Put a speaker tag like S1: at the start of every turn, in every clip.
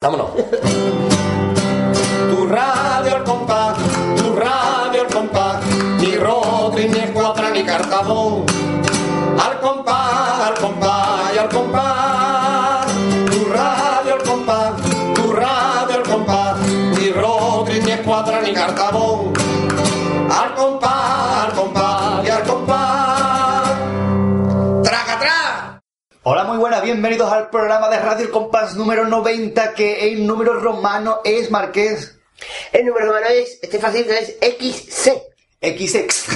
S1: Vámonos.
S2: bienvenidos al programa de Radio El Compás número 90, que en número romano es Marqués
S3: El número romano es, este fácil, es XC.
S2: XX.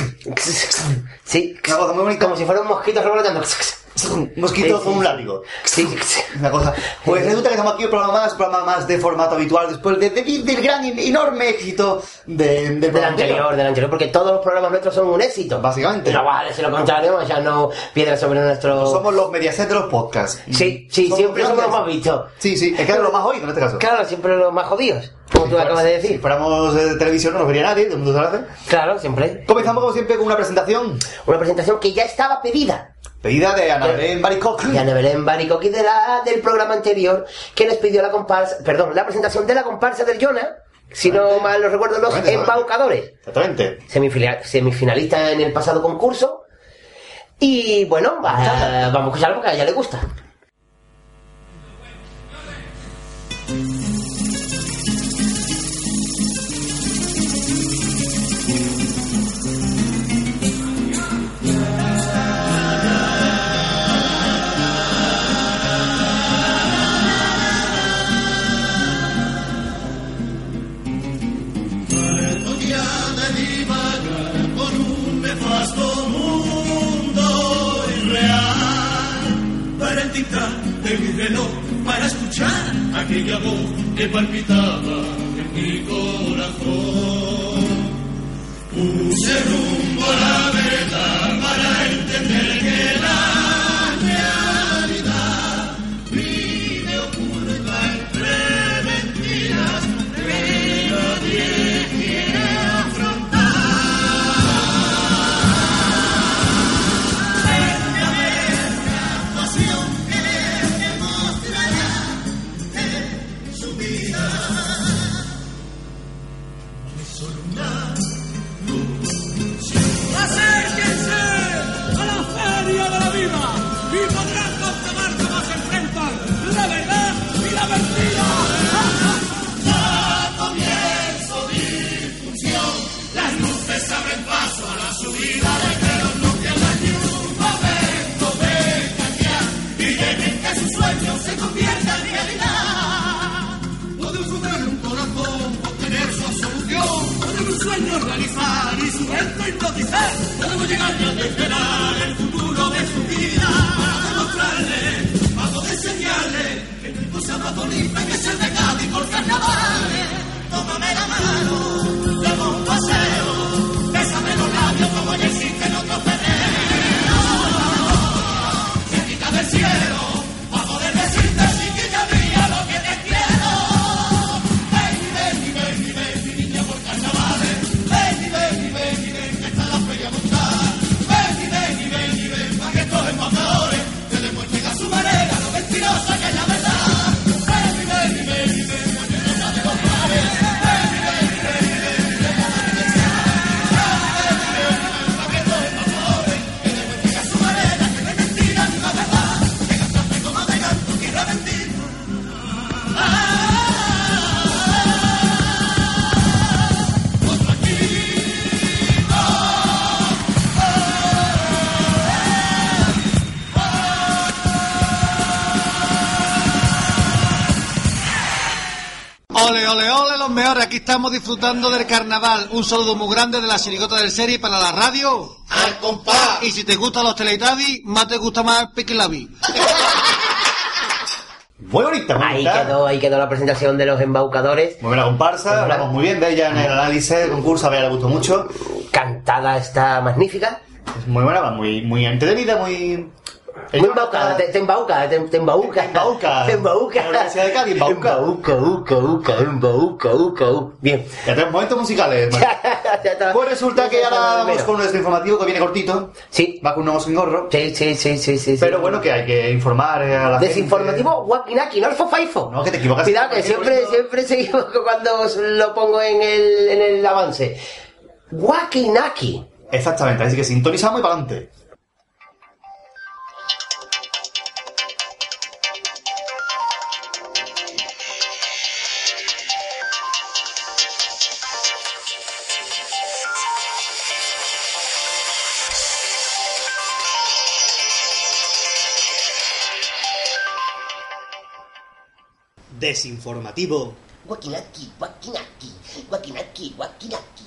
S3: Sí,
S2: bonita.
S3: como si fuera un mosquito revolotando.
S2: Mosquito
S3: Sí,
S2: con un látigo.
S3: Sí,
S2: Una cosa. Pues resulta que estamos aquí un programa más, programa más de formato habitual después de- de- del gran enorme éxito de- del
S3: Del anterior, del anterior, porque todos los programas nuestros son un éxito.
S2: Básicamente.
S3: No vale decir lo contrario, ya no piedras sobre nuestro...
S2: Somos los mediaset de los podcasts.
S3: Sí, sí,
S2: Somos
S3: siempre somos los más vistos.
S2: Sí, sí, es que es lo más oído en este caso.
S3: Claro, siempre los más jodidos, como tú acabas de
S2: Si
S3: decir.
S2: fuéramos de televisión no nos vería nadie, todo el mundo se lo hace.
S3: Claro, siempre.
S2: Comenzamos como siempre con una presentación
S3: Una presentación que ya estaba pedida.
S2: Pedida de Ana Belén Baricock.
S3: de Ana Belén Baricoqui de la, del programa anterior que nos pidió la comparsa, perdón, la presentación de la comparsa del Jonah, si no mal lo recuerdo, los embaucadores.
S2: Exactamente.
S3: Semifinalista en el pasado concurso. Y bueno, va- vamos a escucharlo porque a ella le gusta.
S4: Tic-tac de mi reloj, para escuchar aquella voz que palpitaba en mi corazón. Puse rumbo a la verdad para entender que la sueño realizar y su evento hipnotizar. Podemos llegar a desvelar el futuro de su vida para demostrarle, para poder enseñarle que no hay cosa más bonita que ser de Cádiz por carnavales. Tómame la mano, demos un paseo,
S5: Ole, ole, ole, los mejores. Aquí estamos disfrutando del carnaval. Un saludo muy grande de la chirigota del serie para la radio.
S4: Al compás.
S5: Y si te gustan los Teletubbies, más te gusta más Piquilabi.
S2: Muy bonita, muy
S3: Ahí
S2: bonita.
S3: quedó, ahí quedó la presentación de los embaucadores.
S2: Muy buena comparsa, hablamos muy bien de ella en el análisis del concurso, a ver, le gustó mucho.
S3: Cantada está magnífica.
S2: Es muy buena, va muy, muy entretenida, muy...
S3: Muy embaucada, te, te embauca, te, te embauca.
S6: Te embauca.
S3: Te embauca.
S6: La Universidad de Cádiz. Embauca,
S3: uca, uca, uca, uca. Bien.
S6: Ya tenemos momentos musicales. Pues resulta que ahora vamos con nuestro informativo que viene cortito.
S3: Sí.
S6: Va con un sin gorro.
S3: Sí, sí, sí, sí, sí.
S6: Pero bueno, que hay que informar a la
S3: Desinformativo Wakinaki, no el Fofaifo.
S6: No, que te equivocas.
S3: Cuidado, que siempre, siempre se equivoco cuando lo pongo en el, en el avance. Wakinaki.
S6: Exactamente, así que sintonizamos y para adelante.
S7: Desinformativo.
S2: Wakinaki, Wakinaki, Wakinaki, Wakinaki.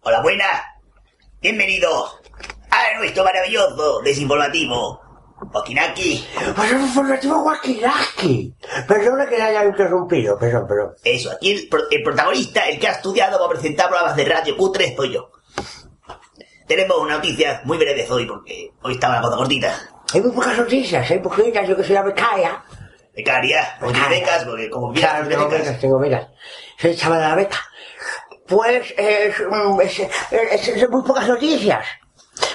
S2: Hola, buenas. Bienvenidos a nuestro maravilloso desinformativo. Wakinaki.
S3: Pues el informativo Wakinaki. Perdona que le haya interrumpido, perdón, perdón.
S2: Eso, aquí el, pro- el protagonista, el que ha estudiado para presentar programas de radio cutre, soy yo. Tenemos una noticia muy breve hoy, porque hoy estaba la cosa cortita.
S3: Hay muy pocas noticias, hay poquitas, yo que soy la becaria.
S2: Becaria, o tiene becas, porque como bien
S3: Claro, tengo becas, tengo becas. Soy chaval de la beca. Pues es, mm, es, es- es muy pocas noticias.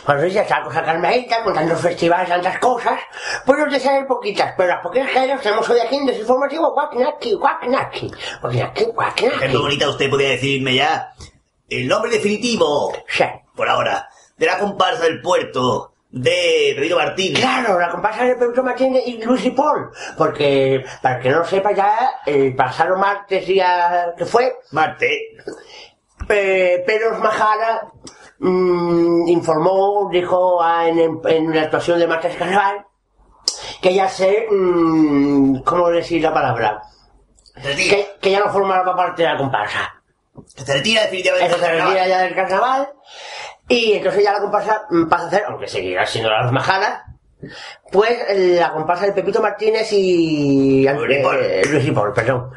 S3: Pues noticias, salgo a Carmelita, con los festivales, tantas cosas. Pues noticias hay poquitas, pero las poquitas que las tenemos hoy aquí en Desinformativo, Wakinaki. Wakinaki,
S2: Es muy
S3: Wakinaki.
S2: bonita, usted podría decirme ya el nombre definitivo,
S3: Sí.
S2: por ahora, de la comparsa del puerto de Pedro Martínez.
S3: Claro, la comparsa de Pedro Martínez y Luis y Paul. Porque, para que no lo sepa ya, el pasado martes día que fue,
S2: Marte.
S3: Eh, Pedro Majara mm, informó, dijo ah, en, en la actuación de Martes Carnaval, que ya se, mm, ¿cómo decir la palabra? Que, que ya no formaba parte de la comparsa.
S2: se retira definitivamente.
S3: Eso se retira ya del carnaval, y entonces ya la comparsa pasa a ser, aunque seguirá siendo la Los Majara, pues eh, la comparsa de Pepito Martínez y
S2: Luis y Paul.
S3: eh, Luis perdón.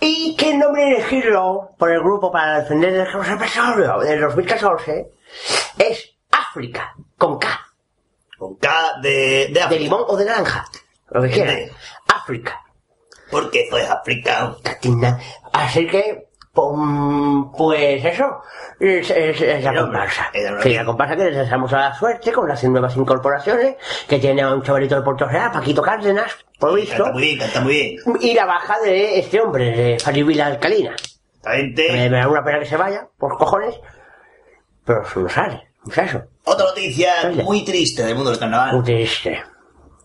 S3: ¿Y qué nombre elegirlo por el grupo para defender el petróleo del 2014? Es África, con K,
S2: Con K de, de
S3: de limón o de naranja, lo que quieran. África,
S2: Porque eso es África.
S3: Catina. Así que, pues eso, es, es- es la comparsa. Sí, la comparsa que les deseamos a la suerte con las nuevas incorporaciones, que tiene a un chavalito de Puerto Real, Paquito Cárdenas, por lo visto,
S2: Canta muy bien, canta muy bien.
S3: y la baja de este hombre, de Faribila Alcalina.
S2: Esta
S3: Me, da una pena que se vaya, por cojones, pero se lo sale, eso.
S2: Otra noticia muy triste del mundo del carnaval.
S3: Muy triste.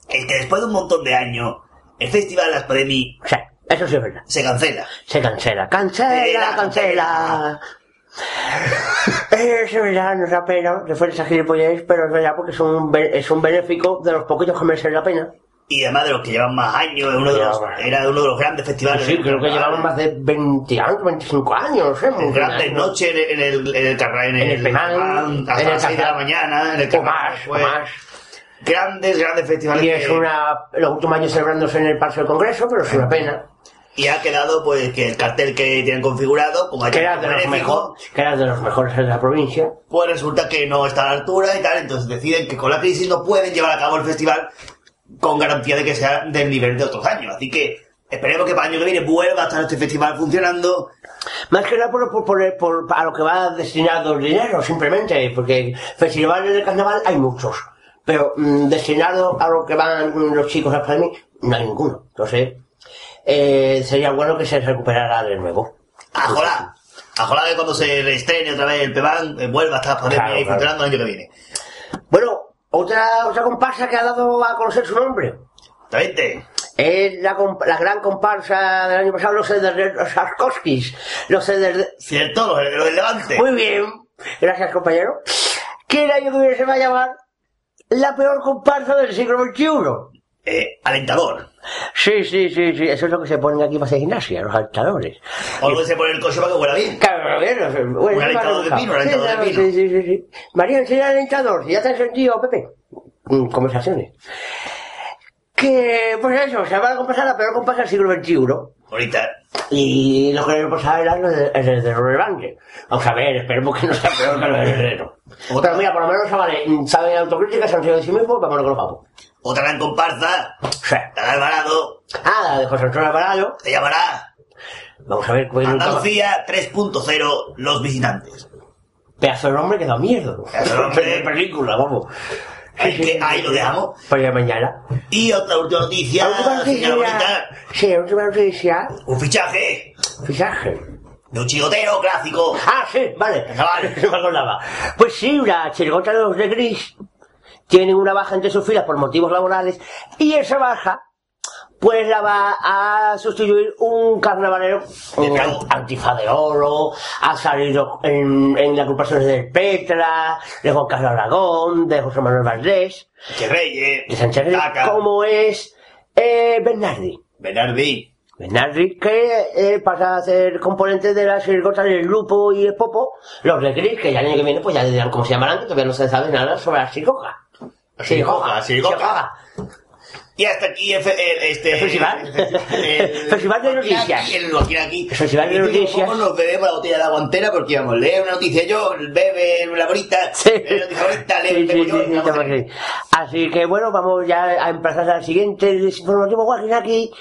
S2: Es que después de un montón de años, el Festival Las Podemi
S3: O sea, eso sí es verdad.
S2: se cancela.
S3: Se cancela, cancela,
S2: Cancela.
S3: Es verdad, nos da pena que fuera esa gilipollez, pero es verdad porque es un, es un benéfico de los poquitos que merecen la pena.
S2: Y además de los que llevan más años, uno de los, era uno de los grandes festivales.
S3: Sí, creo que llevaban más de 20 años, 25 años, no sé. muy
S2: Grandes noches en el, en el, en el en
S3: En
S2: el,
S3: penal,
S2: hasta
S3: en
S2: las 6 de la mañana, en el
S3: más,
S2: Fue
S3: más.
S2: Grandes, grandes festivales.
S3: Y es
S2: que-
S3: una, los últimos años celebrándose en el Parque del Congreso, pero es una pena.
S2: Y ha quedado pues que el cartel que tienen configurado, como
S3: Que era de los mejores, que era de los mejores de la provincia.
S2: pues resulta que no está a la altura y tal, entonces deciden que con la crisis no pueden llevar a cabo el festival con garantía de que sea del nivel de otros años. Así que esperemos que para el año que viene vuelva a estar este festival funcionando.
S3: Más que nada por, por, por- por- a lo que va destinado el dinero, simplemente, porque festivales de carnaval hay muchos, pero mm, destinado a lo que van los chicos a mí no hay ninguno. Entonces, eh, sería bueno que se recuperara de nuevo.
S2: Ajolá. Ajolá que cuando se reestrene otra vez el PEBAN, eh, vuelva a estar pandemia
S3: Claro,
S2: ahí
S3: claro.
S2: funcionando el año que viene.
S3: Bueno, otra, otra comparsa que ha dado a conocer su nombre.
S2: Exactamente.
S3: Es la, la gran comparsa del año pasado, los Eder- los Sarkoskis. Los Eder-
S2: Cierto, los herederos del Levante.
S3: Muy bien, gracias compañero. Que el año que viene se va a llamar la peor comparsa del siglo XXI.
S2: Eh, alentador.
S3: Sí, sí, sí, sí, eso es lo que se ponen aquí para hacer gimnasia, los altadores.
S2: O lo que se pone el coche para que huela bien.
S3: Claro, bien, bueno,
S2: Un alentador de pino, un alentador
S3: Sí,
S2: de pino.
S3: Sí, sí, sí, sí. María, enseña el alentador, si ya te has sentido, Pepe. Mm, Conversaciones. Que, pues eso, se va a compasar la peor comparsa del siglo XXI.
S2: Ahorita.
S3: Y lo que le pasaba era lo de- el banque. Vamos a ver, esperemos que no sea peor que el heredero. Pero mira, por lo menos vale, saben autocrítica, se han sido de sí mismos, vámonos con los papos.
S2: Otra gran comparsa,
S3: Sí.
S2: la de Alvarado,
S3: Ah, la de José Antonio Alvarado.
S2: se llamará
S3: Vamos a ver cuál es
S2: Andalucía 3.0 Los Visitantes.
S3: Pedazo de nombre que da miedo.
S2: Pedazo de nombre.
S3: de película, vamos.
S2: Ahí, que- ahí lo dejamos.
S3: Para ya mañana.
S2: Y otra última noticia,
S3: La última
S2: bonita,
S3: noticia. Sí, la última noticia.
S2: un fichaje
S3: Fichaje.
S2: de un chigotero clásico.
S3: Ah, sí, vale.
S2: Venga, vale.
S3: No me acordaba. Pues sí, la chirigota de los de gris tienen una baja entre sus filas por motivos laborales y esa baja pues la va a sustituir un carnavalero un
S2: De
S3: antifa de oro, ha salido en, en las agrupaciones del Petra, de Juan Carlos Aragón, de José Manuel Valdés,
S2: Que Reyes,
S3: de Sánchez Reyes, como es eh, Bernardi.
S2: Bernardi.
S3: Bernardi, que eh, pasa a ser componente de las chirigotas del grupo y el popo, los de Gris, que ya el año que viene pues ya dirán cómo se llamarán, que todavía no se sabe nada sobre la chirigoja.
S2: Chirigoja, chirigoja. Y hasta aquí el, fe- el- este...
S3: ¿El festival? Festival de noticias.
S2: El aquí, aquí.
S3: El festival de noticias.
S2: ¿Cómo nos bebemos la botella de agua entera? Porque íbamos, lee una noticia yo, bebe la bonita,
S3: Sí.
S2: la noticia bonita,
S3: Sí,
S2: bebo
S3: sí,
S2: yo, a.
S3: Así que bueno, vamos ya a emplazar al siguiente desinformativo Guaquinaki.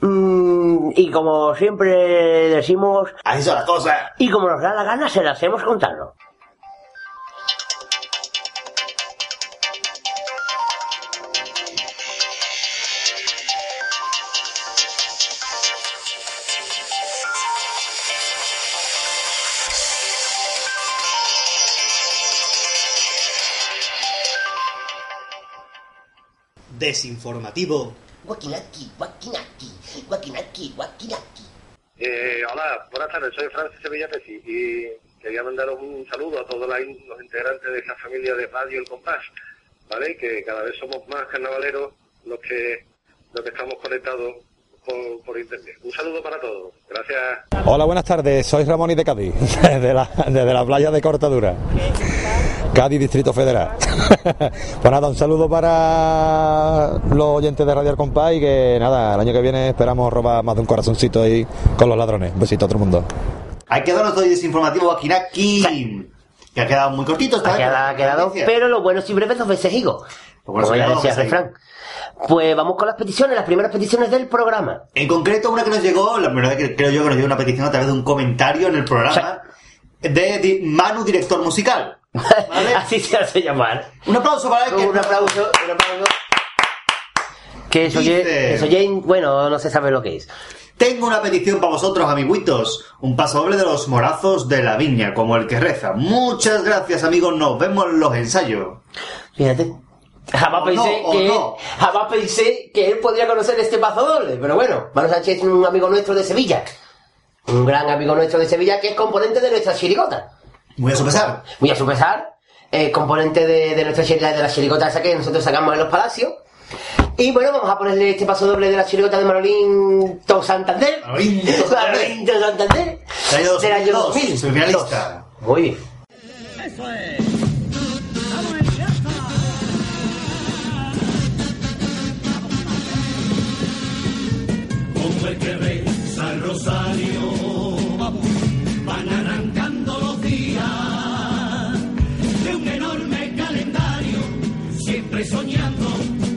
S3: Mm, y como siempre decimos,
S2: Así son las cosas.
S3: y como nos da la gana, se las hacemos contarlo.
S8: Desinformativo.
S9: Eh, hola, buenas tardes, soy Francis Sevilla Peci y quería mandaros un saludo a todos los integrantes de esta familia de Radio El Compás, ¿vale? Que cada vez somos más carnavaleros los que, los que estamos conectados por, por internet. Un saludo para todos, gracias.
S10: Hola, buenas tardes. Soy Ramón y de Cádiz, desde la, desde la playa de Cortadura. Cádiz, Distrito Federal. pues nada, un saludo para los oyentes de Radio El Compás y que nada, el año que viene esperamos robar más de un corazoncito ahí con los ladrones. Un besito a todo el mundo.
S2: Ahí quedó nuestro desinformativo Guaquinaki. Que ha quedado muy cortito esta
S3: Ha quedado, ha quedado, pero lo bueno y breve dos veces higo.
S2: bueno
S3: Como ya decía refrán. Pues vamos con las peticiones, las primeras peticiones del programa.
S2: En concreto, una que nos llegó, la verdad que creo yo que nos llegó una petición a través de un comentario en el programa de Manu, director musical. ¿Vale?
S3: Así se hace llamar.
S2: Un aplauso para él. que-
S3: Un aplauso, un aplauso. Que eso
S2: Dice-
S3: eso oye, bueno, no se sabe lo que es.
S2: Tengo una petición para vosotros, amiguitos. Un paso doble de los morazos de la viña, como el que reza. Muchas gracias, amigos. Nos vemos en los ensayos.
S3: Fíjate. Jamás
S2: O
S3: pensé
S2: no,
S3: que
S2: no.
S3: jamás pensé que él podría conocer este paso doble, pero bueno, Manu Sánchez es un amigo nuestro de Sevilla. Un gran amigo nuestro de Sevilla que es componente de nuestra chirigota.
S2: Muy a su pesar.
S3: Muy a su pesar, eh, componente de, de nuestra chirigota, de la chirigota esa que nosotros sacamos en los palacios. Y bueno, vamos a ponerle este paso doble de la chirigota de Manolín To Santander.
S2: Manolín to Santander.
S3: Del año
S2: 2002,
S3: 2000.
S2: semifinalista.
S3: Muy bien.
S4: como el que reza el rosario, van soñando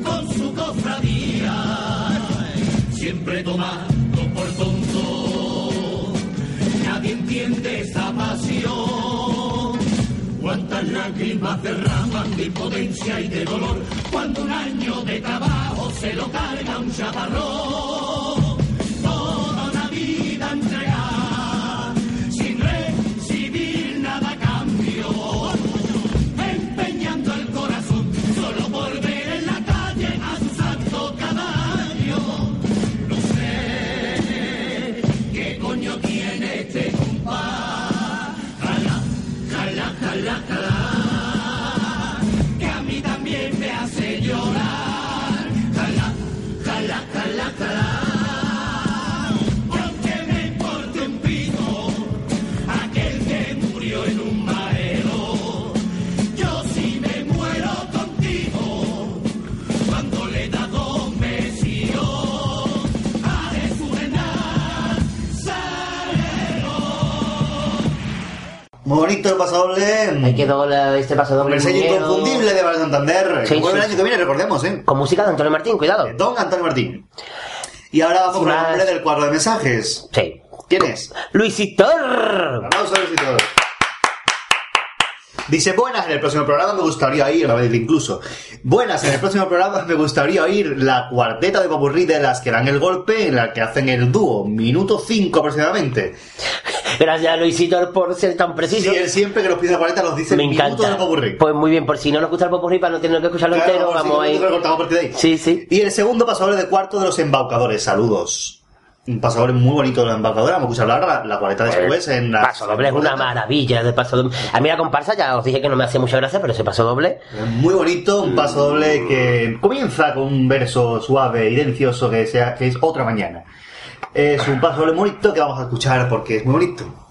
S4: con su cofradía, siempre tomando por tonto, nadie entiende esa pasión. Cuántas lágrimas derraman de impotencia y de dolor cuando un año de trabajo se lo carga un chaparrón. Toda una vida entregada
S2: bonito el paso doble.
S3: Ahí quedó la- este paso doble.
S2: el sello inconfundible de Val Santander.
S3: Sí,
S2: que vuelve
S3: sí,
S2: el año que viene, recordemos, ¿eh?
S3: Con música de Antonio Martín, cuidado.
S2: Don Antonio Martín. Y ahora vamos con el nombre del cuadro de mensajes.
S3: Sí.
S2: ¿Quién es?
S3: Luisitor.
S2: Aplausos, Luisito. Dice, buenas, en el próximo programa me gustaría oír, a ver, incluso, buenas, en el próximo programa me gustaría oír la cuarteta de popurrí de las que dan el golpe, en la que hacen el dúo, minuto 5 aproximadamente.
S3: Gracias, Luisitor, por ser tan preciso.
S2: Sí, él siempre que pide la cuarteta nos dice
S3: Me
S2: el
S3: encanta.
S2: del popurrí.
S3: Pues muy bien, por si no nos gusta el popurrí, para no tener que escucharlo
S2: Claro,
S3: entero, vamos ahí.
S2: a de ahí.
S3: Sí, sí.
S2: Y el segundo pasador de cuarto de los embaucadores, saludos. Un pasador muy bonito de la embaucadora, vamos a escuchar ahora la, la cuarteta después en la...
S3: Paso doble es una maravilla de paso doble. A mí la comparsa ya os dije que no me hacía mucha gracia, pero ese paso doble.
S2: Muy bonito, un paso doble que comienza con un verso suave y delicioso que, sea, que es Otra Mañana. Es un doble muy bonito que vamos a escuchar porque es muy bonito.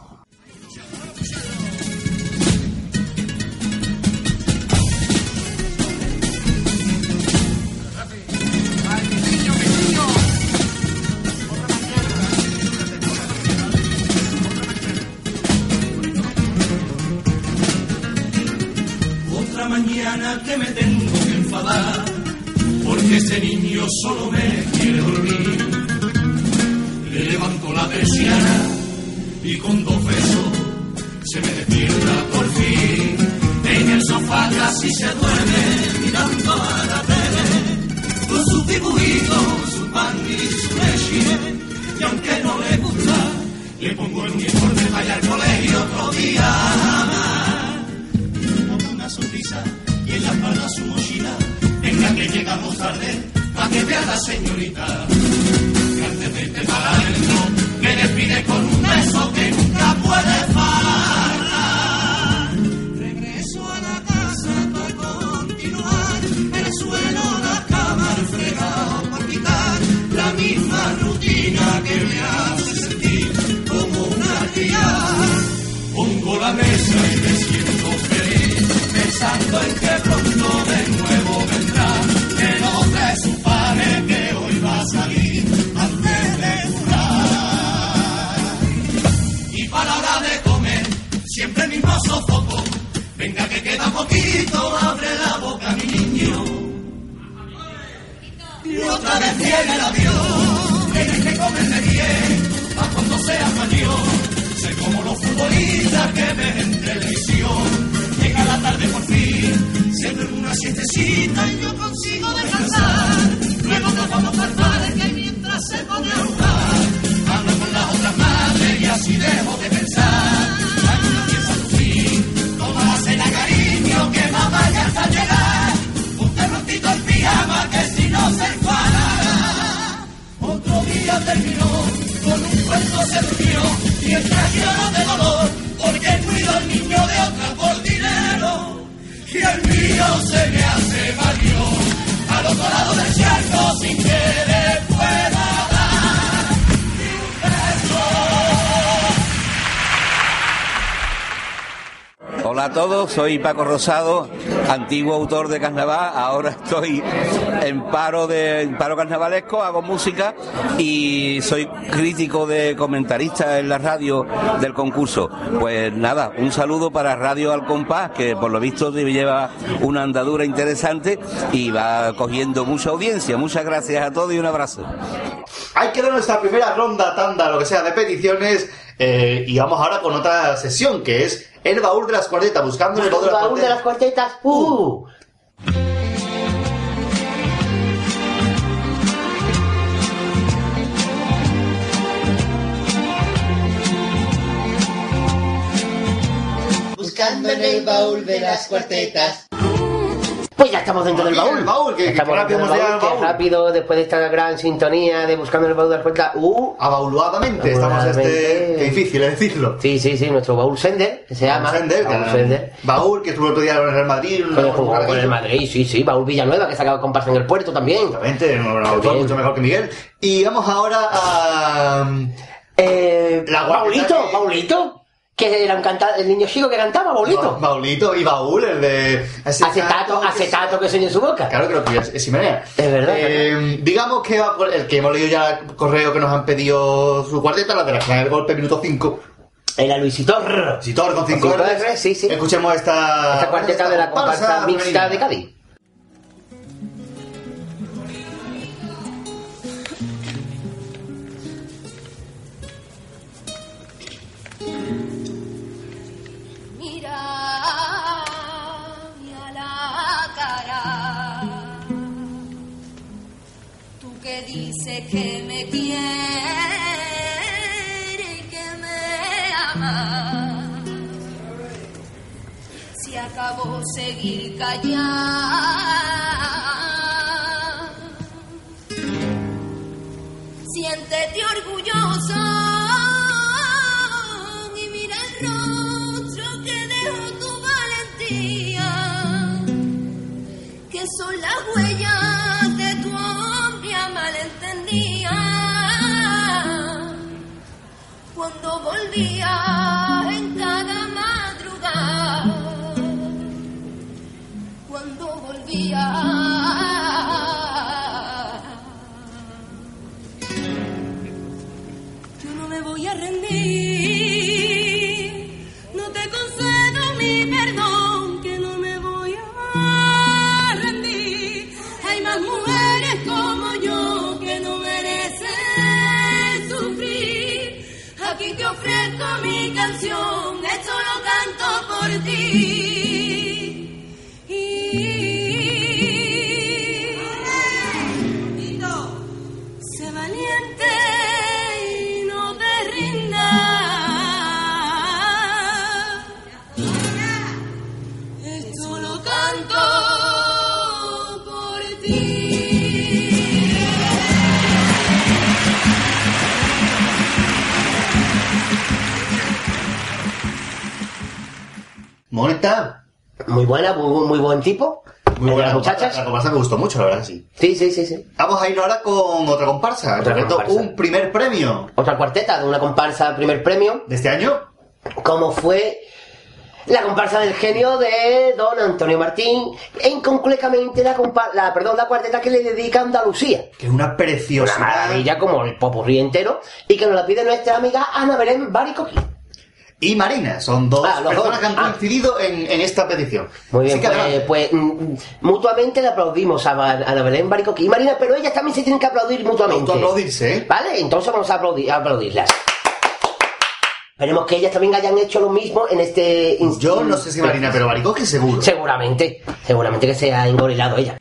S4: La mesa y me siento feliz, pensando en que pronto de nuevo vendrá. Que no te supare que hoy va a salir antes de jurar. Y para la hora de comer, siempre el mismo sofoco. Venga que queda poquito, abre la boca mi niño. Y otra vez viene el avión, tienes que comerme bien, a cuando seas mayor. Futbolistas que ven en televisión. Llega la tarde por fin, siempre en una siestecita y yo consigo descansar. Luego nos vamos al parque mientras se pone a jugar. Hablo con las otras madres y así dejo de pensar. Hay una piensa tu fin, toma la cariño que mamá ya está a llegar. Ponte prontito el pijama que si no se enfadará. Otro día terminó, con un cuento se durmió, mientras lloro de dolor, porque cuido al niño de otra por dinero. Y el mío se me hace mayor, al otro lado del charco sin que le
S11: Hola a todos, soy Paco Rosado, antiguo autor de carnaval, ahora estoy en paro de paro carnavalesco, hago música y soy crítico de comentarista en la radio del concurso. Pues nada, un saludo para Radio Al Compás, que por lo visto lleva una andadura interesante y va cogiendo mucha audiencia. Muchas gracias a todos y un abrazo.
S2: Hay que dar nuestra primera ronda, tanda, lo que sea, de peticiones. eh, y vamos ahora con otra sesión, que es el baúl de las cuartetas, buscando el baúl de las
S3: Baúl de las
S2: cuartetas.
S3: cuartetas. ¡Uh!
S5: Buscando en el baúl de las cuartetas.
S3: Pues ya estamos dentro del baúl.
S2: baúl, que-
S3: estamos
S2: rápido hemos llegado
S3: baúl, que rápido, después de esta gran sintonía de buscando el baúl de las cuartetas. ¡Uh!
S2: Abauluadamente, estamos este... Qué difícil es decirlo.
S3: Sí, sí, sí, nuestro baúl Sender, que se llama.
S2: Sender,
S3: Baúl Sender.
S2: Baúl, que estuvo el otro día con el Real Madrid.
S3: Con el, con- con el Madrid, sí, sí, Baúl Villanueva, que sacaba comparsa en el puerto también.
S2: Exactamente, mucho mejor que Miguel. Y vamos ahora a...
S3: Eh,
S2: La
S3: Paulito, Paulito, que era un canta el niño chico que cantaba, Paulito.
S2: Baulito y Baúl, el de...
S3: Acetato, acetato que se en su boca.
S2: Claro que lo que es, Himenea.
S3: Es verdad,
S2: Eh, digamos que va por el que hemos leído ya el correo que nos han pedido su cuarteta, la de la final del golpe, minuto 5.
S3: Era Luisitor.
S12: Luisitor con cinco
S3: Con cinco
S12: R's.
S3: R's, sí, sí.
S12: Escuchemos esta...
S3: Esta cuarteta de la comparsa mixta de Cádiz.
S13: Tú que me quieres y que me amas. Si acabo seguir callada. Siéntete orgulloso volvía en cada madrugada, cuando volvía. Yo no me voy a rendir, Aquí te ofrezco mi canción, esto lo canto por ti.
S12: Moneta.
S3: Muy buena, muy, muy buen tipo.
S12: Muy buena
S3: las muchachas.
S12: La comparsa me gustó mucho, la verdad sí.
S3: Sí, sí, sí, sí.
S12: Vamos a ir ahora con otra comparsa.
S3: Otra comparsa.
S12: un primer premio.
S3: Otra cuarteta de una comparsa primer premio.
S12: ¿De este año?
S3: Como fue la comparsa del genio de don Antonio Martín, en concretamente la, la, perdón, la cuarteta que le dedica a Andalucía.
S12: Que es una
S3: Una
S12: preciosidad.
S3: maravilla como el popurrí entero y que nos la pide nuestra amiga Ana Belén Baricoqui.
S12: Y Marina, son dos
S3: Ah, los
S12: personas
S3: dos.
S12: que han
S3: Ah.
S12: coincidido en, en esta petición.
S3: Muy bien,
S12: que
S3: pues, pues, mm, mutuamente le aplaudimos a, Ana Belén Baricoqui y Marina, pero ellas también se tienen que aplaudir mutuamente.
S12: Autoaplaudirse, ¿eh?
S3: ¿Vale? Entonces vamos a, aplaudi- a aplaudirlas. Esperemos que ellas también hayan hecho lo mismo en este... inst-
S12: Yo no sé si Marina, pero Baricoque seguro.
S3: Seguramente, seguramente que se ha engorilado ella.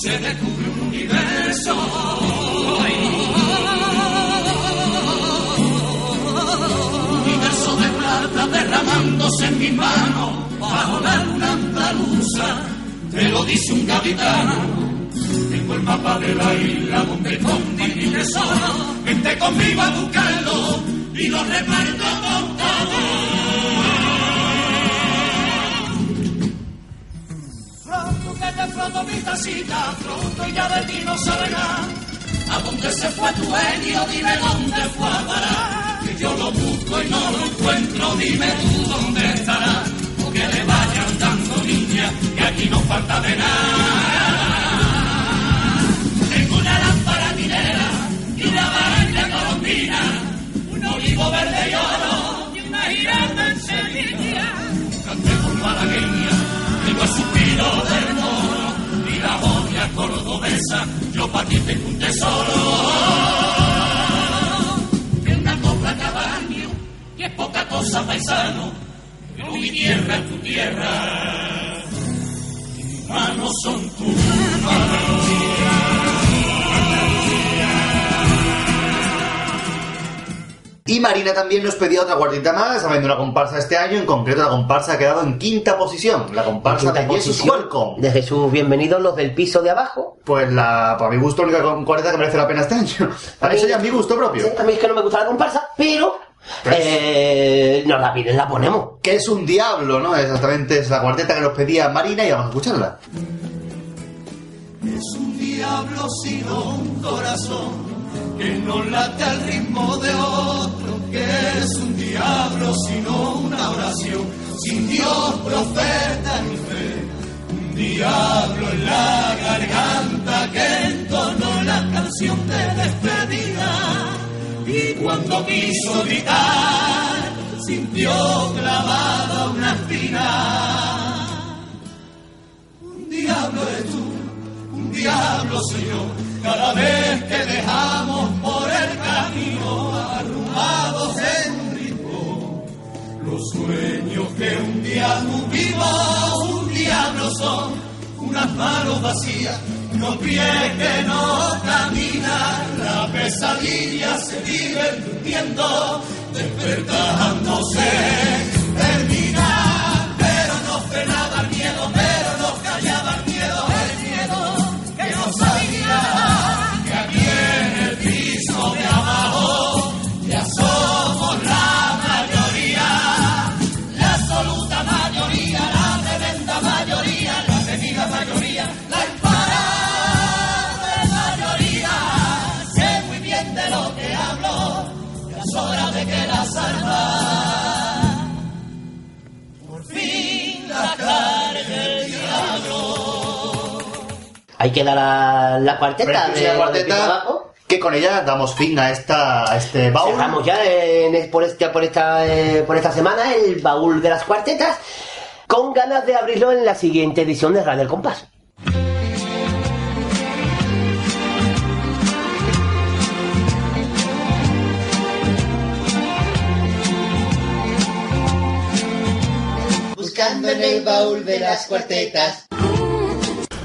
S4: Se descubre un universo. Universo de plata derramándose en mis manos bajo la luna andaluza. Te lo dice un capitán. Tengo el mapa de la isla donde escondí mi tesoro. Vente conmigo a buscarlo y lo reparto con todo. Froto mi tacita, pronto ya de ti no sabe. ¿A dónde se fue tu genio? Dime dónde fue a parar. Que yo lo busco y no lo encuentro, dime tú dónde estará. O que le vayan dando niña, que aquí no falta de nada. Tengo una lámpara minera y una barranca colombina, un olivo verde y oro y una giralda en Sevilla. Canté por malagueña, tengo el suspiro del cordobesa, yo pa' ti tengo un tesoro. De una copla cabaño, y es poca cosa paisano, pero mi tierra tu tierra, manos son tus manos.
S12: Y Marina también nos pedía otra cuartita más, sabiendo una comparsa este año, en concreto la comparsa ha quedado en quinta posición, la comparsa
S3: Quinta
S12: de
S3: posición
S12: Welcome.
S3: De Jesús, bienvenidos los del piso de abajo.
S12: Pues la, para mi gusto, la única cuarteta que merece la pena este año. A eso ya es mi gusto propio.
S3: Sí, a mí es que no me gusta la comparsa, pero
S12: Pues-
S3: eh, nos la piden, la ponemos.
S12: Que es un diablo, ¿no? Exactamente, es la cuarteta que nos pedía Marina y vamos a escucharla.
S4: Es un diablo sino un corazón que no late al ritmo de otro, que es un diablo sino una oración, sin Dios, profeta ni fe, un diablo en la garganta que entonó la canción de despedida y cuando quiso gritar sintió clavada una espina. Un diablo es tú diablo soy yo, cada vez que dejamos por el camino arrumados en un rincón. Los sueños que un día tuvimos, un diablo son, unas manos vacías, unos pies que no caminan, la pesadilla se vive durmiendo, despertándose,
S3: Ahí queda la, la cuarteta de,
S2: la cuarteta,
S3: Abajo.
S2: que con ella damos fin a esta a este baúl.
S3: Cerramos ya en- por, este, por, esta, eh, por esta semana el baúl de las cuartetas con ganas de abrirlo en la siguiente edición de Radio El Compás.
S5: Buscando en el baúl de las cuartetas.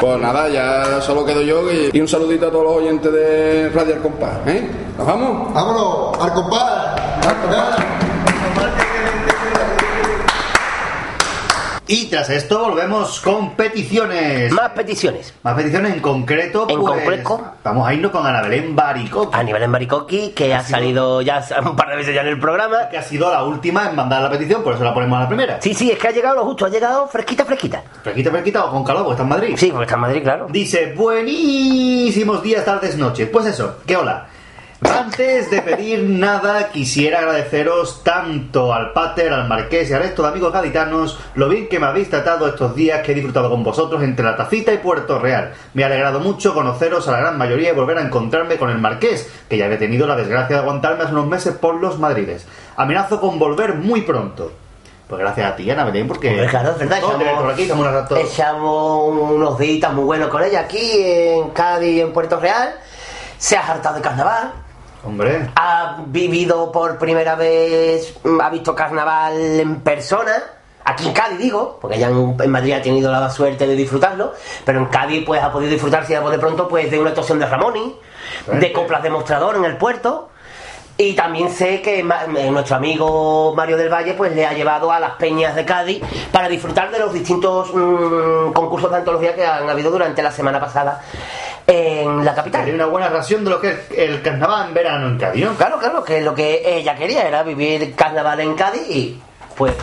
S14: Pues nada, ya solo quedo yo y, un saludito a todos los oyentes de Radio El Compás. ¿eh? ¿Nos vamos?
S15: ¡Vámonos! ¡Al compás!
S2: Y tras esto volvemos con peticiones.
S3: Más peticiones.
S2: Más peticiones en concreto.
S3: En
S2: pues,
S3: concreto.
S2: Vamos a irnos con Ana Belén Barico.
S3: A nivel en Baricoqui, que ha salido ya un par de veces ya en el programa.
S2: Que ha sido la última en mandar la petición, por eso la ponemos a la primera.
S3: Sí, sí, es que ha llegado lo justo, ha llegado fresquita, fresquita.
S2: Fresquita, fresquita o con calor, porque está en Madrid.
S3: Sí, porque está en Madrid, claro.
S2: Dice, buenísimos días, tardes, noches. Pues eso, que hola. Antes de pedir nada, quisiera agradeceros tanto al Pater, al Marqués y al resto de amigos gaditanos lo bien que me habéis tratado estos días que he disfrutado con vosotros entre La Tacita y Puerto Real. Me ha alegrado mucho conoceros a la gran mayoría y volver a encontrarme con el Marqués, que ya había tenido la desgracia de aguantarme hace unos meses por los Madrides. Amenazo con volver muy pronto. Pues gracias a ti, Ana Belén, porque...
S3: Hombre, claro, es verdad, echamos-
S2: por aquí,
S3: Echamos unos días muy buenos con ella aquí en Cádiz y en Puerto Real. Se ha hartado de carnaval.
S2: Hombre,
S3: Ha vivido por primera vez, ha visto carnaval en persona. Aquí en Cádiz digo, porque ya en, en Madrid ha tenido la suerte de disfrutarlo, pero en Cádiz pues ha podido disfrutar si de pronto pues de una actuación de Ramoni, de coplas de mostrador en el puerto. Y también sé que eh, nuestro amigo Mario del Valle pues le ha llevado a las peñas de Cádiz para disfrutar de los distintos mm, concursos de antología que han habido durante la semana pasada en la capital.
S2: Hay una buena ración de lo que es el carnaval en verano en Cádiz, ¿no?
S3: Claro, claro, que lo que ella quería era vivir carnaval en Cádiz y pues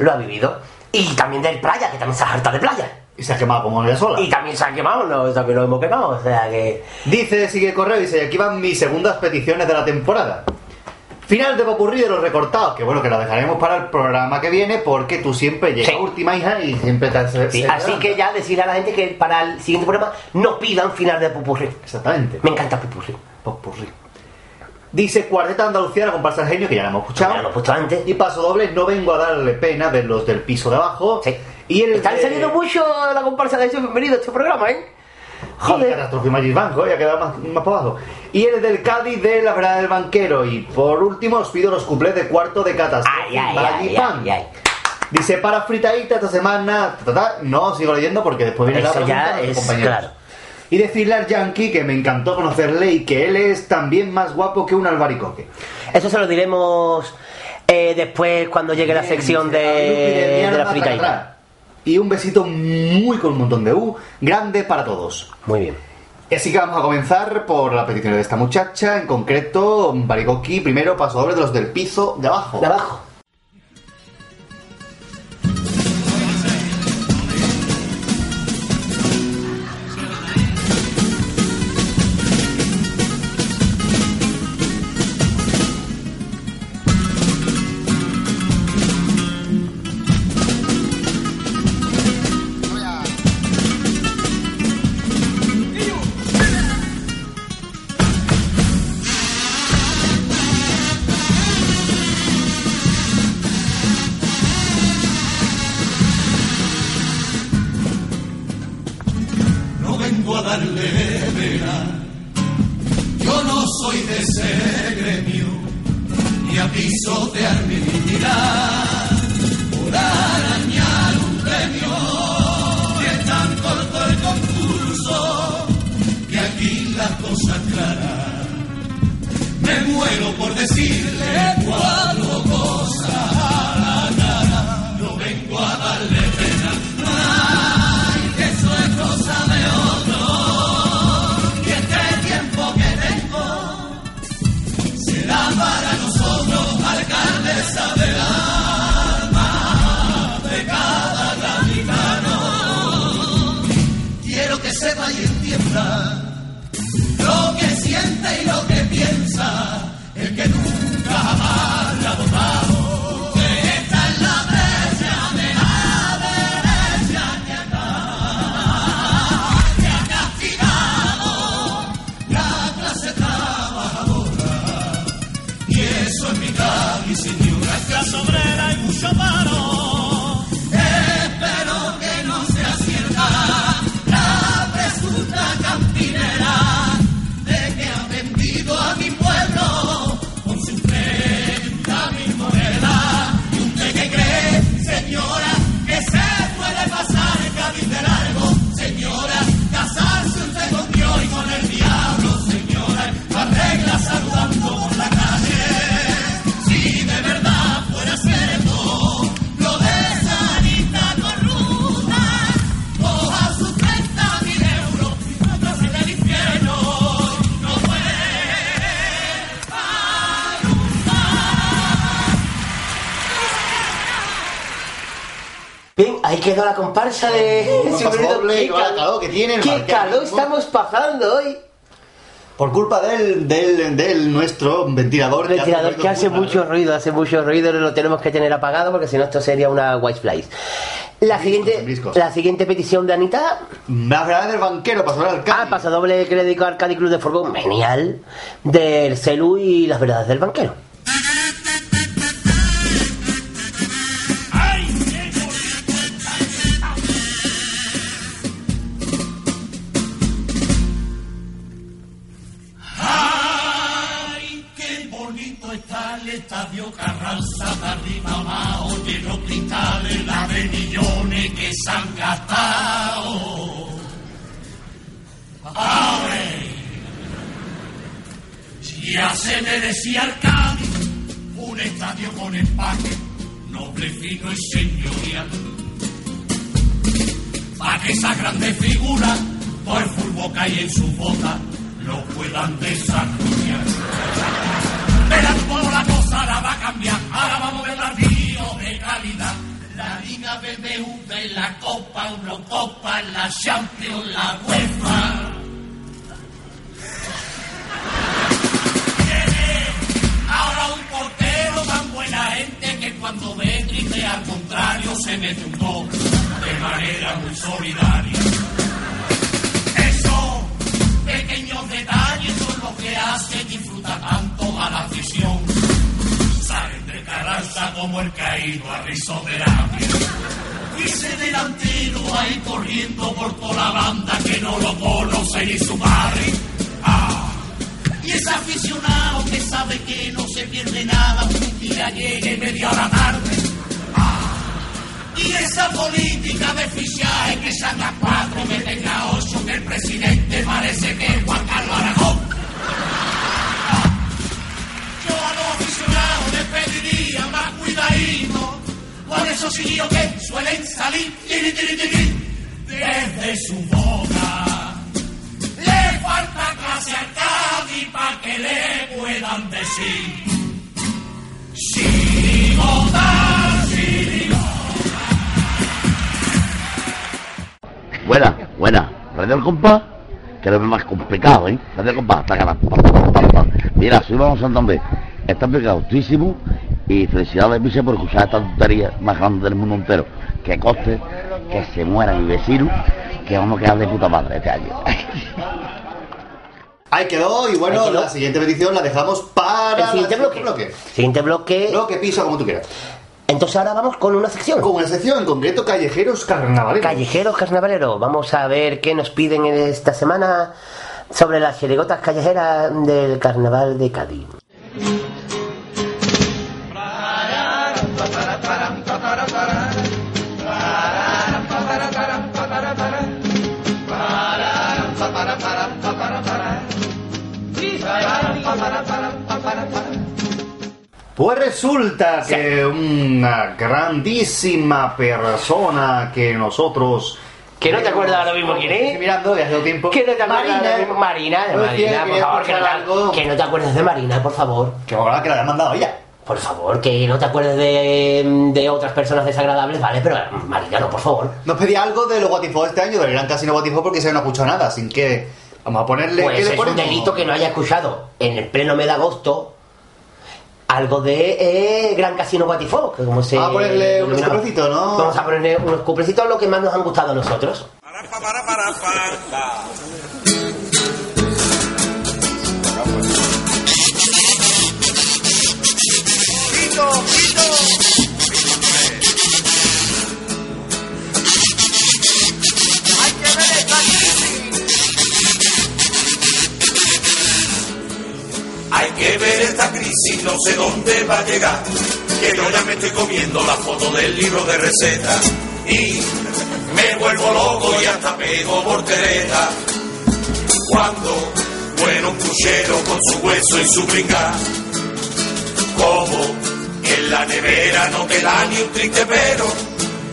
S3: lo ha vivido. Y también del playa, que también se ha harta de playa.
S2: Y se ha quemado como ella sola.
S3: Y también se ha quemado, no, también lo hemos quemado, o sea que...
S2: Dice, sigue el correo, dice, aquí van mis segundas peticiones de la temporada. Final de Popurrí de los recortados, que bueno, que la dejaremos para el programa que viene porque tú siempre llegas
S3: Sí.
S2: última hija y siempre te se-
S3: Sí, así que ya decirle a la gente que para el siguiente programa no pidan final de pupurrí.
S2: Exactamente.
S3: Me encanta pupurrí.
S2: Popurrí. Dice Cuarteta Andalucía, la comparsa del genio, que ya la hemos escuchado.
S3: Ya lo he puesto antes.
S2: Y paso doble, no vengo a darle pena de los del piso de abajo.
S3: Sí.
S2: Y el
S3: Están
S2: de-
S3: saliendo mucho la comparsa de eso, bienvenido a este programa, ¿eh? Joder.
S2: Catástrofe Magis Banco, ya ha quedado más, más para abajo. Y el del Cádiz de la verdad del banquero. Y por último os pido los cuplés de cuarto de Catástrofe
S3: ay, ay.
S2: Dice, para fritadita esta semana, ta, ta, ta. no sigo leyendo porque después viene la pregunta de compañeros.
S3: claro.
S2: Y decirle al Yankee que me encantó conocerle y que él es también más guapo que un albaricoque.
S3: Eso se lo diremos eh, después cuando llegue la sección de, de la frita.
S2: Y un besito muy con un montón de U, grande para todos.
S3: Muy bien.
S2: Así que vamos a comenzar por la petición de esta muchacha, en concreto, Baricoqui, primero paso doble de los del piso de abajo.
S3: De abajo. Quedó la comparsa de... Super
S2: doble, la
S3: cal-
S2: calor que tiene el
S3: Qué calor estamos pasando hoy.
S2: Por culpa del, del, del nuestro ventilador.
S3: Ventilador que hace mucho ruido, hace mucho ruido, lo tenemos que tener apagado porque si no esto sería una white fly. La siguiente, la siguiente petición de Anita.
S2: Más grande del banquero, paso al.
S3: Ah, paso doble crédito al Cádiz Club de Fútbol, genial. Del Celu y las verdades del banquero.
S4: Un gol de manera muy solidaria. Esos pequeños detalles son los que hacen disfrutar tanto a la afición. Salen de Carranza como el caído a risoterapia. Y ese delantero ahí corriendo por toda la banda que no lo conoce ni su padre. Ah, y ese aficionado que sabe que no se pierde nada, un día llegue media hora tarde. Y esa política de fichaje que saca cuatro, meten a ocho, que el presidente parece que es Juan Carlos Aragón. Yo a los aficionados les pediría más cuidadito con esos chiquillos que suelen salir tiri, tiri, desde su boca. Le falta clase al Cádiz para que le puedan decir Chirigota, chirigota.
S16: Buena, buena. Radio El Compás, que lo es más complicado, ¿eh? Radio El Compás, pa, pa. Mira, soy Vamos Santander. Está pegado y felicidades, Vice, por escuchar esta tontería más grande del mundo entero. Que coste, que se muera mi vecino, que vamos a quedar de puta madre este año.
S2: Ahí quedó, y bueno,
S3: quedó.
S2: la siguiente petición la dejamos para
S3: El siguiente
S2: la-
S3: bloque.
S2: bloque.
S3: Siguiente bloque.
S2: Bloque, piso, como tú quieras.
S3: Entonces ahora vamos con una sección.
S2: Con una sección, en concreto, callejeros carnavaleros.
S3: Callejeros carnavaleros. Vamos a ver qué nos piden esta semana sobre las chirigotas callejeras del carnaval de Cádiz.
S2: Pues resulta que una grandísima persona que nosotros...
S3: ¿Que no te acuerdas ahora mismo quién es?
S2: Estoy mirando desde hace tiempo.
S3: ¿Que no te acuerdas
S2: Marina.
S3: ahora mismo? Marina, de Marina, por favor, que no, te, que no te acuerdes de Marina, por favor.
S2: Que ahora que la haya mandado ella.
S3: Por favor, que no te acuerdes de, de otras personas desagradables, ¿vale? Pero Marina, no, por favor.
S2: Nos pedía algo de los Guatifó de este año, del Gran Casino Guatifó, porque se no ha escuchado nada, así que vamos a ponerle...
S3: Pues
S2: ¿qué le
S3: es un
S2: ponemos?
S3: delito que no haya escuchado en el pleno mes de agosto algo de eh, Gran Casino Guatifó, que como se...
S2: Vamos a ponerle unos cuplecitos, ¿no?
S3: Vamos a ponerle unos cuplecitos, lo que más nos han gustado a nosotros.
S4: Hay que ver esta crisis, no sé dónde va a llegar. Que yo ya me estoy comiendo la foto del libro de recetas. Y me vuelvo loco y hasta pego voltereta. Cuando bueno un puchero con su hueso y su brincar. Como en la nevera no te da ni un triste pero.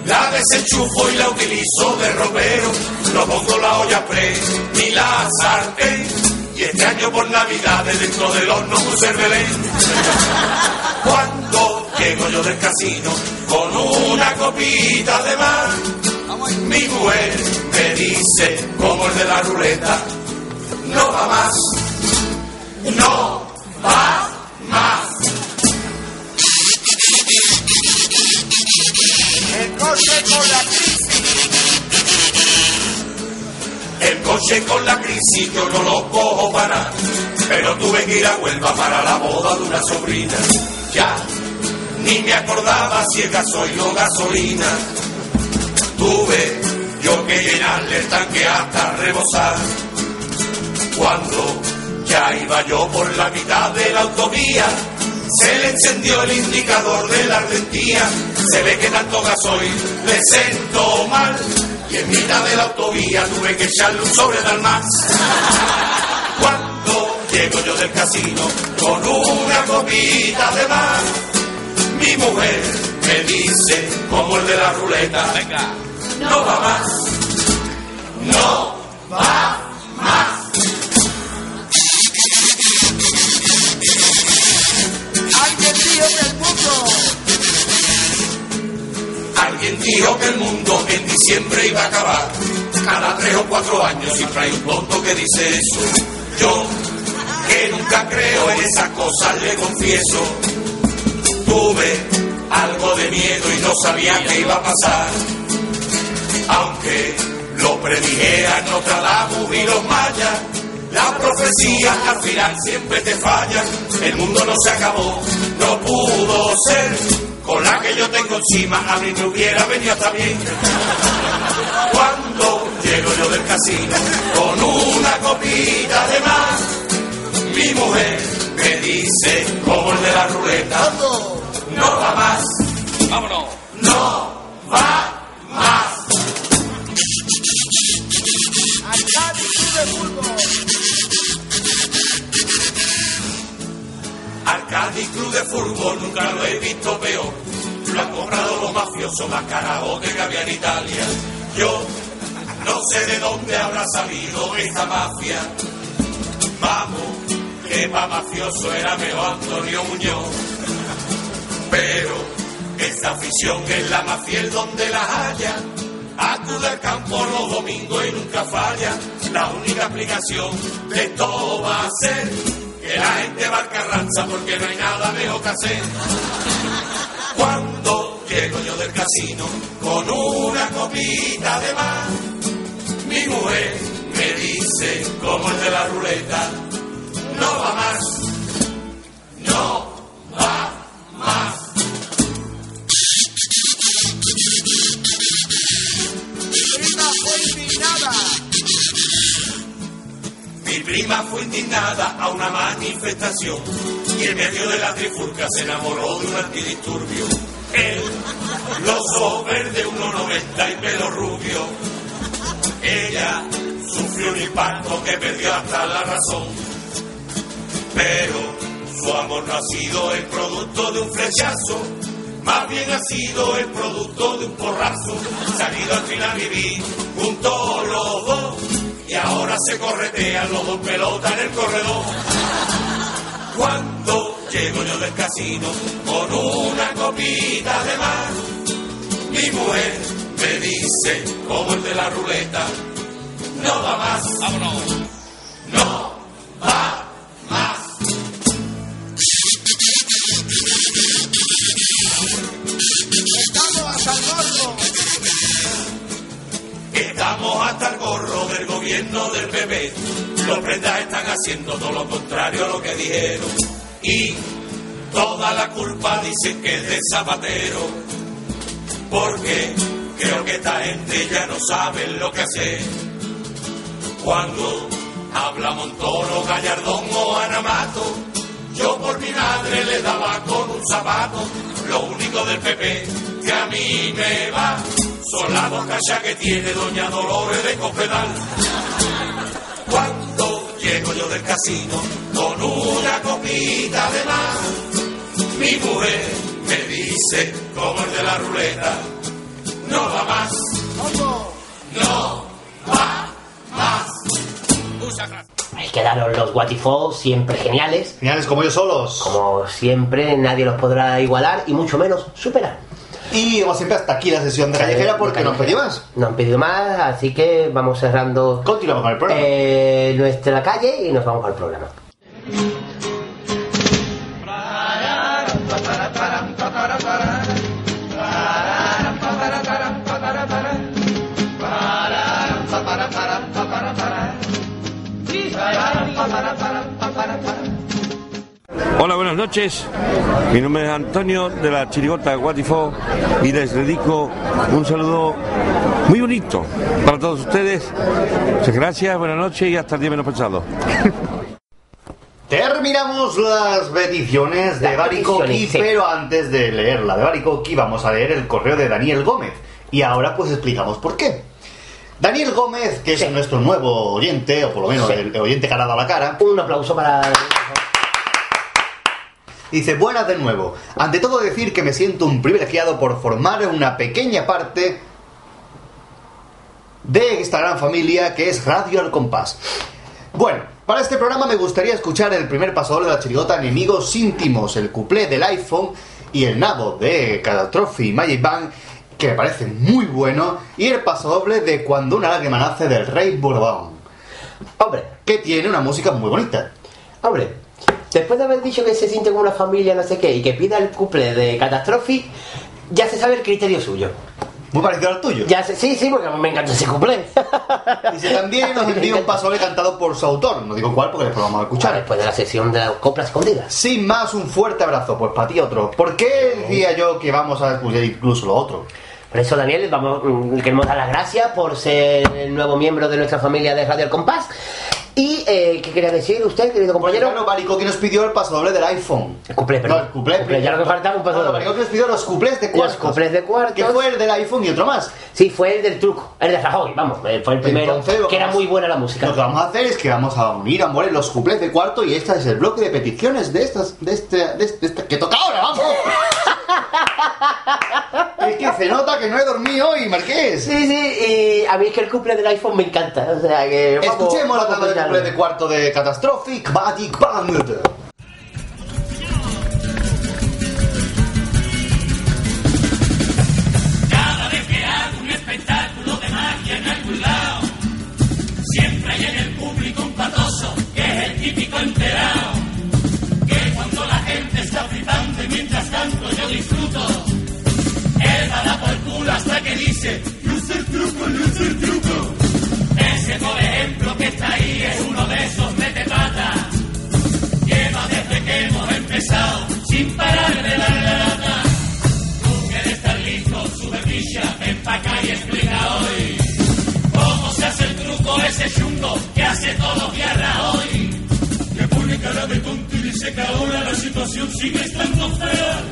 S4: La desenchufo y la utilizo de ropero. No pongo la olla pre ni la sartén. Y este año por Navidad dentro del horno puse el Belén. Cuando llego yo del casino con una copita de mar, mi mujer me dice como el de la ruleta, no va más, no va más. El coche con la El coche con la crisis yo no lo cojo para pero tuve que ir a Huelva para la boda de una sobrina. Ya ni me acordaba si es gasoil o gasolina. Tuve yo que llenarle el tanque hasta rebosar. Cuando ya iba yo por la mitad de la autovía, se le encendió el indicador de la ardentía. Se ve que tanto gasoil le sentó mal. Y en mitad de la autovía tuve que echarle un sobre de almaz. Cuando llego yo del casino con una copita de más, mi mujer me dice, como el de la ruleta, venga, no va más, no va Alguien dijo que el mundo en diciembre iba a acabar. Cada tres o cuatro años siempre hay un tonto que dice eso. Yo, que nunca creo en esas cosas, le confieso. Tuve algo de miedo y no sabía qué iba a pasar. Aunque lo predijeran Nostradamus y los mayas, la profecía al final siempre te falla. El mundo no se acabó, no pudo ser. Con la que yo tengo encima, a mí me hubiera venido hasta bien. Cuando llego yo del casino con una copita de más, mi mujer me dice, como el de la ruleta, no va más. Vámonos. No va más. Cádiz Club de Fútbol nunca lo he visto peor. Lo han comprado los mafiosos más carajotes que había en Italia. Yo no sé de dónde habrá salido esta mafia. Vamos, que pa' mafioso era mejor Antonio Muñoz. Pero esta afición es la más fiel donde la haya. Acude al campo los domingos y nunca falla. La única explicación de todo va a ser que la gente va al Carranza porque no hay nada mejor que hacer. Cuando llego yo del casino con una copita de más, mi mujer me dice, como el de la ruleta, no va más, no va más. Mi
S17: más fue indignada a una manifestación y en medio de la trifulca se enamoró de un antidisturbio. Él, los ojos verdes, 1,90 y pelo rubio. Ella sufrió un impacto que perdió hasta la razón. Pero su amor no ha sido el producto de un flechazo, más bien ha sido el producto de un porrazo. Salido al fin a vivir juntos los dos y ahora se corretean los dos pelotas en el corredor. Cuando llego yo del casino con una copita de más, mi mujer me dice, como el de la ruleta, no va más, no va más.
S5: Estamos hasta el gorro
S17: del gobierno del PP. Los prendas están haciendo todo lo contrario a lo que dijeron. Y toda la culpa dicen que es de Zapatero. Porque creo que esta gente ya no sabe lo que hacer. Cuando habla Montoro, Gallardón o Anamato, yo por mi madre le daba con un zapato. Lo único del PP que a mí me va son las dos cachas que tiene Doña Dolores de Cospedal. Cuando llego yo del casino con una copita de más, mi mujer me dice, como el de la ruleta, no va más, no va más. Muchas gracias.
S3: Ahí quedaron los Watifos, siempre geniales.
S2: Geniales como ellos solos.
S3: Como siempre, nadie los podrá igualar y mucho menos superar.
S2: Y como siempre, hasta aquí la sesión de callejera porque no han pedido más.
S3: No han pedido más, así que vamos cerrando
S2: Continuamos con el programa.
S3: eh, nuestra calle y nos vamos al programa.
S18: Hola, buenas noches. Mi nombre es Antonio de la Chirigota Guatifó y les dedico un saludo muy bonito para todos ustedes. Muchas gracias, buenas noches y hasta el día menos pensado.
S2: Terminamos las peticiones de Baricoqui, pero antes de leer la de Baricoqui vamos a leer el correo de Daniel Gómez. Y ahora pues explicamos por qué. Daniel Gómez, que es nuestro nuevo oyente, o por lo menos
S3: Sí.
S2: el, oyente ha dado la cara,
S3: Un aplauso para...
S2: dice, buenas de nuevo. Ante todo decir que me siento un privilegiado por formar una pequeña parte de esta gran familia que es Radio Al Compás. Bueno, para este programa me gustaría escuchar el primer pasador de la chirigota Enemigos íntimos, el cuplé del iPhone y el nabo de Catastrophe y Magic Bang, que me parece muy bueno, y el pasodoble de Cuando una lágrima nace del Rey Bourbon,
S3: Hombre,
S2: que tiene una música muy bonita.
S3: hombre, después de haber dicho que se siente como una familia, no sé qué, y que pida el couple de Catastrophe, ya se sabe el criterio suyo.
S2: Muy parecido al tuyo.
S3: Ya se- sí, sí, porque me encanta ese couple.
S2: Dice también nos envía un pasodoble cantado por su autor, no digo cuál porque después lo vamos a escuchar.
S3: Después de la sesión de las coplas escondidas.
S2: Sin más, un fuerte abrazo. Pues para ti otro. ¿Por qué decía yo que vamos a escuchar incluso lo otro?
S3: Por eso, Daniel, vamos, mm, queremos dar las gracias por ser el nuevo miembro de nuestra familia de Radio El Compás. ¿Y eh, qué quería decir usted, querido compañero?
S2: Bueno, Barico que nos pidió el pasodoble del iPhone.
S3: El cuplé,
S2: No,
S3: perdón.
S2: el cuplé.
S3: Cuplé, ya lo que faltaba un pasodoble.
S2: No, Barico que nos pidió los cuplés de
S3: Los
S2: cuartos.
S3: cuplés de cuartos.
S2: Que fue el del iPhone y otro más.
S3: Sí, fue el del truco, el de Rajoy, vamos, eh, fue el primero,
S2: Entonces,
S3: que era muy buena la música.
S2: Lo que vamos a hacer es que vamos a unir a More los cuplés de cuarto y este es el bloque de peticiones de estas, de este, de este, de este- que toca ahora, vamos. es que se nota que no he dormido hoy, Marqués.
S3: Sí, sí, y a mí es que el cumple del iPhone me encanta, o sea que... vamos-
S2: Escuchemos la
S3: vamos
S2: tanda de cuplés de cuarto de Catastrophic Magic Band.
S17: Cada vez que hago un espectáculo de magia en algún lado, siempre hay en el público un patoso que es el típico enterado. mientras tanto yo disfruto. Él va a dar por culo hasta que dice, luce truco, luce el truco. Ese, por ejemplo, que está ahí es uno de esos metepata. Lleva
S4: desde que hemos empezado sin parar de dar la lata. Tú que eres tan listo, sube picha, ven pa' acá y explica hoy. ¿Cómo se hace el truco ese chungo que hace todos días hoy? Que pone cara de tonto Dice que ahora la situación sigue estando fea,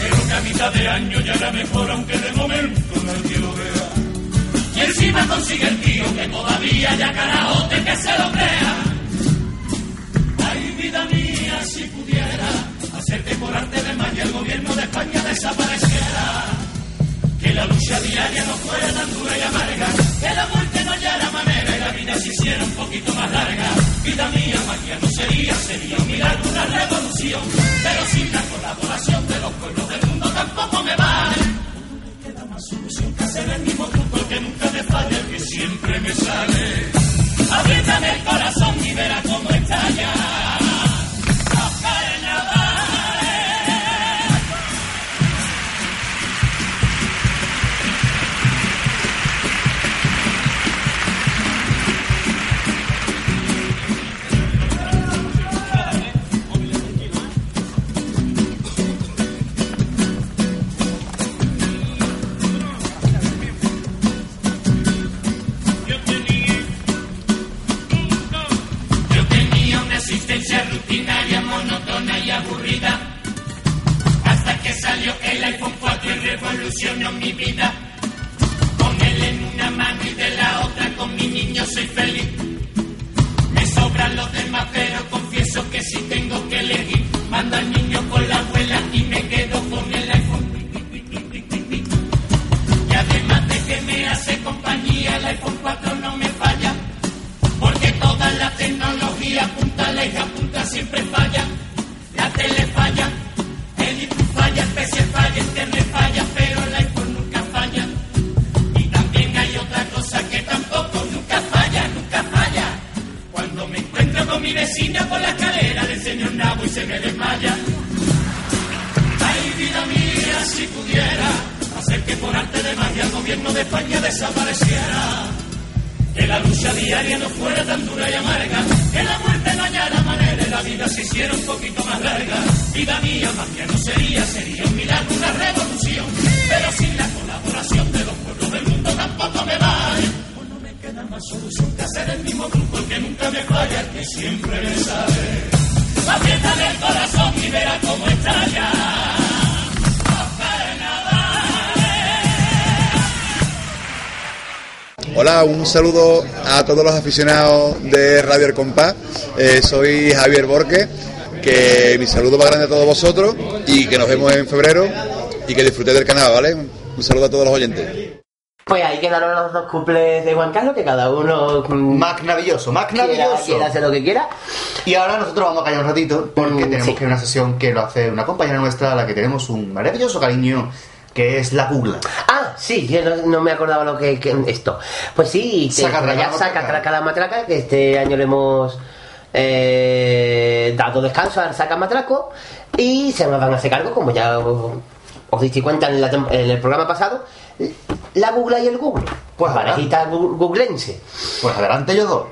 S4: pero que a mitad de año ya era mejor, aunque de momento nadie lo vea. Y encima consigue el tío que todavía ya carajote que se lo crea. Ay, vida mía, si pudiera hacer que por arte de magia el gobierno de España desapareciera. Que la lucha diaria no fuera tan dura y amarga, que la muerte no hallara manera la vida se hiciera un poquito más larga. Vida mía, magia no sería, sería un milagro, una revolución. Pero sin la colaboración de los pueblos del mundo tampoco me vale. No me queda más solución que hacer el mismo truco que nunca me falla, el que siempre me sale. Apriétame el corazón y verá cómo
S19: saludo a todos los aficionados de Radio El Compás. Eh, soy Javier Borque, que mi saludo más grande a todos vosotros y que nos vemos en febrero y que disfrutéis del canal, ¿vale? Un saludo a todos los oyentes.
S3: Pues ahí quedaron los dos cuples de Juan Carlos, que cada uno... mm,
S2: Más maravilloso, más
S3: quiera- hacer lo que quiera.
S2: Y ahora nosotros vamos a callar un ratito porque
S3: Mm,
S2: tenemos
S3: sí.
S2: que una sesión que lo hace una compañera nuestra a la que tenemos un maravilloso cariño, que es la Gugla.
S3: Sí, yo no, no me acordaba lo que, que esto. Pues sí, que
S2: Saca,
S3: ya saca traca la matraca, que este año le hemos eh, dado descanso al saca matraco y se nos van a hacer cargo, como ya os, os diste cuenta en, la en el programa pasado, la Google y el Google. Pues parejita googlense.
S2: Pues adelante yo dos.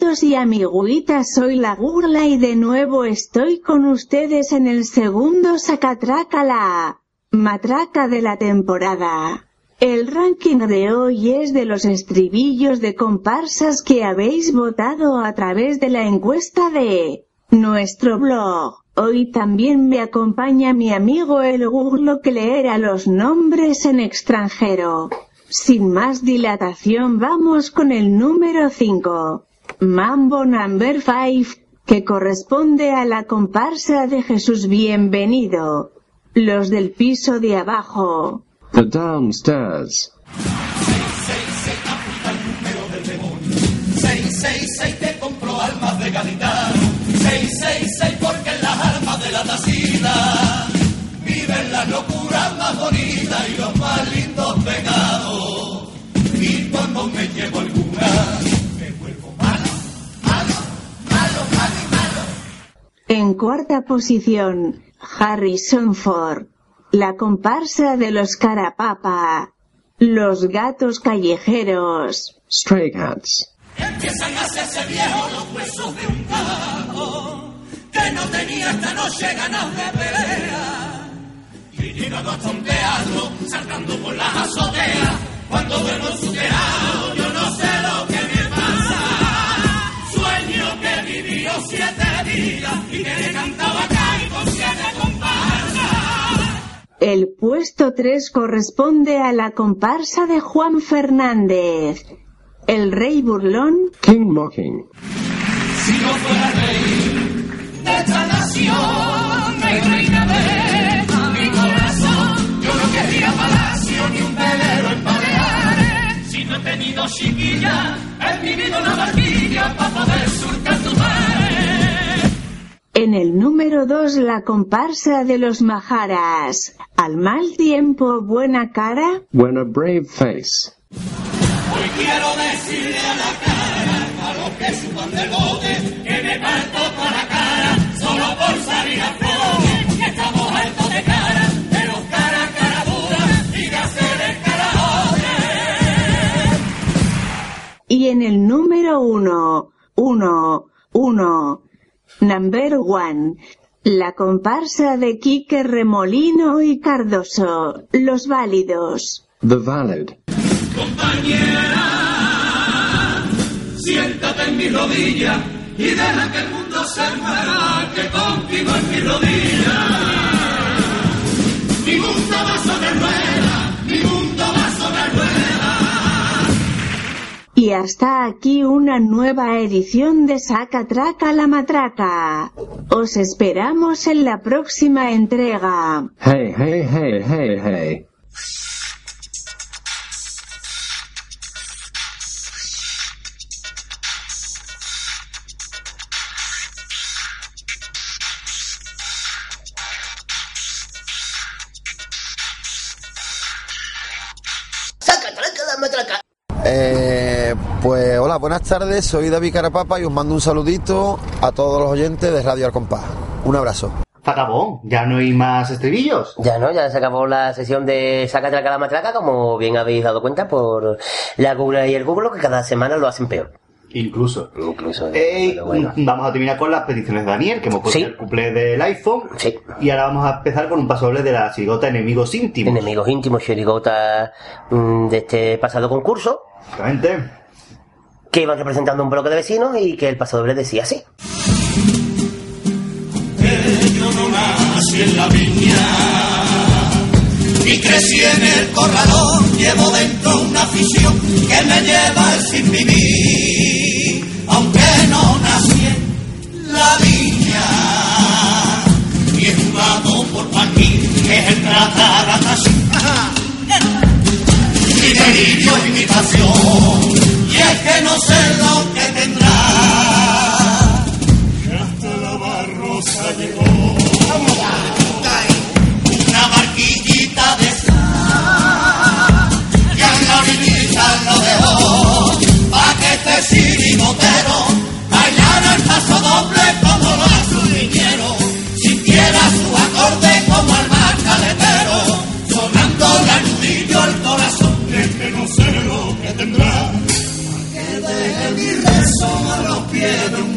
S20: Y amiguitas, soy la Gurla y de nuevo estoy con ustedes en el segundo Sacatraca la matraca de la temporada. El ranking de hoy es de los estribillos de comparsas que habéis votado a través de la encuesta de nuestro blog. Hoy también me acompaña mi amigo el Gurlo que leerá los nombres en extranjero. Sin más dilatación vamos con el número 5. Mambo Number 5, que corresponde a la comparsa de Jesús Bienvenido. Los del piso de abajo.
S21: The downstairs.
S4: 666 te compró almas de calidad. 666 porque en las almas de la tacita viven las locuras más bonitas y los más lindos pecados. Y cuando me llevo alguna,
S20: En cuarta posición, Harrison Ford. La comparsa de los Carapapa. Los gatos callejeros.
S21: Stray cats.
S4: empiezan a hacerse viejos los huesos de un gato que no tenía esta noche ganas de pelea. Y llegado a tontearlo,
S20: El puesto 3 corresponde a la comparsa de Juan Fernández. El rey burlón
S21: King Mocking.
S4: Si no fuera rey de esta nación, rey reina de mi corazón, yo no querría palacio ni un velero en Baleares. Si no he tenido chiquilla, he vivido una barquilla
S20: En el número 2 la comparsa de los Majaras. Al mal tiempo, buena cara.
S21: When a brave face.
S4: Hoy quiero decirle a la cara, a los que suban del bote, que me parto para la cara, solo por salir a flote, que estamos altos de cara, pero cara, cara dura, y de hacer escarajote.
S20: Y en el número 1, 1, 1, number one, la comparsa de Quique Remolino y Cardoso. Los válidos.
S21: The Valid.
S4: Compañera, siéntate en mi rodilla y deja que el mundo se mueva, que contigo en mi rodilla. Mi mundo va sobre
S20: Y hasta aquí una nueva edición de Saca Traca la Matraca. Os esperamos en la próxima entrega.
S21: Hey, hey, hey, hey, hey.
S10: Hola, buenas tardes, soy David Carapapa y os mando un saludito a todos los oyentes de Radio Al Compás. Un abrazo.
S2: Se acabó, ya no hay más estribillos.
S3: Ya no, ya se acabó la sesión de Saca Traca la Matraca, como bien habéis dado cuenta por la Google y el Google, que cada semana lo hacen peor.
S2: Incluso.
S3: Incluso.
S2: Eh,
S3: bueno.
S2: Vamos a terminar con las peticiones de Daniel, que hemos puesto
S3: Sí.
S2: el cumple del iPhone. Y ahora vamos a empezar con un paso doble de la chirigota Enemigos Íntimos.
S3: Enemigos íntimos, chirigota mm, de este pasado concurso.
S2: Exactamente.
S3: Que iban representando un bloque de vecinos y que el paso doble decía así.
S4: Yo no nací en la viña y crecí en el corralón. Llevo dentro una afición que me lleva al sin vivir, aunque no nací en la viña. Y he jugado por Paquín, que es el tratar así. Mi delirio y mi pasión, es que no sé lo que tendrá. hasta la barrosa llegó. Una barquillita de sal, y a la orillita lo dejó, pa' que este sirigotero bailara el paso doble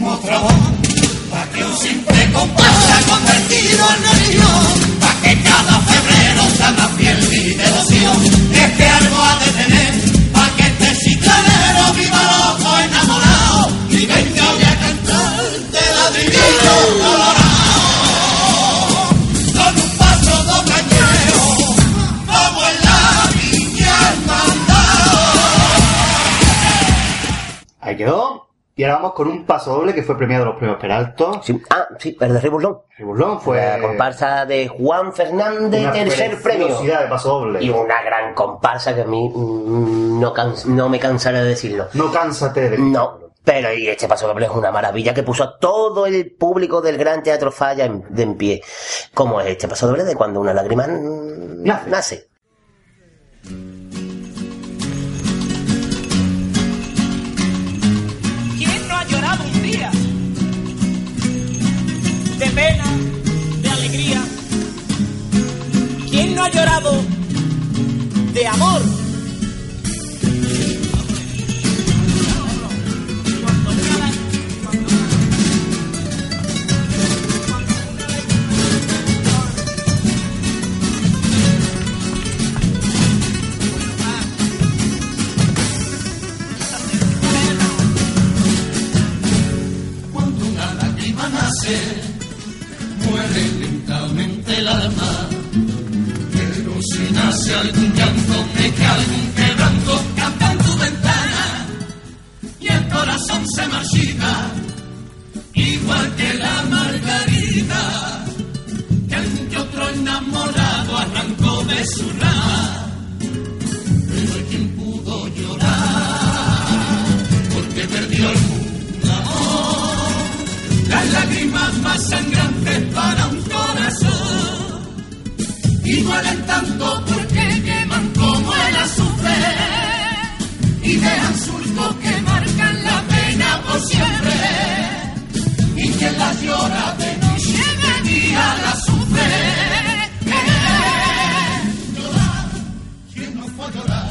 S4: pies de un mostrador pa' que un simple compás se ha convertido en religión, pa' que cada febrero sea más fiel mi devoción, es que algo ha de tener, pa' que este ciclanero viva loco enamorado, y venga hoy a cantarte ladrillo colorado, con un paso docañero, como en la viña
S2: Ahí quedó. Y ahora vamos con un paso doble que fue premiado en los premios Peralto.
S3: Ah, sí, el de Reburlón.
S2: Reburlón fue.
S3: La comparsa de Juan Fernández, tercer premio.
S2: de paso doble.
S3: Y una gran comparsa que a mí mm, no, cans- no me cansaré de decirlo.
S2: No cánsate de.
S3: No. Pero y este paso doble es una maravilla que puso a todo el público del Gran Teatro Falla en, de en pie. Como es este paso doble de cuando una lágrima nace.
S22: De pena, de alegría. ¿Quién no ha llorado de amor?
S4: Algún llanto, que algún quebranto canta en tu ventana y el corazón se marchita, igual que la margarita, que algún que otro enamorado arrancó de su rama. Pero quien pudo llorar, porque perdió algún amor, las lágrimas más sangrantes para un corazón, y duelen tanto porque y dejan surcos que marcan la pena por siempre. Y quien la llora de noche de día la sufre. Eh, Llorar, quien no fue a llorar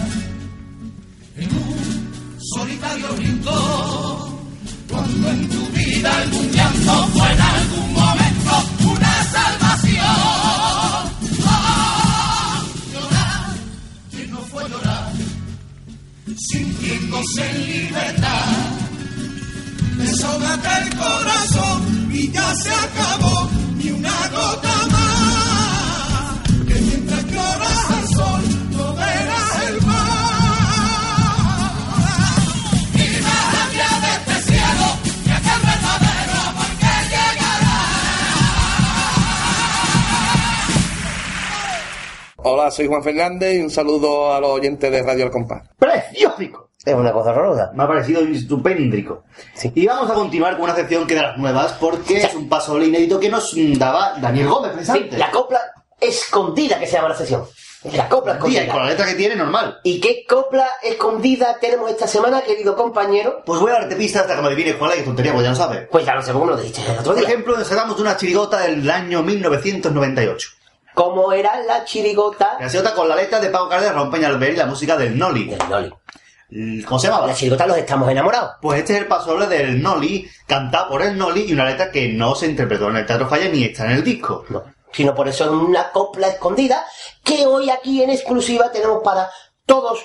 S4: en un solitario rincón. Cuando en tu vida algún llanto fue en algún momento una salvación. Sintiéndose en libertad. Desahógate el corazón y ya se acabó ni una gota más. Que mientras lloras al sol no verás el mar. Y más allá de este cielo, que aquel verdadero llegará.
S14: Hola, soy Juan Fernández y un saludo a los oyentes de Radio El Compás.
S3: Es una cosa horrorosa.
S2: Me ha parecido estupéndrico. Y vamos a continuar con una sección que de las nuevas, porque es un paso inédito que nos daba Daniel Gómez, precisamente.
S3: Sí, la copla escondida que se llama la sesión. La copla escondida.
S2: y con la letra que tiene, normal.
S3: ¿Y qué copla escondida tenemos esta semana, querido compañero?
S2: Pues voy a darte pistas hasta que me adivines cuál es, que tontería, pues ya lo sabes.
S3: Pues ya lo sé, ¿cómo me lo dijiste el otro
S2: Por ejemplo, nos sacamos de una chirigota del año 1998.
S3: ¿Cómo era la chirigota?
S2: La chirigota con la letra de Pau Carles, Rompeña Albert y la música del Noli.
S3: Del Noli.
S2: ¿Cómo se llamaba?
S3: La chirigota Los Estamos Enamorados.
S2: Pues este es el paso doble del Noli, cantado por el Noli y una letra que no se interpretó en el Teatro Falla ni está en el disco.
S3: No, sino por eso es una copla escondida que hoy aquí en exclusiva tenemos para todos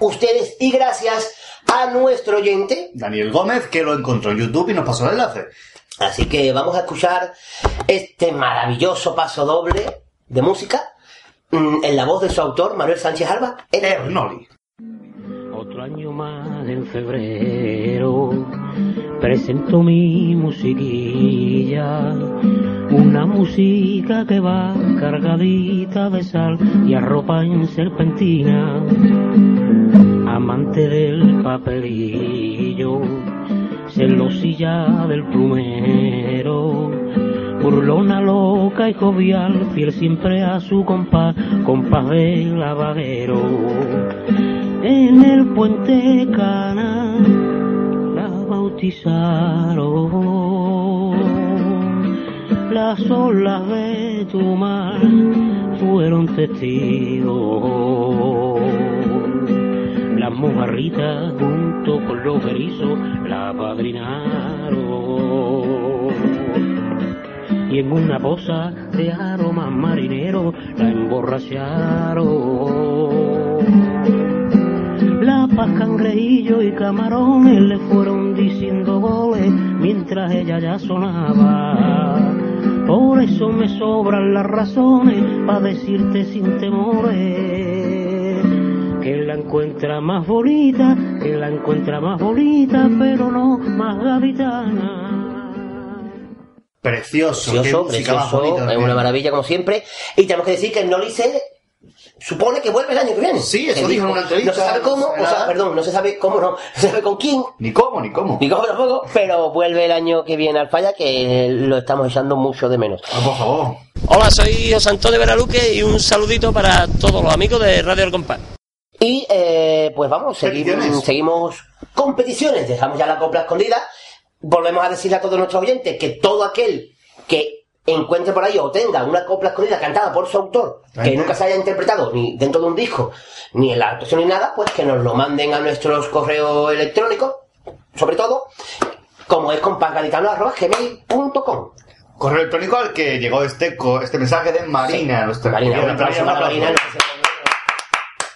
S3: ustedes y gracias a nuestro oyente.
S2: Daniel Gómez, que lo encontró en YouTube y nos pasó el enlace.
S3: Así que vamos a escuchar este maravilloso paso doble de música mm, en la voz de su autor, Manuel Sánchez Alba,
S2: el Noli.
S23: Año más en febrero presento mi musiquilla, una música que va cargadita de sal y arropa en serpentina, amante del papelillo, celosilla del plumero, burlona loca y jovial, fiel siempre a su compás, compás de lavadero. En el puente Cana la bautizaron, las olas de tu mar fueron testigos. Las mojarritas junto con los erizos la padrinaron y en una poza de aromas marineros la emborracharon. Cangreillo y camarones le fueron diciendo goles mientras ella ya sonaba. Por eso me sobran las razones para decirte sin temores que la encuentra más bonita, que la encuentra más bonita, pero no más gaditana.
S2: Precioso,
S3: Precioso, precioso,
S2: bonita.
S3: es una maravilla como siempre. Y tenemos que decir que el Noli se supone que vuelve el año que viene.
S2: Sí, eso
S3: Que
S2: dijo en una entrevista,
S3: No se sabe cómo,
S2: no
S3: o sea, perdón, no se sabe cómo, no, no se sabe con quién,
S2: Ni cómo, ni cómo.
S3: ni cómo tampoco, pero vuelve el año que viene al falla que lo estamos echando mucho de menos.
S2: Ah, por favor.
S24: Hola, soy José Antonio Veraluque y un saludito para todos los amigos de Radio El Compás.
S3: Y eh, pues vamos, seguimos, seguimos competiciones, dejamos ya la copla escondida, volvemos a decirle a todos nuestros oyentes que todo aquel que encuentre por ahí o tenga una copla escondida cantada por su autor, que nunca se haya interpretado ni dentro de un disco, ni en la actuación ni nada, pues que nos lo manden a nuestros correos electrónicos, sobre todo, como es compasgaditano.gmail.com
S2: Correo electrónico al que llegó este, este mensaje de Marina, nuestra
S3: Marina,
S2: Marina,
S3: para
S2: un
S3: Marina.
S2: aplauso.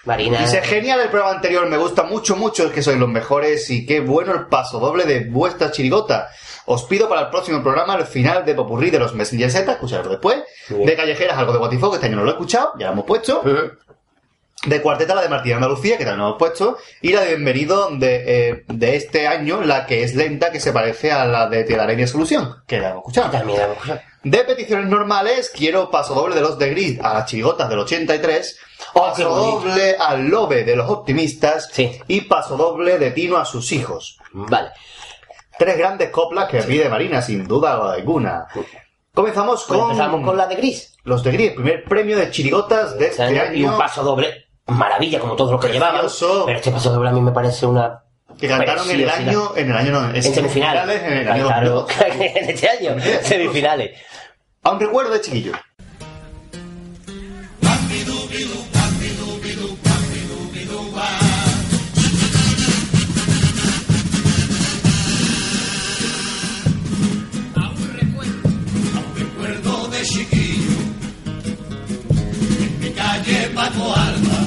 S3: Marina.
S2: Dice, genial el programa anterior, me gusta mucho, mucho, es que sois los mejores y qué bueno el paso doble de vuestra chirigota. Os pido para el próximo programa el final de Popurrí de los Messenger Z, escucharlo después. De Callejeras, algo de Guatifo, que este año no lo he escuchado, ya lo hemos puesto. De Cuarteta, la de Martín Andalucía, que también lo hemos puesto. Y la de Bienvenido de, eh, de este año, la que es lenta, que se parece a la de Te daré mi solución, que la hemos escuchado.
S3: También la hemos escuchado.
S2: De peticiones normales, quiero paso doble de los de Gris a las chirigotas del 83,
S3: Oh,
S2: paso doble al Lobe de los optimistas y paso doble de Tino a sus hijos.
S3: Vale.
S2: Tres grandes coplas que pide Marina, sin duda alguna. Comenzamos
S3: Pues
S2: con...
S3: empezamos con la de Gris.
S2: Los de Gris, el primer premio de chirigotas de este año.
S3: Y un paso doble. Maravilla, como todos los que llevaban. Pero este paso doble a mí me parece una.
S2: Que cantaron en el año, en el año no,
S3: En semifinales.
S2: en el año
S3: Claro,
S2: 2002.
S3: en este año. Semifinales.
S2: A un recuerdo de chiquillo.
S4: Paco Alba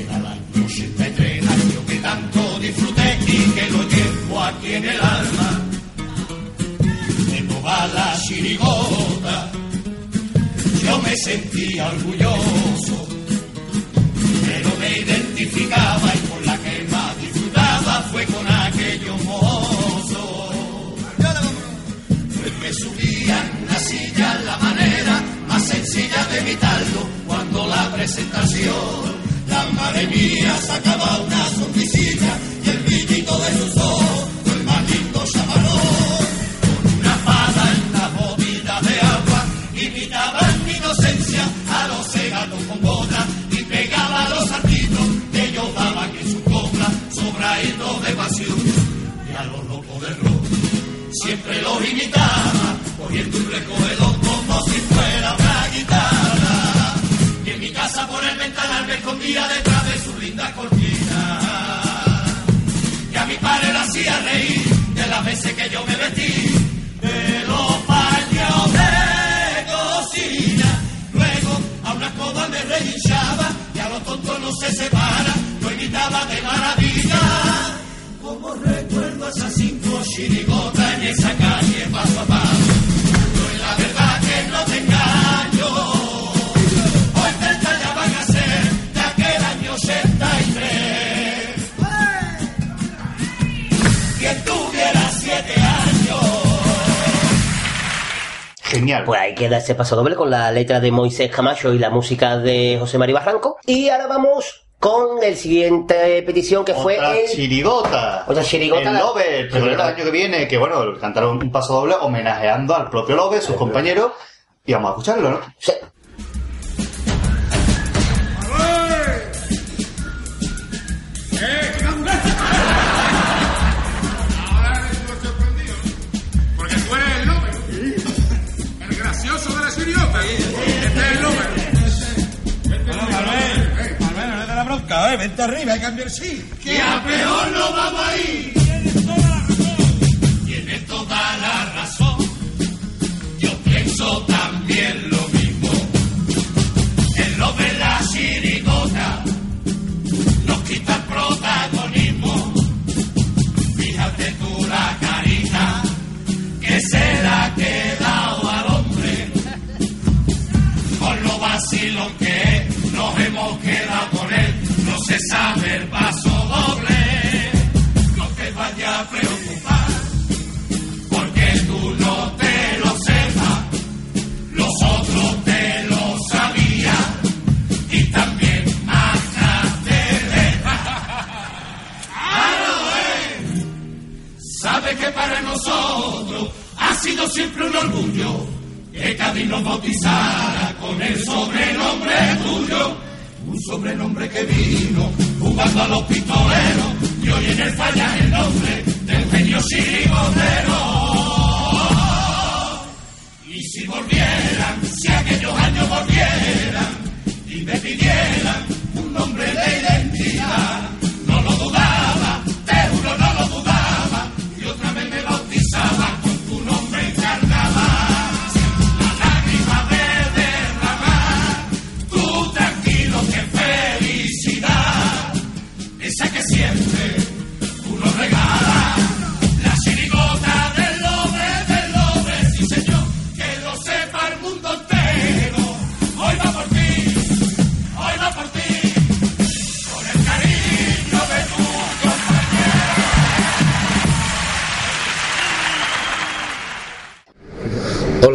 S4: era el año 83 año que tanto disfruté y que lo llevo aquí en el alma. De toda la chirigota yo me sentía orgulloso pero me identificaba y con la que más disfrutaba fue con aquellos mozos pues me subían una silla la manera más sencilla de evitarlo cuando la presentación la madre mía sacaba una sonrisilla y el brillito de sus ojos fue el más lindo con una fada en la botella de agua imitaban mi inocencia a los cegatos con botas y pegaba los artitos que ellos daban en su copla sobraditos de pasión y a los locos de rock. Siempre los imitaba, cogiendo un recogedor como si fuera guitarra. Y en mi casa por el ventanal me escondía detrás de su linda cortina. Y a mi padre le hacía reír de las veces que yo me vestí de los paños de cocina. Luego a una coda me relinchaba y a los tontos no se separa, lo imitaba de maravilla. Como recuerdo esas cinco chirigotas en esa calle paso a paso. Yo en la verdad que no te
S2: Genial.
S3: Pues ahí queda ese paso doble con la letra de Moisés Camacho y la música de José María Barranco. Y ahora vamos con el siguiente petición que fue
S2: Otra
S3: el...
S2: chirigota.
S3: Otra chirigota.
S2: El Lobe, el primero del año que viene, que bueno, cantaron un paso doble homenajeando al propio Lobe, sus compañeros. Y vamos a escucharlo, ¿no?
S25: La
S26: eh. Vente arriba, hay que cambiar sí.
S4: Que a peor no vamos a ir. Tiene toda la razón. Yo pienso también lo mismo. El lo de la chirigota nos quita el protagonismo. Fíjate tú la carita que se la ha quedado al hombre. Con lo vacilón que es, nos hemos quedado con él. No se sabe el paso doble. No te vayas a preocupar, porque tú no te lo sepas. Los otros te lo sabían y también más te Sabe que para nosotros ha sido siempre un orgullo que Cádiz nos bautizara con el sobrenombre tuyo. Un sobrenombre que vino jugando a los pistoleros y hoy en el falla el nombre del genio chirigotero. Y si volvieran, si aquellos años volvieran y me pidieran un nombre de identidad,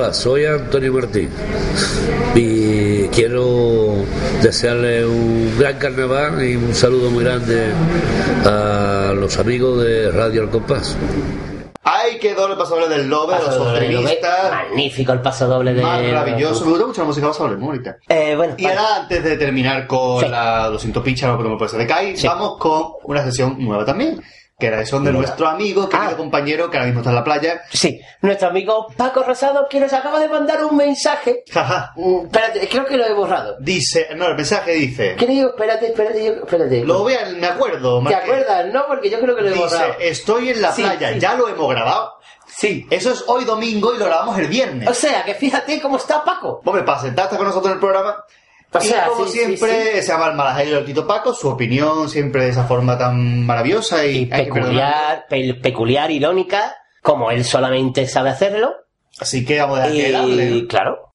S27: Hola, soy Antonio Martín y quiero desearle un gran carnaval y un saludo muy grande a los amigos de Radio El Compás.
S2: Ahí quedó el paso doble del Lobe, los
S3: Paso doble de Lobe.
S2: optimistas.
S3: Magnífico el paso doble de.
S2: Maravilloso. Me gusta mucho la música paso doble, muy bonita.
S3: Eh, bueno,
S2: Y ahora, antes de terminar con la 200 pichas, no me puede ser de Kai, vamos con una sesión nueva también. Que era son de nuestro amigo, querido compañero, que ahora mismo está en la playa.
S3: Sí, nuestro amigo Paco Rosado, que nos acaba de mandar un mensaje. Mm, espérate, creo que lo he borrado.
S2: Dice, no, el mensaje dice.
S3: Creo, espérate, espérate, yo, espérate.
S2: Lo vean, me acuerdo.
S3: ¿Te
S2: más que-
S3: acuerdas? No, porque yo creo que lo he
S2: Dice,
S3: borrado.
S2: estoy en la
S3: Sí,
S2: playa,
S3: sí.
S2: ya lo hemos grabado.
S3: Sí.
S2: Eso es hoy domingo y lo grabamos el viernes.
S3: O sea, que fíjate cómo está Paco.
S2: Hombre, para sentarte con nosotros en el programa.
S3: O
S2: y
S3: sea,
S2: como
S3: sí, sí,
S2: siempre,
S3: sí.
S2: se llama el malagelio del Tito Paco, su opinión siempre de esa forma tan maravillosa y.
S3: Peculiar, pe- peculiar, irónica, como él solamente sabe hacerlo.
S2: Así que vamos a dejar que
S3: Y
S2: ¿no?
S3: claro.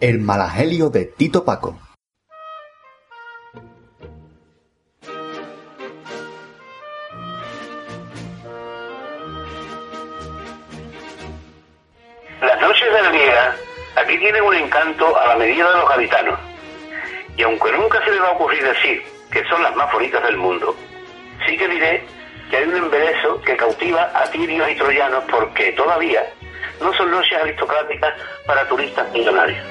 S2: El malagelio de Tito Paco.
S28: Aquí tienen un encanto a la medida de los gaditanos. Y aunque nunca se le va a ocurrir decir que son las más bonitas del mundo, sí que diré que hay un embeleso que cautiva a tirios y troyanos porque todavía no son noches aristocráticas para turistas millonarios.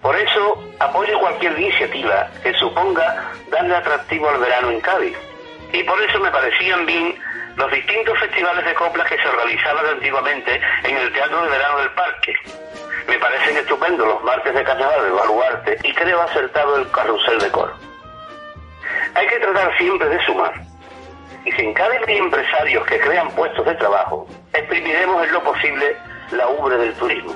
S28: Por eso apoyo cualquier iniciativa que suponga darle atractivo al verano en Cádiz. Y por eso me parecían bien los distintos festivales de coplas que se organizaban antiguamente en el Teatro de Verano del Parque. Me parecen estupendos los martes de carnaval del Baluarte y creo acertado el carrusel de coro. Hay que tratar siempre de sumar. Y si en hay empresarios que crean puestos de trabajo, exprimiremos en lo posible la ubre del turismo.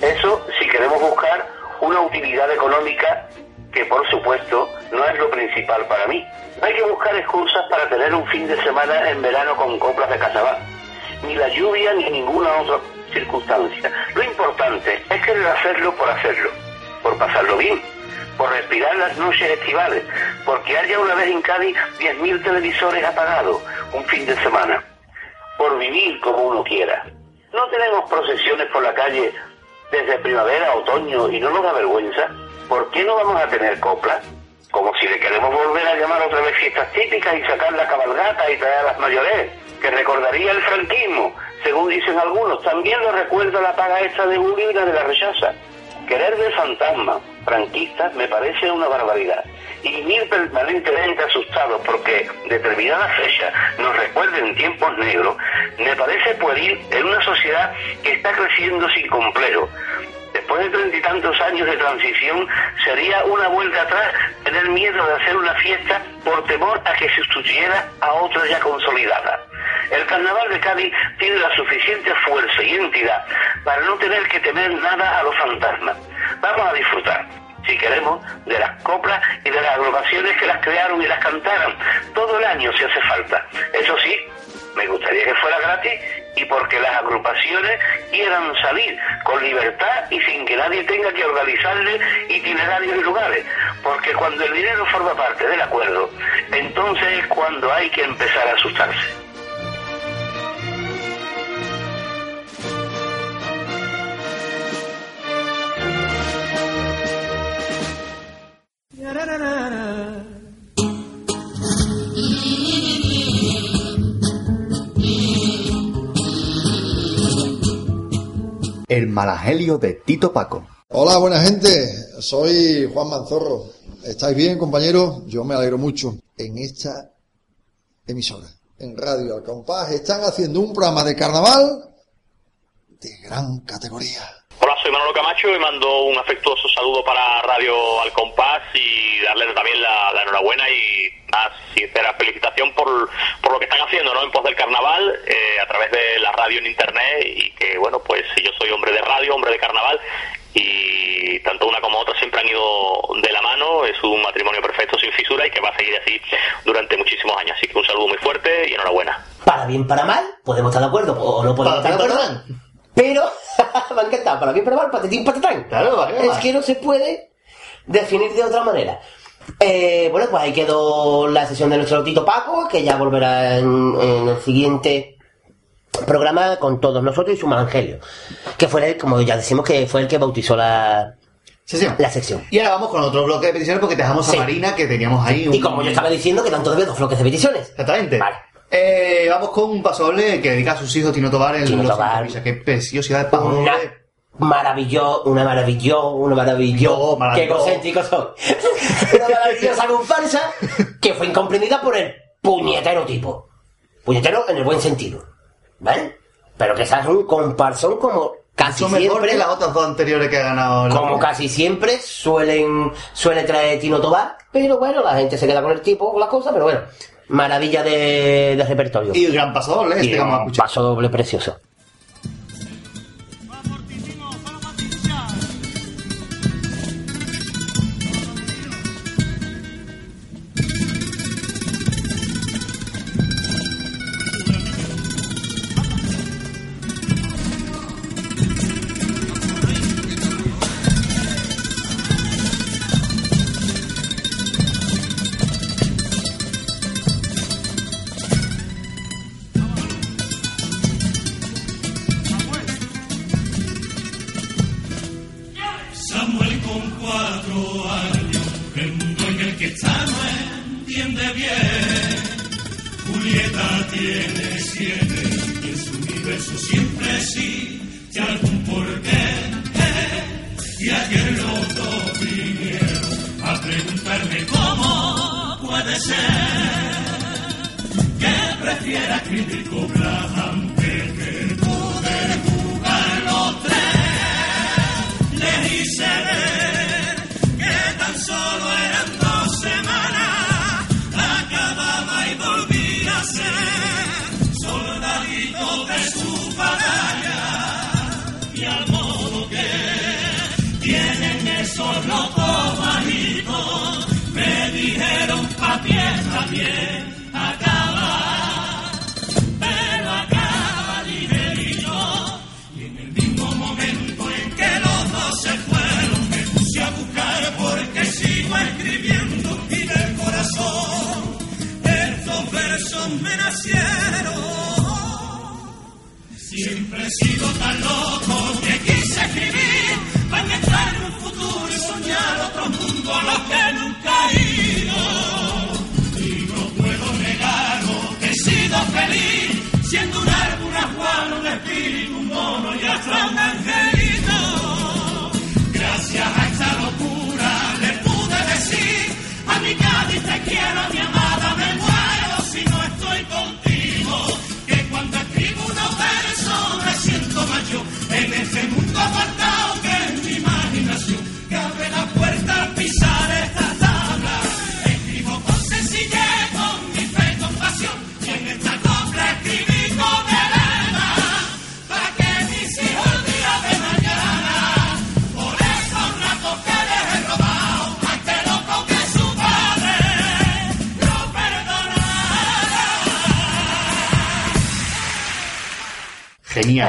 S28: Eso si queremos buscar una utilidad económica que por supuesto no es lo principal para mí. Hay que buscar excusas para tener un fin de semana en verano con coplas de carnaval. Ni la lluvia ni ninguna otra circunstancia. Lo importante es querer hacerlo por hacerlo, por pasarlo bien, por respirar las noches estivales, porque haya una vez en Cádiz 10.000 televisores apagados un fin de semana, por vivir como uno quiera. No tenemos procesiones por la calle desde primavera a otoño y no nos da vergüenza. ¿Por qué no vamos a tener coplas? Como si le queremos volver a llamar otra vez fiestas típicas y sacar la cabalgata y traer a las mayores, que recordaría el franquismo, según dicen algunos. También lo recuerda la paga extra de Uri y la de la rechaza. Querer de fantasma, franquistas, me parece una barbaridad. Y vivir permanentemente asustados porque determinadas fechas nos recuerden tiempos negros, me parece pueril en una sociedad que está creciendo sin complejo. Después de treinta y tantos años de transición, sería una vuelta atrás tener miedo de hacer una fiesta por temor a que se sustituyera a otra ya consolidada. El carnaval de Cádiz tiene la suficiente fuerza y entidad para no tener que temer nada a los fantasmas. Vamos a disfrutar, si queremos, de las coplas y de las agrupaciones que las crearon y las cantaron. Todo el año si hace falta. Eso sí, me gustaría que fuera gratis y porque las agrupaciones quieran salir con libertad y sin que nadie tenga que organizarle itinerarios y lugares. Porque cuando el dinero forma parte del acuerdo, entonces es cuando hay que empezar a asustarse.
S2: El malagelio de Tito Paco.
S19: Hola, buena gente. Soy Juan Manzorro. ¿Estáis bien, compañeros? Yo me alegro mucho. En esta emisora, en Radio Al Compás, están haciendo un programa de carnaval de gran categoría.
S29: Hola, soy Manolo Camacho y mando un afectuoso saludo para Radio Al Compás y darles también la, la enhorabuena y una sincera felicitación por, por lo que están haciendo ¿no? en pos del carnaval eh, a través de la radio en internet y que bueno pues yo soy hombre de radio, hombre de carnaval y tanto una como otra siempre han ido de la mano, es un matrimonio perfecto sin fisura y que va a seguir así durante muchísimos años, así que un saludo muy fuerte y enhorabuena.
S3: Para bien, para mal, podemos estar de acuerdo o no podemos
S2: Para
S3: estar de acuerdo. Pero, me ha encantado, para para mal, patetín, patatán.
S2: Claro, vale,
S3: Es
S2: vale.
S3: que no se puede
S4: definir de otra manera. Eh, bueno, pues ahí quedó la sesión de nuestro Tito Paco, que ya volverá en, en el siguiente programa con todos nosotros y su evangelio. Que fue el, como ya decimos, que fue el que bautizó la,
S2: Sesión.
S4: la sección.
S2: Y ahora vamos con otro bloque de peticiones porque dejamos
S4: Sí.
S2: a Marina que teníamos ahí un...
S4: Y como yo estaba diciendo, quedan todavía dos bloques de peticiones.
S2: Exactamente. Eh, vamos con un pasodoble que dedica a sus hijos Tino Tobar en
S4: Tino
S2: Los
S4: Tobar.
S2: Qué preciosidad de
S4: Una maravilló, una maravilló, una maravilló.
S2: maravilló.
S4: Qué egocéntricos son. una maravillosa comparsa que fue incomprendida por el puñetero tipo. Puñetero en el buen sentido. ¿Vale? Pero que es un comparsón como casi
S2: Mucho mejor
S4: siempre.
S2: que las otras dos anteriores que ha ganado.
S4: Como casi siempre suelen suele traer Tino Tobar, pero bueno, la gente se queda con el tipo, con la cosa, pero bueno, maravilla de, de repertorio.
S2: Y el gran pasodoble este
S4: Y
S2: que vamos a escuchar.
S4: paso doble precioso.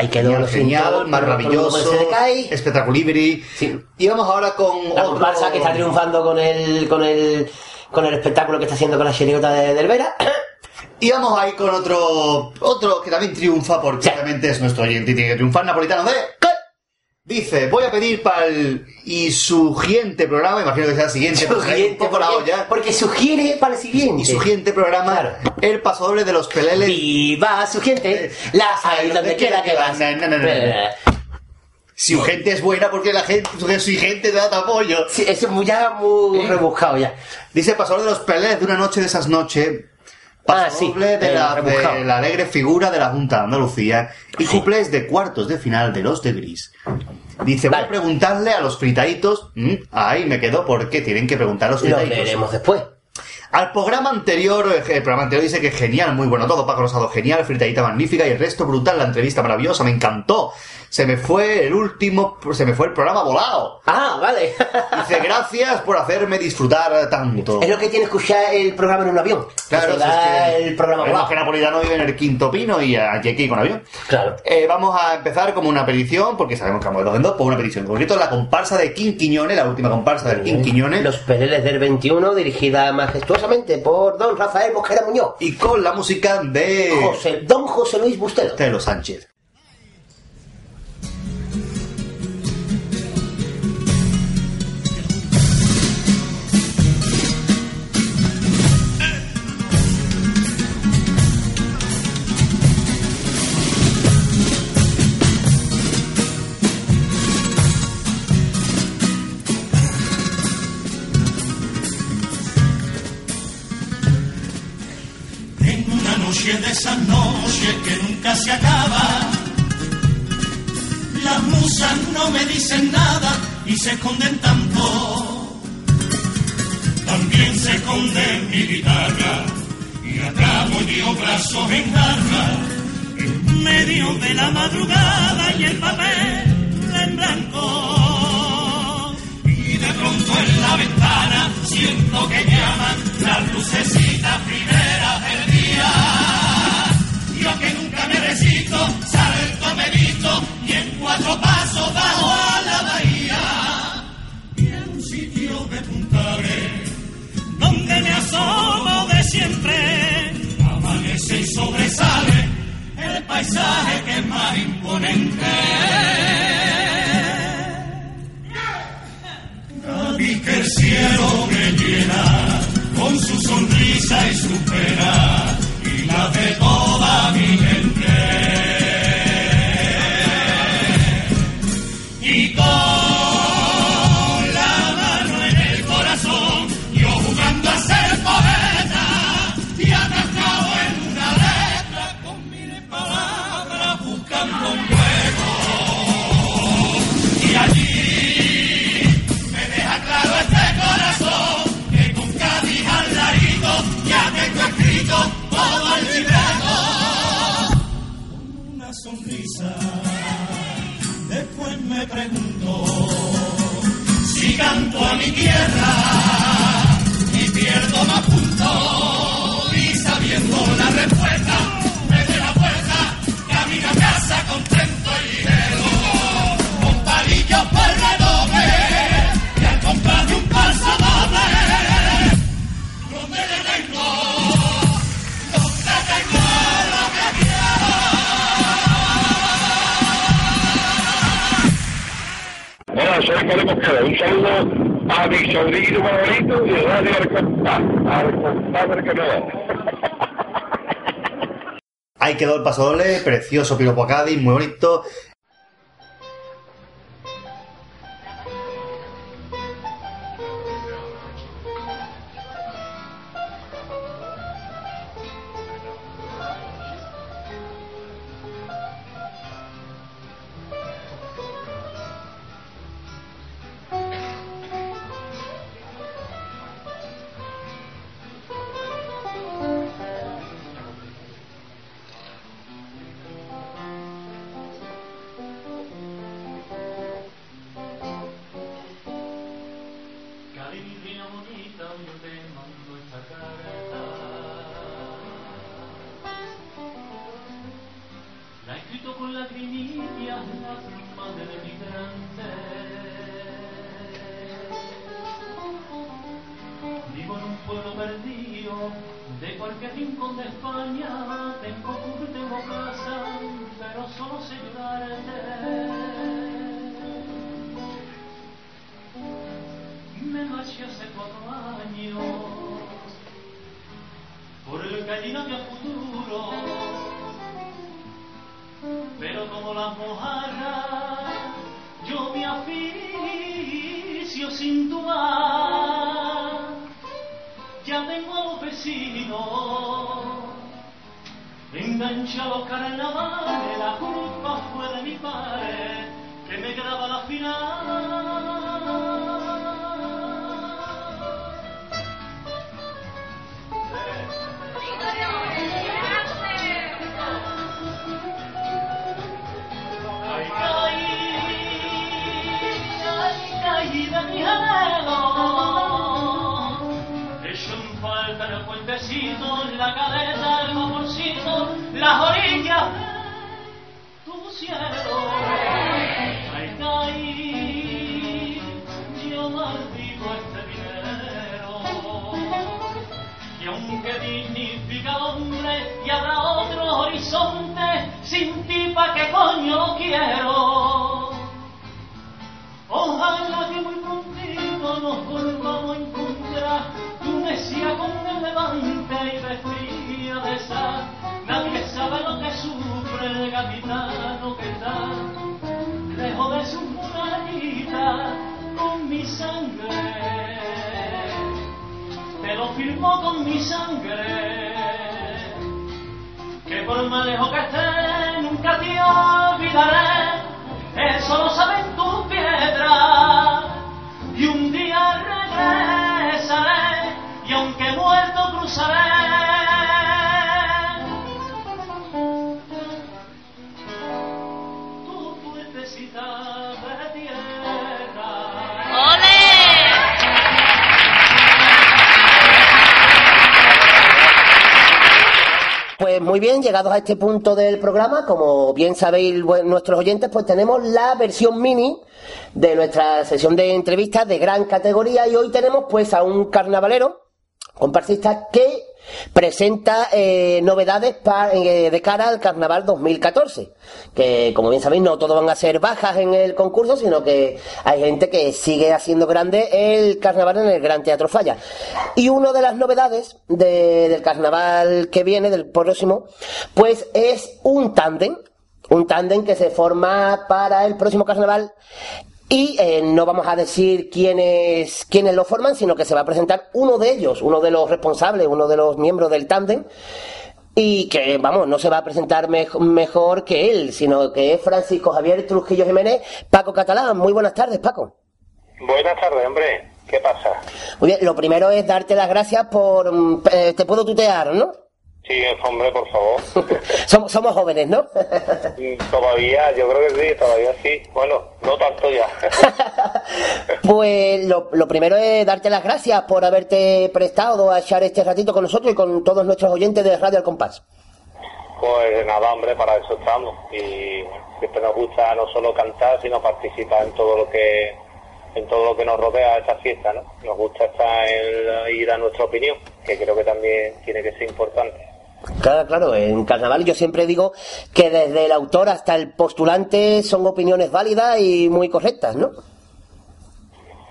S4: Ahí quedó,
S2: genial,
S4: lo siento,
S2: genial, maravilloso, espectaculibri. Y vamos ahora con
S4: La
S2: otro...
S4: comparsa que está triunfando con el, con el, con el espectáculo que está haciendo con la chirigota de, del Vera.
S2: Y vamos ahí con otro, otro que también triunfa porque obviamente es nuestro oyente y tiene que triunfar, napolitano de... Dice, voy a pedir para el y siguiente programa, imagino que sea el siguiente, porque
S4: Siguiente,
S2: poco la
S4: porque-
S2: olla.
S4: Porque sugiere para el siguiente.
S2: Y su siguiente programa, el pasodoble de los peleles.
S4: Viva su gente, las hay donde quiera que vas.
S2: No, no. Si su gente es buena, porque la gente, porque su gente da apoyo.
S4: Sí, eso es muy, ya muy rebuscado ya.
S2: Dice pasodoble de los peleles de una noche de esas noches.
S4: Ah, sí,
S2: Pasodoble de,
S4: eh,
S2: la,
S4: rebuscado.
S2: de la alegre figura de la Junta de Andalucía y cuplés de cuartos de final de los de gris. Dice, voy a preguntarle a los fritaditos. Mm, ahí me quedo porque tienen que preguntar a los
S4: Lo
S2: fritaditos.
S4: veremos después.
S2: Al programa anterior, eh, el programa anterior dice que genial, muy bueno todo, Paco Rosado genial, fritadita magnífica y el resto brutal, la entrevista maravillosa, me encantó. Se me fue el último, se me fue el programa volado.
S3: Ah, vale.
S2: Dice, gracias por hacerme disfrutar tanto.
S3: Es lo que tiene escuchar el programa en un avión.
S2: Claro, es que
S3: el programa volado.
S2: monje napolitano vive en el quinto pino y aquí que ir con avión.
S3: Claro.
S2: Eh, vamos a empezar como una petición, porque sabemos que vamos de dos en dos, por una petición. En concreto, la comparsa de Quinquiñones, la última comparsa del Quinquiñones.
S3: Los Peleles del 21, dirigida majestuosamente por don Rafael Mosquera Muñoz.
S2: Y con la música de...
S3: José, don José Luis Bustelo.
S2: De los Sánchez.
S4: Noche esas noches que nunca se acaba, las musas no me dicen nada y se esconden tanto. También se esconde mi guitarra y atrabo yo brazos en jarra en medio de la madrugada y el papel en blanco. Y de pronto en la ventana siento que llaman las lucecitas primeras. Que nunca me resisto, salto, medito y en cuatro pasos bajo a la bahía. Y en un sitio de puntares donde me asomo de siempre, amanece y sobresale el paisaje que es más imponente. Y que el cielo me llena con su sonrisa y su pena y la de después me pregunto si canto a mi tierra y pierdo más puntos. Y sabiendo la respuesta me de la puerta camino a casa contento
S30: Hola, soy Pablo Mosquera. Un saludo a mi sobrino favorito y Radio Arcompás, Arcompás del Canadá.
S2: Ahí quedó el paso doble, precioso piropo Cádiz, muy bonito.
S4: Las mojarras yo me aficio sin dudar. Ya tengo a los vecinos. Engancha los carnavales. La culpa fue de mi padre que me graba la final
S31: las orillas de tu cielo. Ay, yo maldigo este dinero. Y aunque dignifica hombre y habrá otro horizonte, sin ti pa' qué coño quiero. Ojalá que muy prontito nos volvamos el capitano que está lejos de su murallita con mi sangre. Te lo firmo con mi sangre, que por más lejos que esté nunca te olvidaré. Eso lo saben tus piedras y un día regresaré y aunque muerto cruzaré.
S3: Muy bien, llegados a este punto del programa, como bien sabéis nuestros oyentes, pues tenemos la versión mini de nuestra sesión de entrevistas de gran categoría y hoy tenemos pues a un carnavalero, comparsista que presenta eh, novedades eh, de cara al carnaval 2014, que como bien sabéis no todos van a ser bajas en el concurso, sino que hay gente que sigue haciendo grande el carnaval en el Gran Teatro Falla. Y una de las novedades de- del carnaval que viene, del próximo, pues es un tándem, un tándem que se forma para el próximo carnaval y eh, no vamos a decir quiénes, quiénes lo forman, sino que se va a presentar uno de ellos, uno de los responsables, uno de los miembros del tándem, y que, vamos, no se va a presentar mej- mejor que él, sino que es Francisco Javier Trujillo Jiménez, Paco Catalán. Muy buenas tardes, Paco.
S29: Buenas tardes, hombre. ¿Qué pasa?
S3: Muy bien, lo primero es darte las gracias por... mm, eh, te puedo tutear, ¿no?
S29: Sí, hombre, por favor.
S3: Somos, somos jóvenes, ¿no?
S29: todavía, yo creo que sí, todavía sí. Bueno, no tanto ya.
S3: Pues lo, lo primero es darte las gracias por haberte prestado a echar este ratito con nosotros y con todos nuestros oyentes de Radio Al Compás.
S29: Pues nada, hombre, para eso estamos. Y siempre nos gusta no solo cantar, sino participar en todo lo que en todo lo que nos rodea esta fiesta, ¿no? Nos gusta estar en, ir a nuestra opinión, que creo que también tiene que ser importante.
S3: Claro, claro, en carnaval yo siempre digo que desde el autor hasta el postulante son opiniones válidas y muy correctas, ¿no?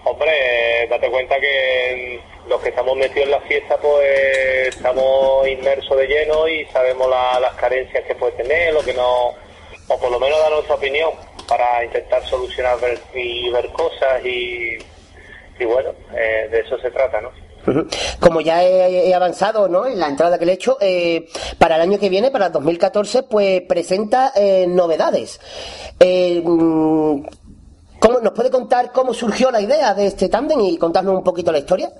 S29: Hombre, date cuenta que los que estamos metidos en la fiesta, pues estamos inmersos de lleno y sabemos la- las carencias que puede tener, lo que no, o por lo menos dar nuestra opinión para intentar solucionar ver- y ver cosas y, y bueno, eh, de eso se trata, ¿no?
S3: Como ya he, he avanzado ¿no? en la entrada que le he hecho, eh, para el año que viene, para el 2014, pues presenta eh, novedades. Eh, mm, ¿cómo, ¿Nos puede contar cómo surgió la idea de este tándem y contarnos un poquito la historia?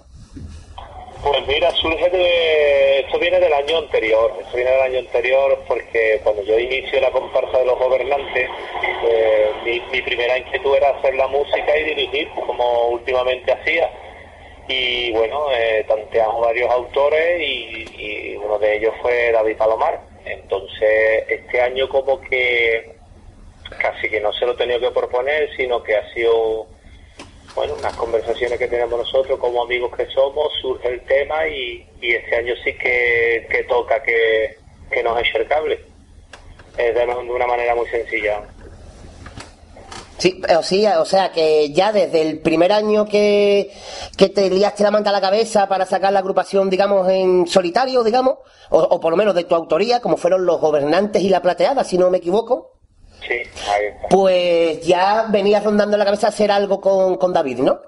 S29: Pues mira, surge de... Esto viene del año anterior. Esto viene del año anterior porque cuando yo inicio la comparsa de los gobernantes, eh, mi, mi primera inquietud era hacer la música y dirigir, como últimamente hacía. Y bueno, eh, tanteamos varios autores y, uno de ellos fue David Palomar. Entonces, este año como que casi que no se lo he tenido que proponer, sino que ha sido bueno, unas conversaciones que tenemos nosotros como amigos que somos, surge el tema y, este año sí que, toca que, nos eche cable. De una manera muy sencilla.
S3: Sí, o, sí, o sea que ya desde el primer año que, que te liaste la manta a la cabeza para sacar la agrupación, digamos, en solitario, digamos, o, o por lo menos de tu autoría, como fueron los gobernantes y la plateada, si no me equivoco,
S29: Sí, ahí está.
S3: pues ya venías rondando la cabeza hacer algo con, con David, ¿no?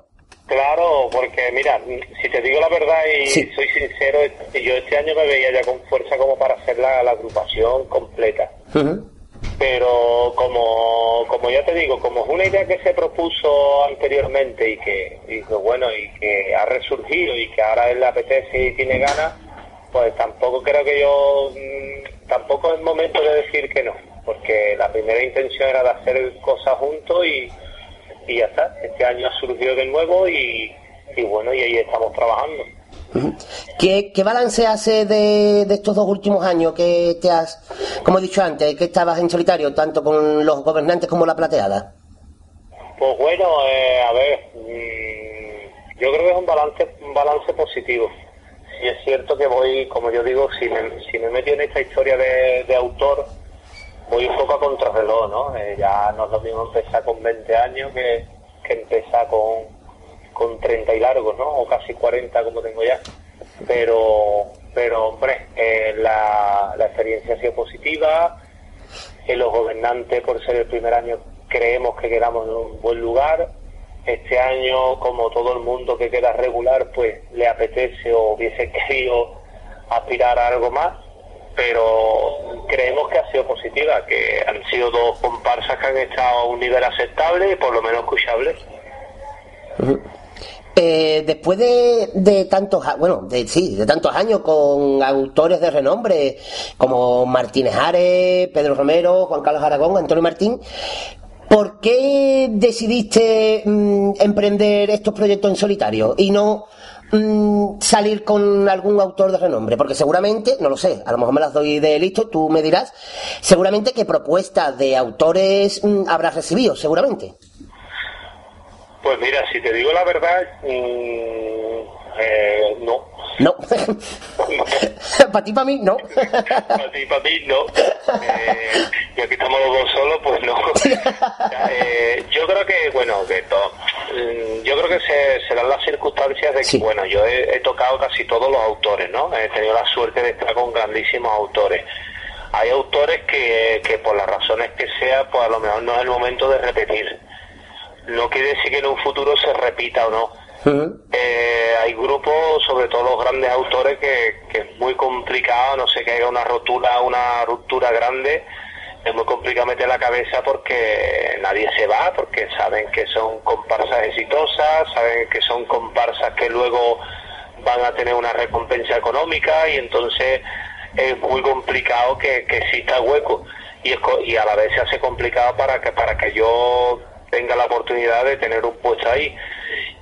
S29: Claro, porque mira, si te digo la verdad y soy sincero, yo este año me veía ya con fuerza como para hacer la, la agrupación completa. Pero como, como ya te digo, como es una idea que se propuso anteriormente y que, y que, bueno, y que ha resurgido y que ahora él le apetece y tiene ganas, pues tampoco creo que yo, mm, tampoco es momento de decir que no, porque la primera intención era de hacer cosas juntos y, y ya está. Este año ha surgido de nuevo y, y bueno, y ahí estamos trabajando.
S3: ¿Qué, qué balance hace de, de estos dos últimos años que te has, como he dicho antes, que estabas en solitario, tanto con los gobernantes como la plateada?
S29: Pues bueno, eh, a ver, mm, yo creo que es un balance, un balance positivo. Si es cierto que voy, como yo digo, si me, si me meto en esta historia de, de autor, voy un poco a contrarreloj, ¿no? Eh, ya no es lo mismo empezar con 20 años que, que empezar con, con 30 y largos, ¿no? O casi 40 como tengo ya. Pero, pero hombre, eh, la, la experiencia ha sido positiva. Eh, los gobernantes, por ser el primer año, creemos que quedamos en un buen lugar. Este año, como todo el mundo que queda regular, pues le apetece o hubiese querido aspirar a algo más, pero creemos que ha sido positiva, que han sido dos comparsas que han estado a un nivel aceptable y por lo menos escuchable.
S3: Eh, después de, de tantos, bueno, de, sí, de tantos años con autores de renombre como Martínez Ares, Pedro Romero, Juan Carlos Aragón, Antonio Martín, ¿por qué decidiste mm, emprender estos proyectos en solitario y no mm, salir con algún autor de renombre? Porque seguramente, no lo sé, a lo mejor me las doy de listo, tú me dirás, seguramente que propuestas de autores mm, habrás recibido, seguramente.
S29: Pues mira, si te digo la verdad, mm, eh, no.
S3: No. para ti, para mí, no.
S29: para ti, para mí, no. Eh, y aquí estamos los dos solos, pues no. Eh, yo creo que, bueno, que to- mm, yo creo que se, se dan las circunstancias de que, bueno, yo he, he tocado casi todos los autores, ¿no? He tenido la suerte de estar con grandísimos autores. Hay autores que, que por las razones que sea, pues a lo mejor no es el momento de repetir. No quiere decir que en un futuro se repita o no. Eh, hay grupos, sobre todo los grandes autores, que, que es muy complicado, no sé, que haya una rotura, una ruptura grande, es muy complicado meter la cabeza porque nadie se va, porque saben que son comparsas exitosas, saben que son comparsas que luego van a tener una recompensa económica y entonces es muy complicado que, que exista hueco y, es y a la vez se hace complicado para que para que yo tenga la oportunidad de tener un puesto ahí.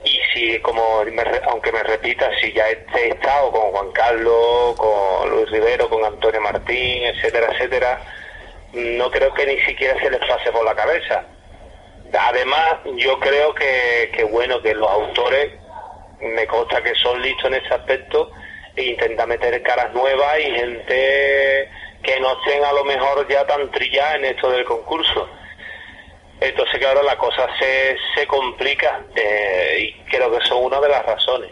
S29: Y si como me aunque me repita si ya he estado con Juan Carlos con Luis Rivero con Antonio Martín etcétera etcétera no creo que ni siquiera se les pase por la cabeza. Además yo creo que, que bueno que los autores me consta que son listos en ese aspecto e intentan meter caras nuevas y gente que no estén a lo mejor ya tan trillada en esto del concurso entonces claro la cosa se, se complica eh, y creo que son una de las razones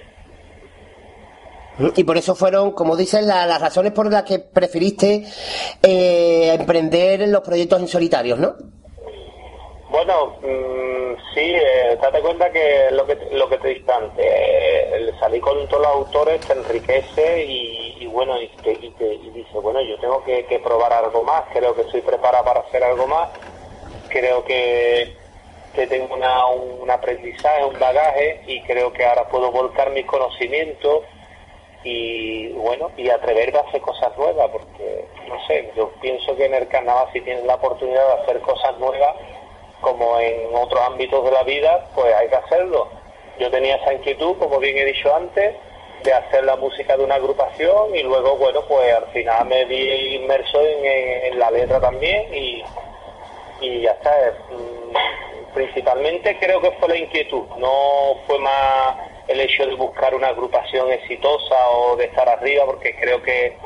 S3: Y por eso fueron, como dicen, la- las razones por las que preferiste eh, emprender los proyectos en solitarios, ¿no?
S29: Bueno, mm, sí, eh, date cuenta que lo que lo que te dije antes, eh, el salir con todos los autores te enriquece y, y bueno, y, te, y, te- y dice, bueno, yo tengo que, que probar algo más, creo que estoy preparado para hacer algo más, creo que, que tengo una, un aprendizaje, un bagaje y creo que ahora puedo volcar mis conocimientos y bueno, y atreverme a hacer cosas nuevas, porque no sé, yo pienso que en el carnaval si tienes la oportunidad de hacer cosas nuevas, como en otros ámbitos de la vida, pues hay que hacerlo. Yo tenía esa inquietud, como bien he dicho antes, de hacer la música de una agrupación y luego, bueno, pues al final me vi inmerso en, la letra también y, y ya está. mm, Principalmente creo que fue la inquietud, no fue más el hecho de buscar una agrupación exitosa o de estar arriba, porque creo que,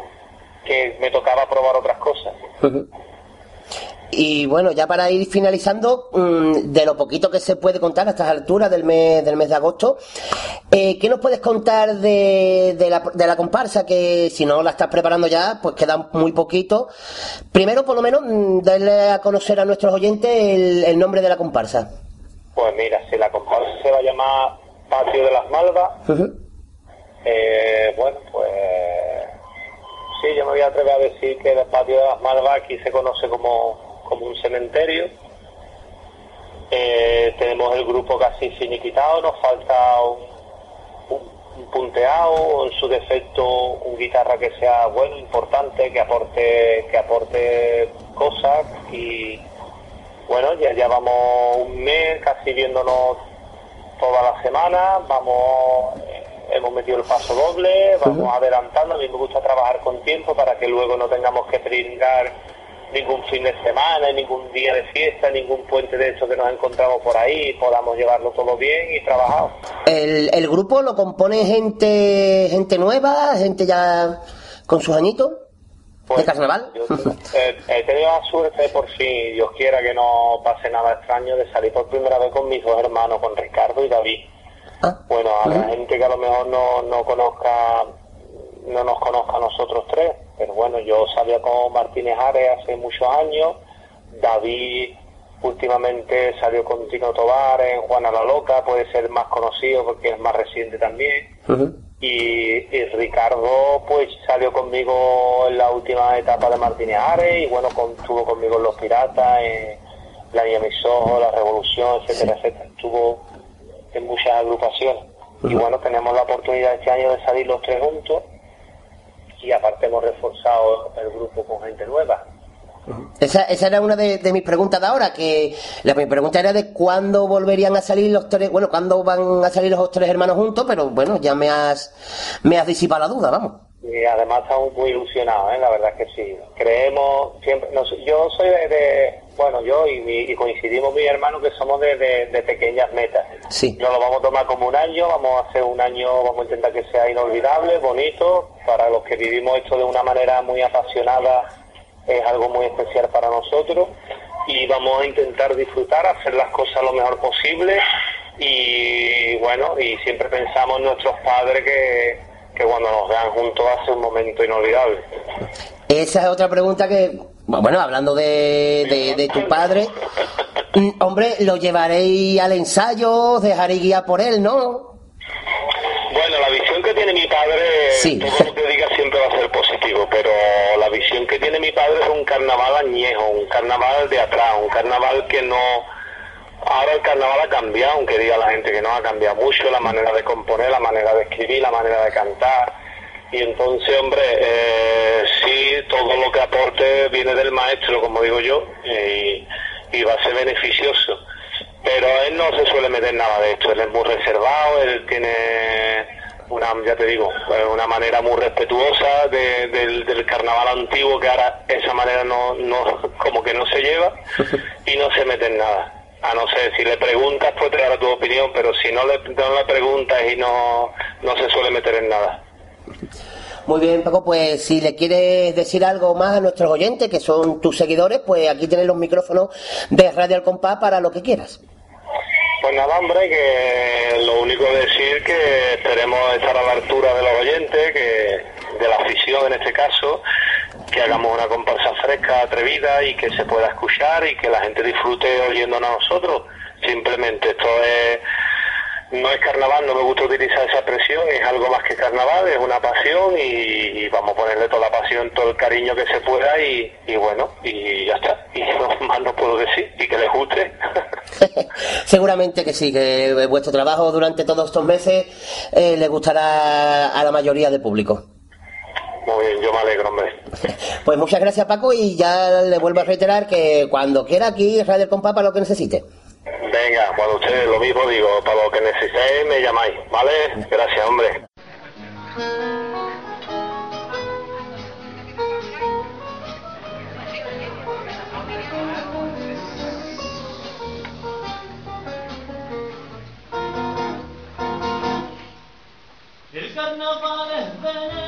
S29: que me tocaba probar otras cosas.
S3: Y bueno, ya para ir finalizando, mm, de lo poquito que se puede contar a estas alturas del mes, del mes de agosto, eh, ¿qué nos puedes contar de, de la, de la comparsa? Que si no la estás preparando ya, pues queda muy poquito. Primero, por lo menos, mm, darle a conocer a nuestros oyentes el, el nombre de la comparsa.
S29: Pues mira, si la comparsa se va a llamar Patio de las Malvas, eh, bueno, pues sí, yo me voy a atrever a decir que el Patio de las Malvas aquí se conoce como, como un cementerio. Eh, tenemos el grupo casi finiquitado, nos falta un, un- un punteado, o en su defecto un guitarra que sea bueno, importante, que aporte, que aporte cosas y, bueno, ya llevamos un mes casi viéndonos toda la semana, vamos, eh, hemos metido el paso doble, vamos adelantando, a mí me gusta trabajar con tiempo para que luego no tengamos que pringar ningún fin de semana, ningún día de fiesta, ningún puente de eso que nos encontramos por ahí, podamos llevarlo todo bien y trabajar.
S3: ¿El, el grupo lo compone gente gente nueva, gente ya con sus añitos de carnaval?
S29: Eh, he tenido la suerte, por si Dios quiera que no pase nada extraño, de salir por primera vez con mis dos hermanos, con Ricardo y David. Bueno, a la gente que a lo mejor no, no conozca, no nos conozca a nosotros tres, pero bueno, yo salía con Martínez Ares hace muchos años, David últimamente salió con Tino Tobar en Juana la Loca, puede ser más conocido porque es más reciente también. Y, y Ricardo pues salió conmigo en la última etapa de Martínez Ares y bueno, con- estuvo conmigo en Los Piratas, en La Niña Mis Ojos, La Revolución, etcétera, etcétera. Estuvo en muchas agrupaciones. Y bueno, tenemos la oportunidad este año de salir los tres juntos y aparte hemos reforzado el grupo con gente nueva.
S3: Esa, esa era una de, de mis preguntas de ahora, que la mi pregunta era de cuándo volverían a salir los tres, bueno, cuándo van a salir los tres hermanos juntos, pero bueno, ya me has, me has disipado la duda, vamos.
S29: Y además estamos muy ilusionados, ¿eh? la verdad que sí. Creemos, siempre, no yo soy de, de- bueno, yo y, mi- y coincidimos mis hermanos que somos de, de- de pequeñas metas.
S3: Sí.
S29: No lo vamos a tomar como un año, vamos a hacer un año, vamos a intentar que sea inolvidable, bonito, para los que vivimos esto de una manera muy apasionada, es algo muy especial para nosotros y vamos a intentar disfrutar, hacer las cosas lo mejor posible y bueno, y siempre pensamos en nuestros padres que, que cuando nos vean juntos ser un momento inolvidable.
S3: Esa es otra pregunta que, bueno, hablando de, de, de tu padre, mm, hombre, lo llevaréis al ensayo, dejaréis guiar por él, ¿no?
S29: Bueno, la visión que tiene mi padre, todo lo que diga siempre va a ser positivo, pero la visión que tiene mi padre es un carnaval añejo, un carnaval de atrás, un carnaval que no... Ahora el carnaval ha cambiado, aunque diga la gente que no ha cambiado mucho, la manera de componer, la manera de escribir, la manera de cantar. Y entonces, hombre, eh, sí, todo lo que aporte viene del maestro, como digo yo, y, y va a ser beneficioso. Pero él no se suele meter nada de esto, él es muy reservado, él tiene una, ya te digo, eh, una manera muy respetuosa de- del, del carnaval antiguo que ahora esa manera no, no, como que no se lleva y no se mete en nada. A no ser, si le preguntas, te dará tu opinión, pero si no le, no le preguntas y no, no se suele meter en nada.
S3: Muy bien, Paco, pues si le quieres decir algo más a nuestros oyentes, que son tus seguidores, pues aquí tienes los micrófonos de Radio Al Compás para lo que quieras.
S29: Pues nada, hombre, que lo único decir que esperemos estar a la altura de los oyentes, que de la afición en este caso, que hagamos una comparsa fresca, atrevida y que se pueda escuchar y que la gente disfrute oyéndonos a nosotros. Simplemente esto es no es carnaval, no me gusta utilizar esa expresión, es algo más que carnaval, es una pasión y, vamos a ponerle toda la pasión, todo el cariño que se pueda y, y bueno, y ya está. Y no, más no puedo decir, y que les guste.
S3: Seguramente que sí, que vuestro trabajo durante todos estos meses eh, le gustará a la mayoría del público.
S29: Muy bien, yo me alegro, hombre.
S3: Pues muchas gracias Paco y ya le vuelvo a reiterar que cuando quiera aquí Radio Compás para lo que necesite.
S29: Venga, cuando ustedes lo mismo digo, para lo que necesitéis me llamáis, ¿vale? Gracias, hombre.
S31: El carnaval es veneno,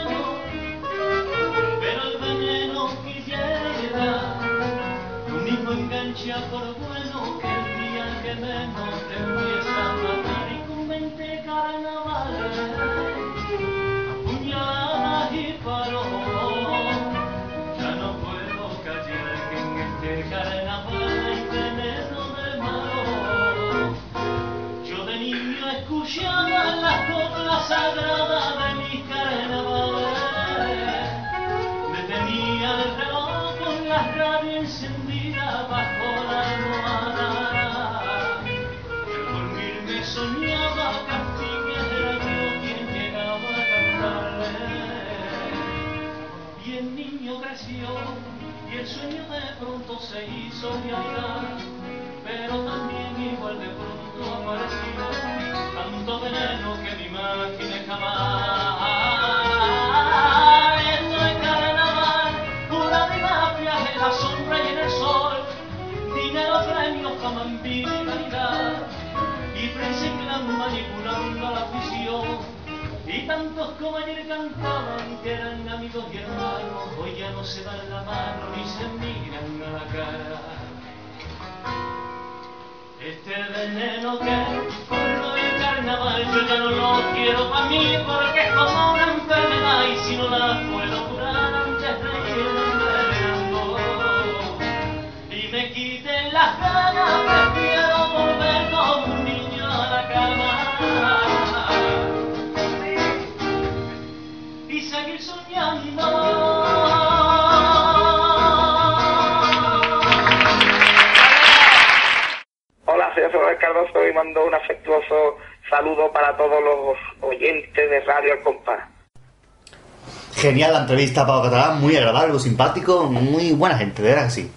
S31: por bueno que el día que menos te empieza a matar y con 20 carnavales, apuñaladas y palos, ya no puedo callar que en este carnaval hay veneno de malo. Yo de niño escuchaba las coplas sagradas de mis carnavales. Me tenía el reloj con la radio encendida bajo Y el sueño de pronto se hizo realidad. pero también igual de pronto apareció tanto veneno que me imaginé jamás. Manipulando la afición. Y tantos como ayer cantaban que eran amigos y hermanos, hoy ya no se dan la mano ni se miran a la cara. Este veneno que corro del carnaval yo ya no lo quiero para mí porque es como una enfermedad y si no la puedo
S30: Cardoso y mando un afectuoso saludo para todos los oyentes de Radio El Compás.
S4: Genial la entrevista Pablo Catalán, muy agradable, muy simpático, muy buena gente, de verdad que sí.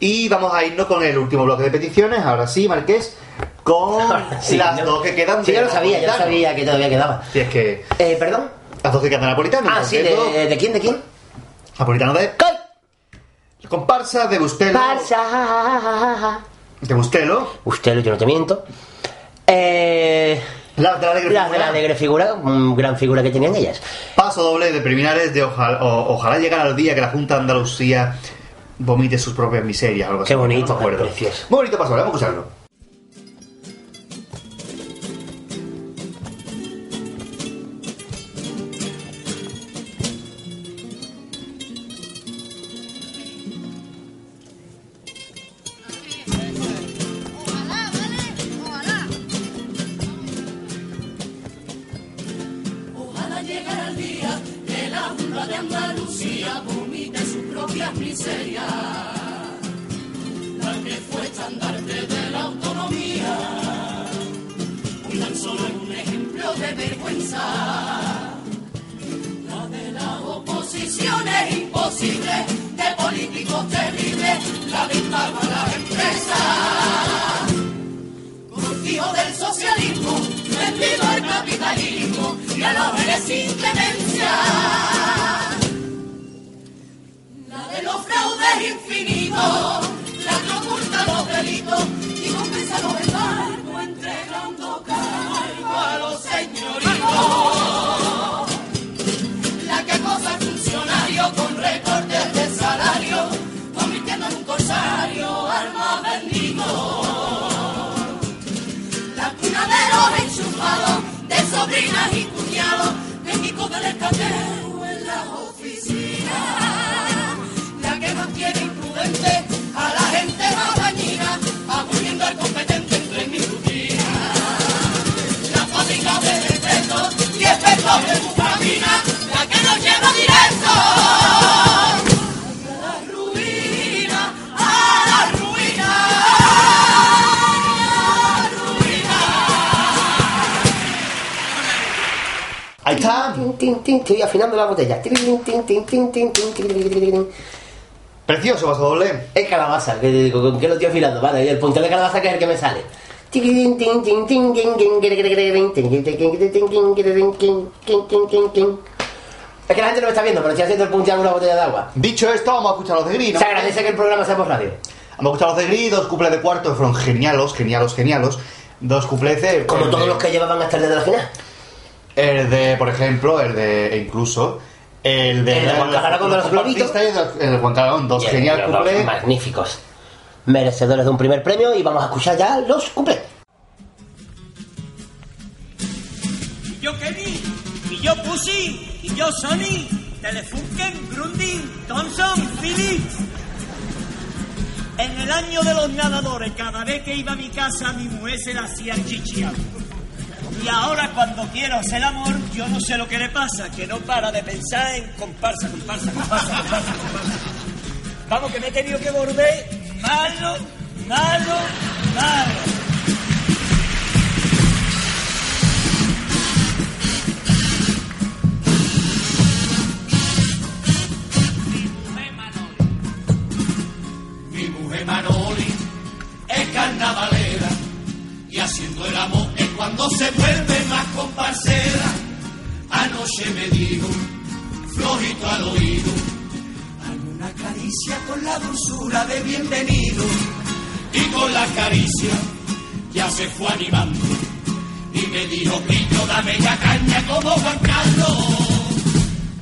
S4: Y vamos a irnos con el último bloque de peticiones, ahora sí, Marqués, con
S3: Sí,
S4: las
S3: yo-
S4: dos que quedan
S3: Sí, yo lo sabía, yo
S4: Napolitano.
S3: sabía que todavía quedaba.
S4: Si es que...
S3: Eh, ¿Perdón?
S4: Las dos de Napolitano.
S3: Ah, sí, de, ¿de quién? ¿De quién?
S4: Napolitano de... Comparsa de Bustelo.
S3: Barça.
S4: De Bustelo.
S3: Bustelo, yo no te miento. Eh,
S4: las de la alegre
S3: las de
S4: figura.
S3: la alegre figura, gran figura que tenían ellas.
S4: Paso doble de preliminares de ojalá, o- ojalá llegar al día que la Junta de Andalucía vomite sus propias miserias. Algo así.
S3: Qué bonito,
S4: no me acuerdo.
S3: precioso.
S4: Muy bonito paso doble, vamos a escucharlo.
S3: estoy afinando la botella.
S4: Precioso, vaso doble.
S3: Es calabaza, que digo, ¿con qué lo estoy afilando? Vale, y el puntel de calabaza que es el que me sale. Es que la gente no me está viendo, pero estoy haciendo el punteado en una botella de agua.
S4: Dicho esto, vamos a escuchar los de Gris. ¿no?
S3: Se agradece que el programa sea por radio.
S4: Vamos a escuchar los de Gris, dos cuples de cuarto, fueron genialos, genialos, genialos. Dos cupleces.
S3: Como todos los que llevaban hasta el de la final.
S4: El de, por ejemplo, el de. e incluso. El de.
S3: El de Juan Carragón de los globitos.
S4: y el de- Juan Caragón, dos genial cuplés.
S3: Magníficos. Merecedores de un primer premio y vamos a escuchar ya los cuplés.
S22: Y yo Kenny, y yo Pussy, y yo Sony, Telefunken, Grundy, Thomson, Philips. En el año de los nadadores, cada vez que iba a mi casa, mi mujer se la hacía chichia. Y ahora cuando quiero hacer amor, yo no sé lo que le pasa, que no para de pensar en comparsa, comparsa, comparsa, comparsa, comparsa. Vamos, que me he tenido que volver malo, malo, malo.
S31: Mi mujer Manoli es
S4: cuando se vuelve más comparsera. Anoche me dijo, flojito al oído, dame una caricia con la dulzura de bienvenido. Y con la caricia ya se fue animando. Y me dijo, pillo, dame ya caña como Juan Carlos.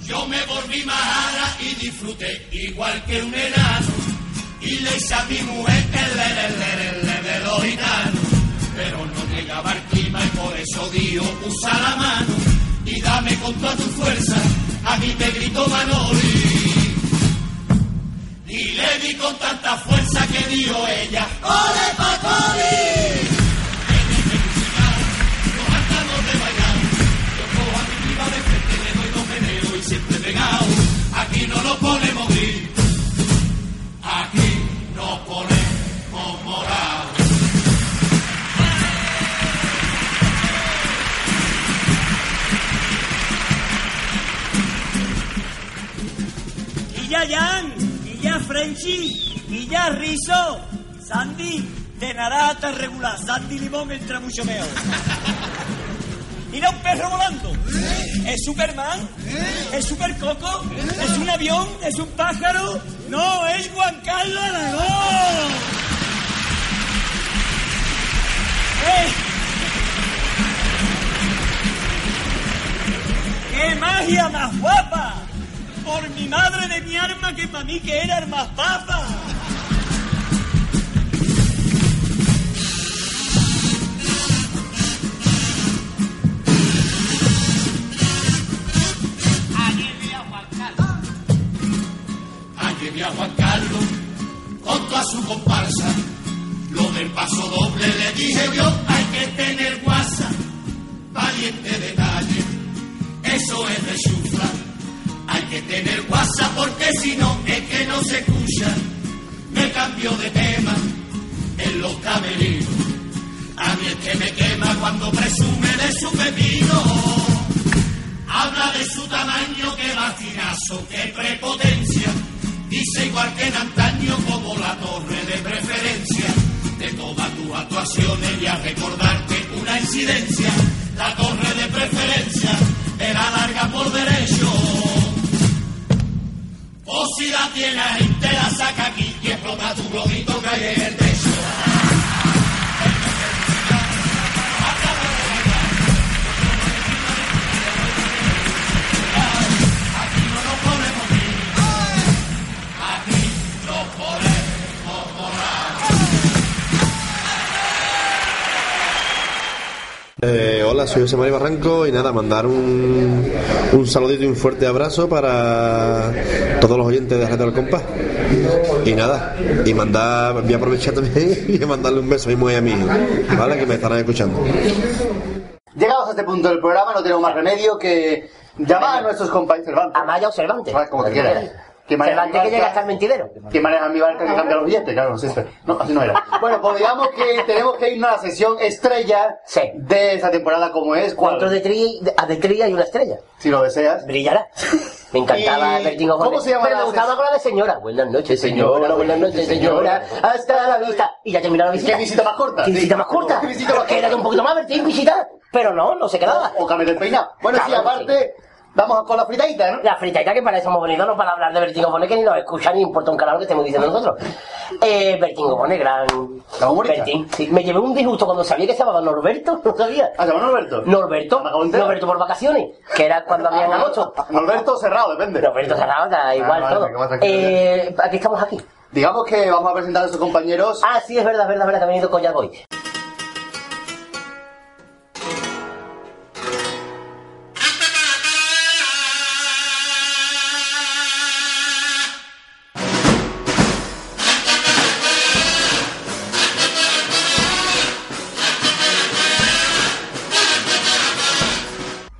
S4: Yo me volví majara y disfruté igual que un enano. Y le hice a mi mujer lere, el lere, el lere de los gitanos. Pero no llegaba el clima y por eso dijo, usa la mano y dame con toda tu fuerza. A mí te gritó Manoli. Y le di con tanta fuerza que dijo ella, ¡Ole Pacoli! siempre pegado. Aquí no nos ponemos gris,
S22: ya Jan, y ya Frenchy, y ya Rizo, Sandy, de narata regular, Sandy Limón entra mucho mejor. Mira un perro volando. ¿Es Superman? ¿Es Super Coco? ¿Es un avión? ¿Es un pájaro? No, es Juan Carlos Aragón. ¡Eh! ¡Qué magia más guapa! Por mi madre de mi arma que para mí que era el más papa.
S4: Ayer vi a Juan Carlos con toda su comparsa. Lo del paso doble le dije yo, hay que tener guasa. Valiente detalle, eso es de. Que tener guasa porque si no es que no se escucha. Me cambio de tema en los camerinos. A mí es que me quema cuando presume de su pepino. Habla de su tamaño, que vacinazo, que prepotencia. Dice igual que en antaño como la torre de preferencia. De todas tus actuaciones y a recordarte una incidencia. La torre de preferencia era larga por derecho. O si la tienes y te la saca aquí y explota tu globito que
S15: Eh, hola, soy José María Barranco y nada, mandar un, un saludito y un fuerte abrazo para todos los oyentes de Radio del Compás. Y nada, y mandar, voy a aprovechar también y mandarle un beso a mi mujer y a mi hijo, ¿vale? Que me estarán escuchando.
S2: Llegados a este punto del programa, no tenemos más remedio que llamar a nuestros compañeros.
S3: Amaya o Cervantes.
S2: Como te quieras. ¿Quién maneja
S3: Cervantes
S2: mi
S3: que llega
S2: barca?
S3: hasta el mentidero.
S2: ¿Quién maneja mi barca que cambia los billetes? Claro, no sé. espera. No, así no era. Bueno, pues digamos que tenemos que irnos a la sesión estrella de esta temporada como es.
S3: Cuatro de trilla, de, de y una estrella.
S2: Si lo deseas.
S3: Brillará. Me encantaba
S2: ¿Y
S3: Bertín Osborne.
S2: cómo se llama
S3: Pero me gustaba con la de señora. Buenas noches, señora. Buenas noches, señora. Hasta la vista. Y ya terminó la visita.
S2: ¿Qué visita más corta?
S3: ¿Qué
S2: Sí.
S3: visita más corta?
S2: ¿Qué visita más
S3: Que era
S2: corta?
S3: un poquito más Bertín visita. Pero no, no se quedaba.
S2: O cambio del peinado. Bueno, sí,
S3: Claro,
S2: aparte, vamos con la fritadita, ¿no?
S3: La fritadita que para eso hemos venido, no para hablar de Bertín Osborne, que ni nos escucha ni importa un carajo que estemos diciendo nosotros. Eh, Bertín Osborne, gran... Bertín, sí. Me llevé un disgusto cuando sabía que se llamaba Norberto, no sabía.
S2: ¿Ah, se llama Norberto?
S3: Norberto, Norberto por vacaciones, que era cuando había en agosto.
S2: Norberto cerrado, depende.
S3: Norberto cerrado, da igual
S2: vale,
S3: todo. Eh, aquí estamos aquí.
S2: Digamos que vamos a presentar a nuestros compañeros.
S3: Ah, sí, es verdad, es verdad, es verdad, que ha venido Collar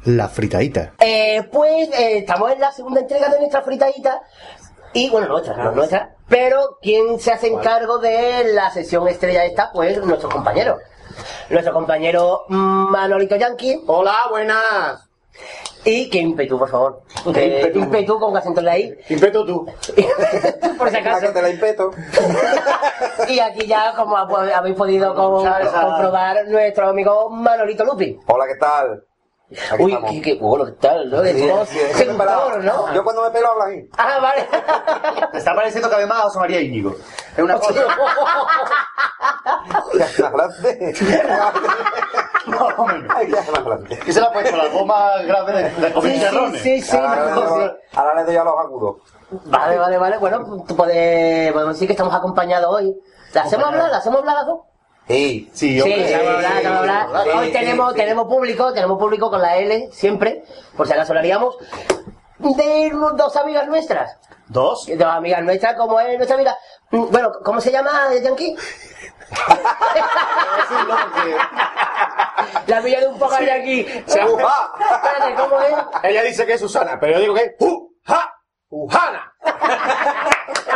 S3: Boy.
S2: La fritadita.
S3: Eh, pues eh, estamos en la segunda entrega de nuestra fritadita. Y bueno, nuestra, no nuestra. Pero quien se hace encargo de la sesión estrella esta, pues nuestro compañero. Nuestro compañero Manolito Yankee.
S2: Hola, buenas.
S3: Y que ímpetu, por favor. Que ímpetu con acento en la I.
S32: Impeto tú.
S3: por si acaso.
S33: te la impeto.
S3: Y aquí ya, como ha- habéis podido com- comprobar, nuestro amigo Manolito Lupi.
S33: Hola, ¿qué tal? Aquí
S3: Uy, qué, qué bueno, ¿qué tal? ¿no?
S33: Sí, sí, que me
S3: seductor, ¿no?
S33: Yo cuando me pelo hablo así.
S3: Ah, vale.
S2: Te está pareciendo cada vez más a José María Íñigo. Es una cosa.
S33: grande.
S2: Más o menos.
S33: Grande.
S2: Que se le ha puesto la goma grave de, de comer
S3: Sí, sí,
S2: chicharrones.
S3: sí, sí.
S33: Ahora, le doy, a los agudos.
S3: Vale, vale, vale. Bueno, tú puedes, podemos decir que estamos acompañados hoy. ¿La hacemos hablar? ¿La hacemos hablar las dos?
S33: Sí,
S2: sí,
S3: Sí, hablar, vamos a hablar.
S33: sí,
S3: Hoy
S33: sí,
S3: tenemos,
S33: sí.
S3: tenemos público, tenemos público con la L, siempre, por si acaso lo haríamos, de dos amigas nuestras.
S2: ¿Dos?
S3: Dos amigas nuestras, como es nuestra amiga. Bueno, ¿cómo se llama, Yankee? La amiga de un poco de aquí.
S32: Ha-
S3: Espérate, ¿cómo es?
S32: Ella dice que es Susana, pero yo digo que es ¡Uh! ¡Ja! ¡Ujana!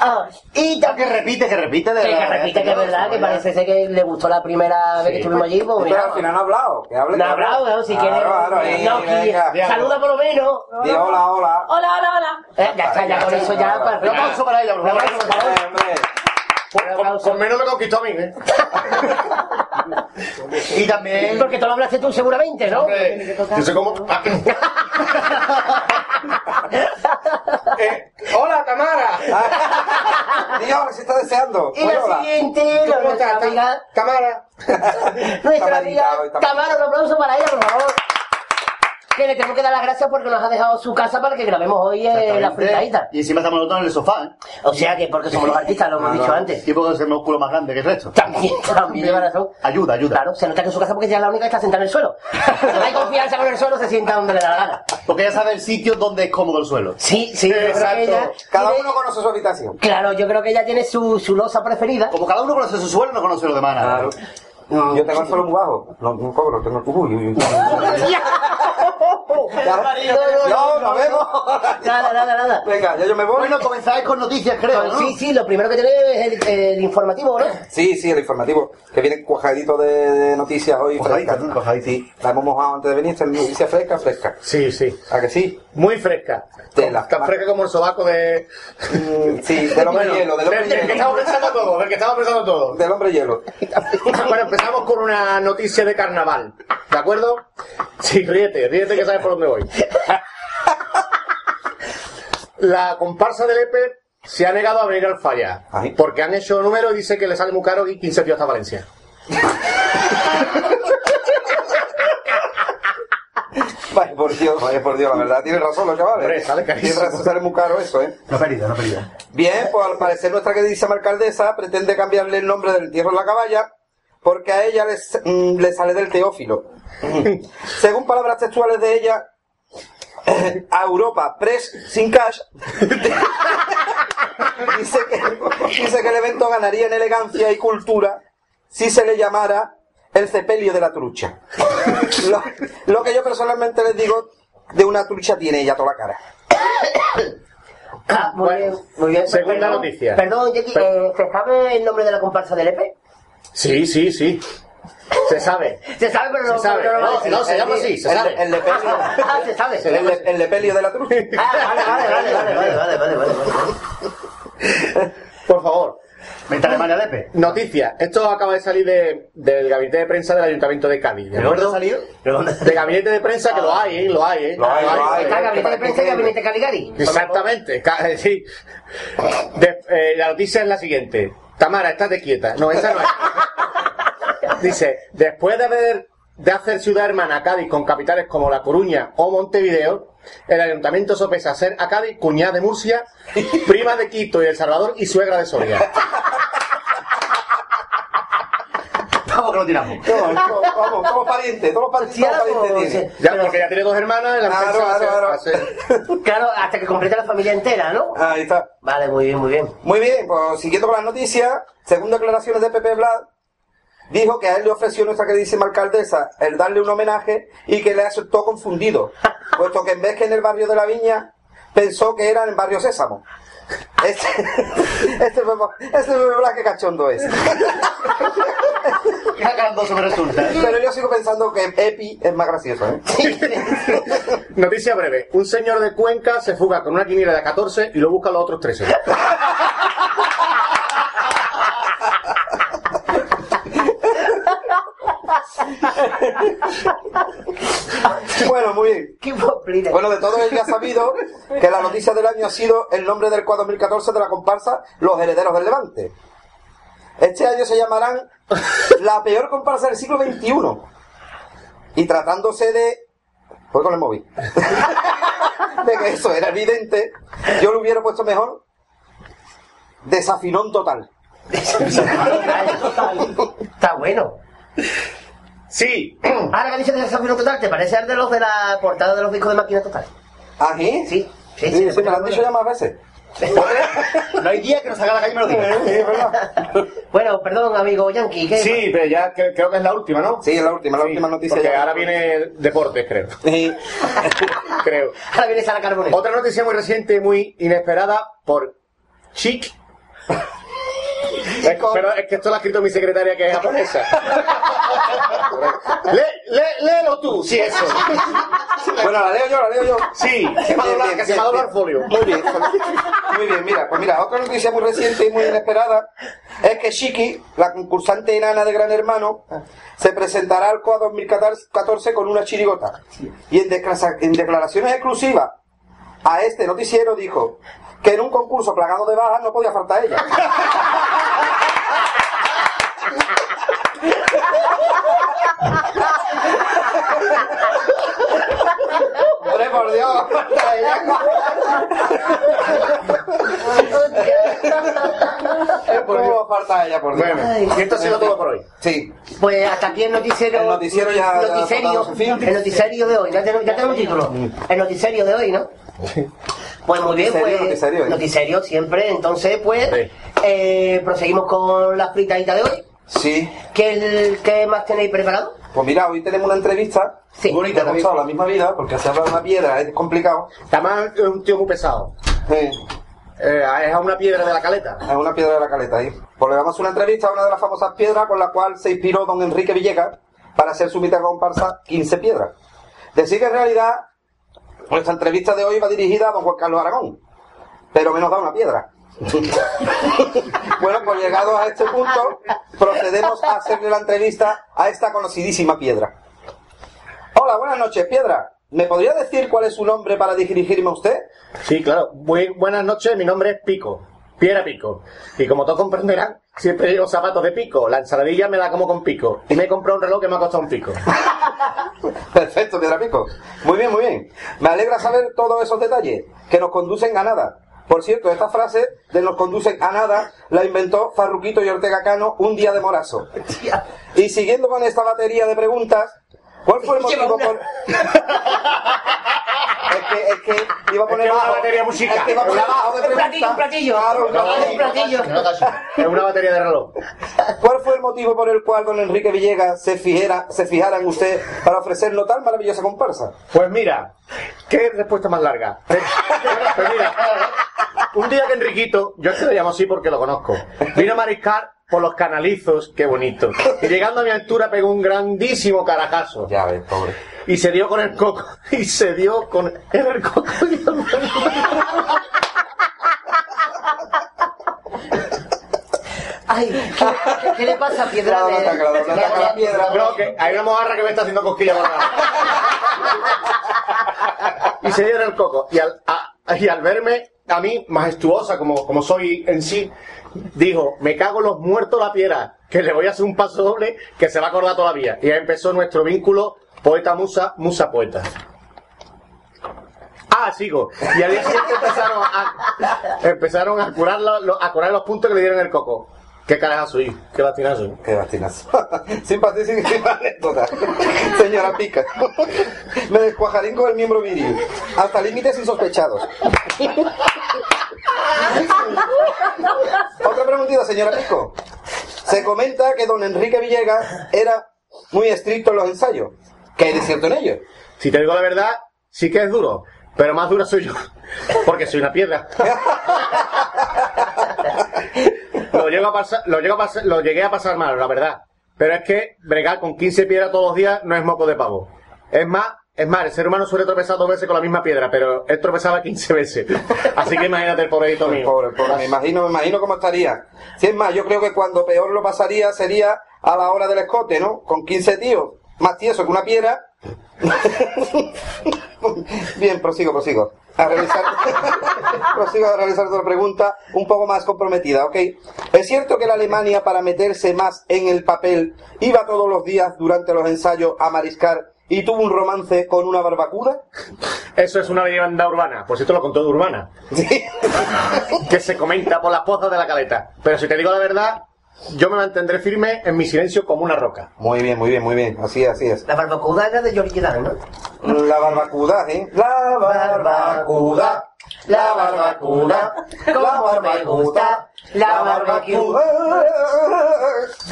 S3: Ah, y
S2: Ah, que repite, que repite de
S3: Que, que
S2: verdad,
S3: repite
S2: ¿eh?
S3: que es verdad, que parece ser que le gustó la primera vez que estuvimos allí. Pues,
S33: Pero
S3: mira,
S33: al final no ha hablado. Que hable,
S3: no ha
S33: que
S3: hablado, ¿no? si
S33: Claro,
S3: quiere.
S33: claro, ahí,
S3: no,
S33: venga.
S3: que- saluda por lo menos.
S33: Di hola, hola.
S3: Hola, hola, hola. Eh, ya está, ya con eso ya. para-
S2: Un aplauso para ella, por
S3: Un
S2: favor.
S32: Con, con menos me conquistó a mí, ¿eh?
S2: Y también.
S3: Porque tú lo hablaste tú seguramente, ¿no?
S32: Hombre, Yo sé cómo. Eh, ¡Hola, Tamara!
S33: Di hola, si está deseando.
S3: Y la
S33: hola.
S3: siguiente,
S32: ¿Tú
S3: la
S32: cómo
S3: nuestra amiga,
S32: Tamara?
S3: nuestra amiga
S33: Tamarita.
S3: Tamara, un aplauso para ella, por favor. Que le tenemos que dar las gracias porque nos ha dejado su casa para que grabemos hoy eh, la fritadita.
S2: Y encima estamos nosotros en el sofá, ¿eh?
S3: O sea que porque somos los artistas, lo hemos dicho antes.
S2: Y porque es el músculo más grande que el resto.
S3: También, también lleva razón.
S2: Ayuda, ayuda.
S3: Claro, se nota que en su casa porque ella es la única que está sentada en el suelo. No hay confianza con el suelo, se sienta donde le da la gana.
S2: Porque ella sabe el sitio donde es cómodo el suelo.
S3: Sí, sí,
S32: Exacto.
S3: ella
S33: Cada
S3: tiene-
S33: uno conoce su habitación.
S3: Claro, yo creo que ella tiene su, su losa preferida.
S2: Como cada uno conoce su suelo, no conoce lo demás. nada.
S33: Yo tengo el suelo muy bajo. No, no cobro, tengo el cubo. Uy. No, nos vemos.
S3: Nada, nada, nada.
S33: Venga, ya yo me voy.
S2: Bueno, comenzáis con noticias, creo, ¿no?
S3: Sí, sí, lo primero que tenéis es el, el informativo, ¿no?
S33: Sí, sí, el informativo, que viene cuajadito de, de noticias hoy.
S2: ¿no? Cuajadito.
S33: Sí, la hemos mojado antes de venir, esta es noticia fresca, fresca.
S32: Sí, sí.
S33: ¿A que sí?
S32: Muy fresca.
S33: Tela.
S32: Tan fresca como el sobaco de.
S33: Mm, Sí, del hombre hielo, del hombre
S32: del, del que
S33: hielo.
S32: estamos pensando todo, del que estamos pensando todo.
S33: Del hombre hielo.
S32: Bueno, empezamos con una noticia de carnaval. ¿De acuerdo? Sí, ríete, ríete que sabes por dónde voy. La comparsa del EPE se ha negado a venir al falla.
S33: Ay.
S32: Porque han hecho número y dice que le sale muy caro y 15 tíos hasta Valencia.
S33: Vaya por Dios, vaya por Dios, la verdad, tienes razón los chavales.
S32: Hombre, sale carísimo.
S33: Tienes razón, sale muy caro eso, ¿eh?
S2: No pérdida, no pérdida.
S33: Bien, pues al parecer nuestra queridísima alcaldesa pretende cambiarle el nombre del entierro en la caballa porque a ella les- mm, le sale del teófilo. Según palabras textuales de ella, a Europa Press sin cash dice, que, dice que el evento ganaría en elegancia y cultura si se le llamara el cepelio de la trucha. Lo, lo que yo personalmente les digo, de una trucha tiene ella toda la cara.
S3: Ah, muy
S32: Bueno,
S3: bien, muy bien.
S32: segunda
S3: Perdón,
S32: noticia.
S3: Perdón, Jackie, eh, ¿se sabe el nombre de la comparsa del EP?
S32: Sí, sí, sí. Se sabe.
S3: Se sabe, pero no,
S32: Se sabe.
S3: pero no
S32: se llama así, se sabe.
S33: el lepelio.
S3: Ah, se sabe.
S33: El, el lepelio de la trucha.
S3: Ah, vale, vale, vale, vale, vale, vale, vale, vale.
S32: Por favor.
S2: Venta Alemania de EPE.
S32: Noticia. Esto acaba de salir de, del gabinete de prensa del Ayuntamiento de Cádiz. ¿De
S2: ¿De dónde ha salido? ¿De dónde?
S32: De gabinete de prensa que lo hay, ¿eh? Lo hay, ¿eh?
S33: Lo hay, lo hay.
S3: Está el gabinete de prensa y el gabinete Caligari.
S32: Exactamente, sí. De- eh, la noticia es la siguiente. Tamara, estate quieta. No, esa no es. Dice, después de haber de hacer ciudad hermana a Cádiz con capitales como La Coruña o Montevideo, el ayuntamiento sopesa ser a Cádiz cuñada de Murcia, prima de Quito y El Salvador y suegra de Soria.
S2: Vamos que lo tiramos.
S33: No, no, vamos, somos parientes, somos parientes,
S3: sí.
S32: Ya,
S3: Pero-
S32: porque ya tiene dos hermanas, la
S33: Claro, claro,
S32: a ser-
S3: Claro, hasta que complete la familia entera, ¿no?
S33: Ahí está.
S3: Vale, muy bien, muy bien.
S33: Muy bien, pues siguiendo con las noticias, según declaraciones de Pepe Blad, dijo que a él le ofreció nuestra queridísima alcaldesa el darle un homenaje y que le aceptó confundido, puesto que en vez que en el barrio de la Viña, pensó que era en el barrio Sésamo. Este, este, bebé, este bebé Blas que cachondo es.
S3: Qué gracioso me resulta.
S33: Pero yo sigo pensando que Epi es más gracioso, ¿eh?
S32: Noticia breve. Un señor de Cuenca se fuga con una quiniela de 14 y lo busca a los otros 13.
S33: Bueno, muy bien. Bueno, de todo ya sabido que la noticia del año ha sido el nombre del cuadro 2014 de la comparsa Los Herederos del Levante. Este año se llamarán la peor comparsa del siglo XXI. Y tratándose de... Voy con el móvil. de que eso era evidente, yo lo hubiera puesto mejor. Desafinón total.
S3: Está bueno.
S32: Sí.
S3: Ahora que dices de desafío total, ¿te parece al de los de la portada de los discos de máquina total?
S33: ¿Ah, sí?
S3: Sí. Sí,
S33: Sí, sí, me lo han dicho ya más veces.
S3: No hay día que no salga a la calle y me lo diga. bueno, perdón, amigo Yankee. ¿qué
S32: Sí, pero ya cre- creo que es la última, ¿no?
S33: Sí, es la última, la última noticia.
S32: Porque
S33: ya.
S32: ahora viene deportes, creo. creo.
S3: Ahora viene Sara Carbonell.
S32: Otra noticia muy reciente muy inesperada por Chic. Es- pero es que esto lo ha escrito mi secretaria que es japonesa. Le, le- léelo tú, sí, eso.
S33: Bueno, la leo yo, la leo yo.
S32: Sí, se me ha doblado- que se me ha doblado el folio.
S33: Muy bien, muy bien, mira, pues mira, otra noticia muy reciente y muy inesperada es que Shiki, la concursante enana de Gran Hermano, se presentará al COA 2014 con una chirigota. Y en, en declaraciones exclusivas a este noticiero dijo que en un concurso plagado de bajas no podía faltar ella. Hombre, por Dios, ella. ¿Cómo falta ella, por Dios?
S32: Bueno, y esto ha sido todo por hoy.
S33: Sí.
S3: Pues hasta aquí el noticiero.
S33: El noticiero ya-
S3: noticiero,
S33: el
S3: el noticiero de hoy. Ya tenemos, ya tenemos un título. El noticiero de hoy, ¿no? Pues muy bien,
S33: Noticiero,
S3: pues.
S33: noticiero, ¿eh?
S3: noticiero siempre. Entonces, pues. eh, proseguimos con la fritadita de hoy.
S33: Sí.
S3: ¿Qué, ¿Qué más tenéis preparado?
S33: Pues mira, hoy tenemos una entrevista.
S3: Sí.
S33: Bonita, hemos estado la misma vida, porque hacer hablar de una piedra es complicado.
S32: Además es un tío muy pesado.
S33: Sí.
S32: Eh, es a una piedra de la caleta.
S33: Es una piedra de la caleta ahí. Pues le damos una entrevista a una de las famosas piedras con la cual se inspiró don Enrique Villegas para hacer su mítica comparsa 15 piedras. Decir que en realidad nuestra entrevista de hoy va dirigida a don Juan Carlos Aragón, pero menos da una piedra. bueno, pues llegados a este punto, procedemos a hacerle la entrevista a esta conocidísima piedra. Hola, buenas noches, piedra. ¿Me podría decir cuál es su nombre para dirigirme a usted?
S32: Sí, claro. Muy buenas noches, mi nombre es Pico. Piedra Pico. Y como todos comprenderán, siempre llevo zapatos de pico. La ensaladilla me la como con pico. Y me he comprado un reloj que me ha costado un pico.
S33: Perfecto, Piedra Pico. Muy bien, muy bien. Me alegra saber todos esos detalles que nos conducen a nada. Por cierto, esta frase de nos conducen a nada la inventó Farruquito y Ortega Cano un día de morazo. Y siguiendo con esta batería de preguntas, ¿cuál fue el motivo por... Es que, es que iba a poner
S32: Es que una batería musical.
S33: Es que iba a poner bajo de
S3: Un platillo,
S33: preguntas.
S3: un platillo.
S33: Claro,
S3: Un platillo, un platillo.
S32: Es una batería de reloj.
S33: ¿Cuál fue el motivo por el cual don Enrique Villegas se fijara, se fijara en usted para ofrecernos tan maravillosa comparsa?
S32: Pues mira, ¿qué respuesta más larga? Pues mira, un día que Enriquito, yo es que lo llamo así porque lo conozco, vino a mariscar por los canalizos, qué bonito. Y llegando a mi altura pegó un grandísimo carajazo.
S33: Ya ves, pobre.
S32: Y se dio con el coco. Y se dio con el coco.
S3: Ay, ¿qué, qué- qué le pasa a Piedra?
S33: Claro, está claro, no ataca la piedra.
S32: No, que hay una mojarra que me está haciendo cosquillas. Y se dio en el coco. Y al, a- y al verme, a mí, majestuosa como, como soy en sí, dijo, me cago en los muertos la piedra, que le voy a hacer un paso doble que se va a acordar todavía. Y ahí empezó nuestro vínculo poeta-musa, musa-poeta. Ah, sigo. Y al día siguiente empezaron a, empezaron a curar, lo- lo- a curar los puntos que le dieron el coco. Qué carajazo, y qué bastinazo.
S33: Qué bastinazo. Simpaticísima anécdota. Señora Pica. Me descuajarín con el miembro viril. Hasta límites insospechados. Otra preguntita, señora Pico. Se comenta que don Enrique Villegas era muy estricto en los ensayos. ¿Qué hay de cierto en ello?
S32: Si te digo la verdad, sí que es duro. Pero más dura soy yo. Porque soy una piedra. lo, llego a pasar, lo, llego a pasar- lo llegué a pasar mal, la verdad. Pero es que bregar con 15 piedras todos los días no es moco de pavo. Es más, es más, el ser humano suele tropezar dos veces con la misma piedra, pero él tropezaba 15 veces. Así que imagínate el pobrecito mío.
S33: Pobre, pobre, me imagino, me imagino cómo estaría. Si es más, yo creo que cuando peor lo pasaría sería a la hora del escote, ¿no? Con 15 tíos, más tieso que una piedra. Bien, prosigo, prosigo. A realizar, prosigo a realizar otra pregunta un poco más comprometida, ¿ok? ¿Es cierto que la Alemania, para meterse más en el papel, iba todos los días durante los ensayos a mariscar y tuvo un romance con una barbacuda?
S32: Eso es una leyenda urbana, por cierto lo contó de urbana. que se comenta por las pozas de la caleta. Pero si te digo la verdad, yo me mantendré firme en mi silencio como una roca.
S33: Muy bien, muy bien, muy bien. Así es, así es.
S3: La barbacoa era de Jordi Quedal, ¿no?
S33: La barbacuda, ¿eh? La barbacuda. La barbacuda.
S3: Como me gusta la barbacuda.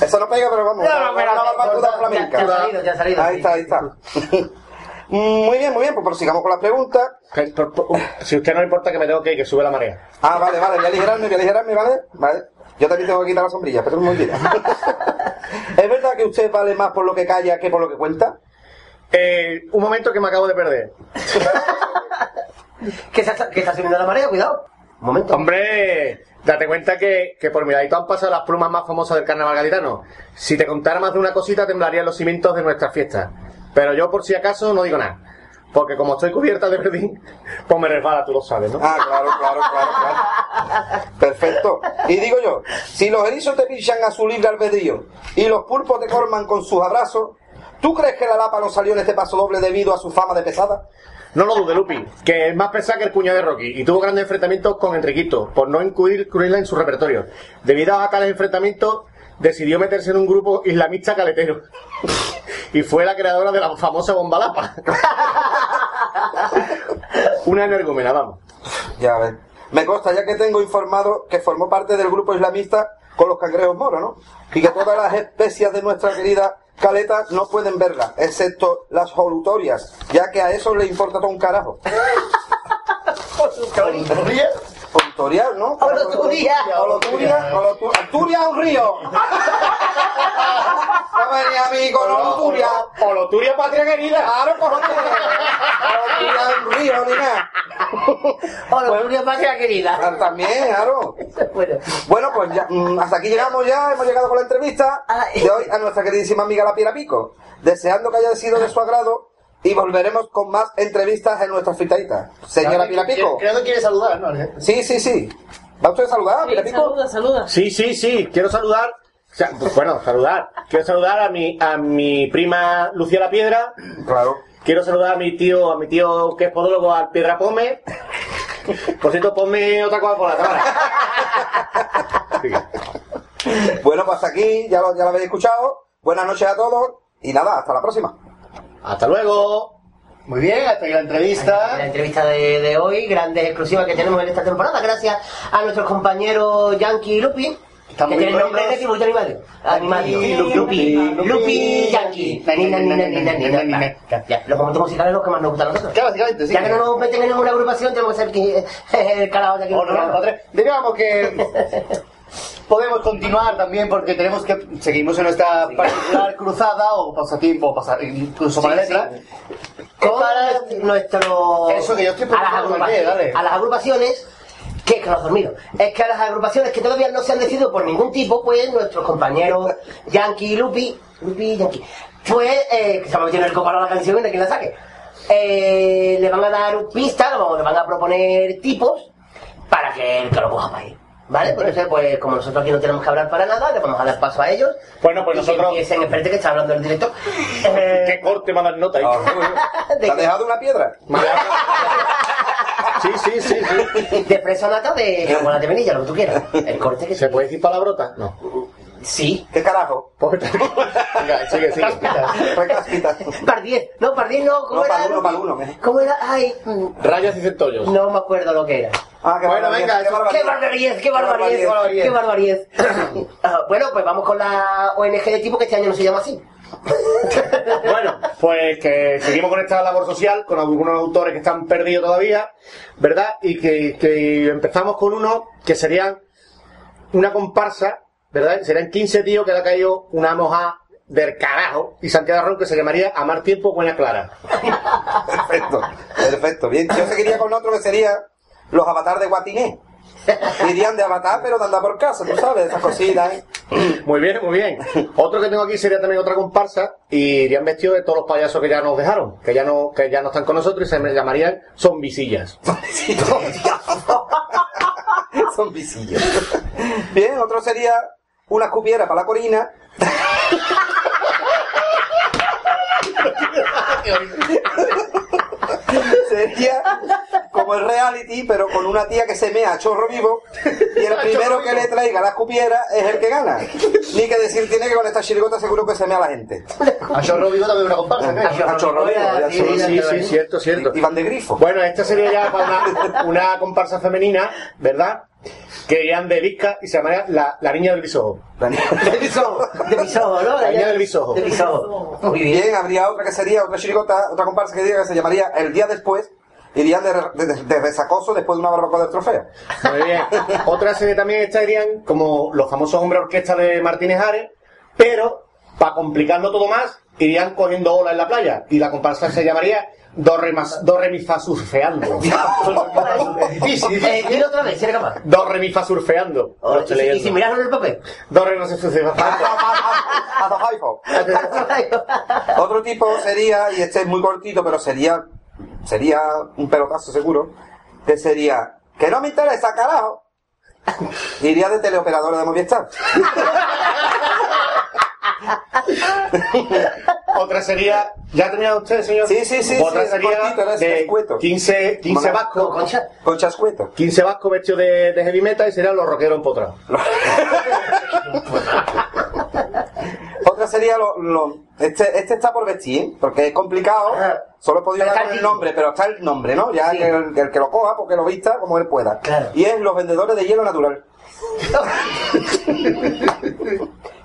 S33: Eso no pega, pero vamos.
S3: No, no,
S33: la,
S3: pero-
S33: la barbacuda flamenca.
S3: ya ha salido, ya ha salido,
S33: Ahí
S3: sí.
S33: está, ahí está. Muy bien, muy bien, pues prosigamos con las preguntas.
S32: Por- Si usted no le importa que me tengo que ir, que sube la marea.
S33: Ah, vale, vale, voy a aligerarme, voy a aligerarme, ¿vale? Vale. Yo también tengo que quitar la sombrilla, pero un momentito. ¿Es verdad que usted vale más por lo que calla que por lo que cuenta?
S32: Eh, un momento que me acabo de perder.
S3: Que, se está, que está subiendo la marea, cuidado. Un momento.
S32: Hombre, date cuenta que, que por mi ladito han pasado las plumas más famosas del carnaval gaditano. Si te contara más de una cosita, temblarían los cimientos de nuestras fiestas. Pero yo, por si acaso, no digo nada. Porque como estoy cubierta de verdín, pues me resbala, tú lo sabes, ¿no?
S33: Ah, claro, claro, claro, claro. Perfecto. Y digo yo, si los erizos te pinchan a su libre albedrío y los pulpos te colman con sus abrazos, ¿tú crees que la lapa no salió en este paso doble debido a su fama de pesada?
S32: No lo dude, Lupi, que es más pesada que el cuñado de Rocky y tuvo grandes enfrentamientos con Enriquito por no incluir incluirla en su repertorio. Debido a tales enfrentamientos, decidió meterse en un grupo islamista caletero y fue la creadora de la famosa bomba lapa. Una energúmena, vamos.
S33: Ya ves. Me consta ya que tengo informado que formó parte del grupo islamista con los cangrejos moros, ¿no? Y que todas las especies de nuestra querida caleta no pueden verla, excepto las jolutorias, ya que a eso le importa todo un carajo. Jolutorias, ¿no?
S3: Joluturia.
S33: Joluturia. Jolutu- Alturia es un río. No venía a mí con Joluturia.
S32: Joluturia, patria querida.
S33: Claro, cojones. Joluturia es un río, ni nada.
S3: Joluturia, patria querida.
S33: Ah, También, claro.
S3: Bueno.
S33: Bueno, pues ya, mm, hasta aquí llegamos ya, hemos llegado con la entrevista de hoy a nuestra queridísima amiga La Piedra Pico, deseando que haya sido de su agrado y volveremos con más entrevistas en nuestra fritadita. Señora Piedra Pico.
S2: Creo que quiere saludar, ¿no?
S33: Sí, sí, sí. ¿Va usted a saludar, Piedra Pico?
S34: Saluda, saluda.
S32: Sí, sí, sí, quiero saludar. o sea, pues, bueno, saludar. Quiero saludar a mi, a mi prima Lucía La Piedra.
S33: Claro.
S32: Quiero saludar a mi tío, a mi tío que es podólogo, al Piedra Pome. Por cierto, ponme otra cosa por la cámara.
S33: Bueno, pues hasta aquí, ya lo, ya lo habéis escuchado. Buenas noches a todos y nada, hasta la próxima.
S32: Hasta luego.
S2: Muy bien, hasta aquí la entrevista.
S3: La entrevista de, de hoy, grandes exclusivas que tenemos en esta temporada, gracias a nuestros compañeros Yankee y Lupi.
S2: Están
S3: que
S2: muy
S3: tienen nombre de
S2: buenos.
S3: tributo animario. Animario.
S2: Lupi,
S3: Lupi, Yankee. Ya, Los momentos musicales los que más nos gustan a nosotros.
S2: Claro, básicamente, sí.
S3: Ya que no nos meten en ninguna agrupación, tenemos que ser el carajo de aquí.
S2: O no, Digamos que podemos continuar también porque tenemos que seguimos en nuestra particular cruzada o pasatiempo, pasa- incluso para letra.
S3: con nuestro
S2: Eso que yo estoy
S3: a las, agrupaciones, a las agrupaciones que, que no has dormido. Es que a las agrupaciones que todavía no se han decidido por ningún tipo pues nuestros compañeros Yankee y Lupi Lupi y Yankee pues eh, que se a meter el comparo a la canción de quien la saque eh, le van a dar pistas o le van a proponer tipos para que, que lo coja para ahí ¿Vale? Entonces, pues como nosotros aquí no tenemos que hablar para nada, le vamos a dar paso a ellos.
S32: Bueno, pues
S3: Y que
S32: nosotros-
S3: empiecen, espérate que está hablando el director.
S32: ¿Qué corte me dan nota ahí?
S33: ¿Te ha dejado una piedra?
S32: Sí, sí, sí, sí.
S3: De fresa nata de chocolate de vainilla, lo que tú quieras. El corte que
S32: ¿Se puede decir palabrota? No.
S3: Sí.
S33: ¿Qué carajo?
S32: Venga, sigue, sigue.
S3: Par 10. No, par 10 no. ¿Cómo
S33: No,
S3: era?
S33: para uno, para uno.
S3: ¿Cómo era? Ay,
S32: Rayas y centollos.
S3: no me acuerdo lo que era.
S33: Ah, qué
S32: Bueno, venga,
S33: qué
S32: eso-
S33: barbaridad.
S3: ¡Qué barbaridad, qué barbaridad! ¡Qué barbaridad! Ah, bueno, pues vamos con la ONG de tipo que este año no se llama así.
S32: Bueno, pues que seguimos con esta labor social, con algunos autores que están perdidos todavía, ¿verdad? Y que, que empezamos con uno que serían una comparsa, ¿verdad? Serían 15 tíos que le ha caído una moja del carajo y Santiago Arrón que se llamaría Amar Tiempo Buena Clara.
S33: Perfecto, perfecto. Bien, yo seguiría con otro que sería los avatares de Guatiné. Irían de avatar, pero de andar por casa, tú sabes, esas cositas, ¿eh?
S32: Muy bien, muy bien. Otro que tengo aquí sería también otra comparsa y irían vestidos de todos los payasos que ya nos dejaron, que ya no, que ya no están con nosotros y se me llamarían zombisillas.
S33: Son visillos. Bien, otro sería una escupiera para la corina. Sería como el reality, pero con una tía que se mea a chorro vivo y el
S2: A
S33: primero
S2: chorro
S33: que
S2: vivo.
S33: le traiga la escupiera es el que gana. Ni que decir tiene que con esta chirigota seguro que se mea a la gente.
S2: A Chorro Vivo también una comparsa.
S33: A Chorro Vivo,
S32: Sí, sí, sí, cierto, cierto.
S33: Y van de grifo.
S32: Bueno, esta sería ya para una, una comparsa femenina, ¿verdad? Que irían de Vizca y se llamaría la, la niña del bisojo.
S33: La niña
S3: De mis ojos, de mis ojos, ¿no?
S32: La niña del bisojo.
S3: De mis ojos.
S33: Muy bien, habría otra que sería otra chirigota, otra comparsa que diga que se llamaría El Día Después. Irían de, de, de resacoso después de una barbacoa del trofeo.
S32: Muy bien. Otra serie también estarían como los famosos hombres orquesta de Martínez Ares, pero para complicarlo todo más, irían cogiendo olas en la playa. Y la comparsa se llamaría Do re, mas- do, re mi fa surfeando.
S3: Eh, dilo otra vez, si capaz.
S32: Do re mi fa surfeando. Lo
S3: Y si- y si miras en el papel.
S32: Do re no se surfeando.
S33: Otro tipo sería, y este es muy cortito, pero sería, sería un pelotazo seguro, que sería, que no me interesa, carajo. Iría de teleoperadora de Movistar.
S32: Otra sería. ¿Ya terminado usted, señor?
S33: Sí, sí, sí,
S32: Otra
S33: sí,
S32: sería
S33: cortito,
S32: de
S33: escueto.
S32: 15, 15
S33: Mola.
S32: vascos.
S3: Concha.
S33: Con chascueto.
S32: 15 vascos vestidos de, de heavy metal y serían los rockeros empotrados.
S33: Otra sería lo, lo- este, este está por vestir, ¿eh? porque es complicado. Solo he podido dar el nombre, pero está el nombre, ¿no? Ya
S3: Sí.
S33: que el, que el que lo coja, porque lo vista como él pueda.
S3: Claro.
S33: Y es los vendedores de hielo natural.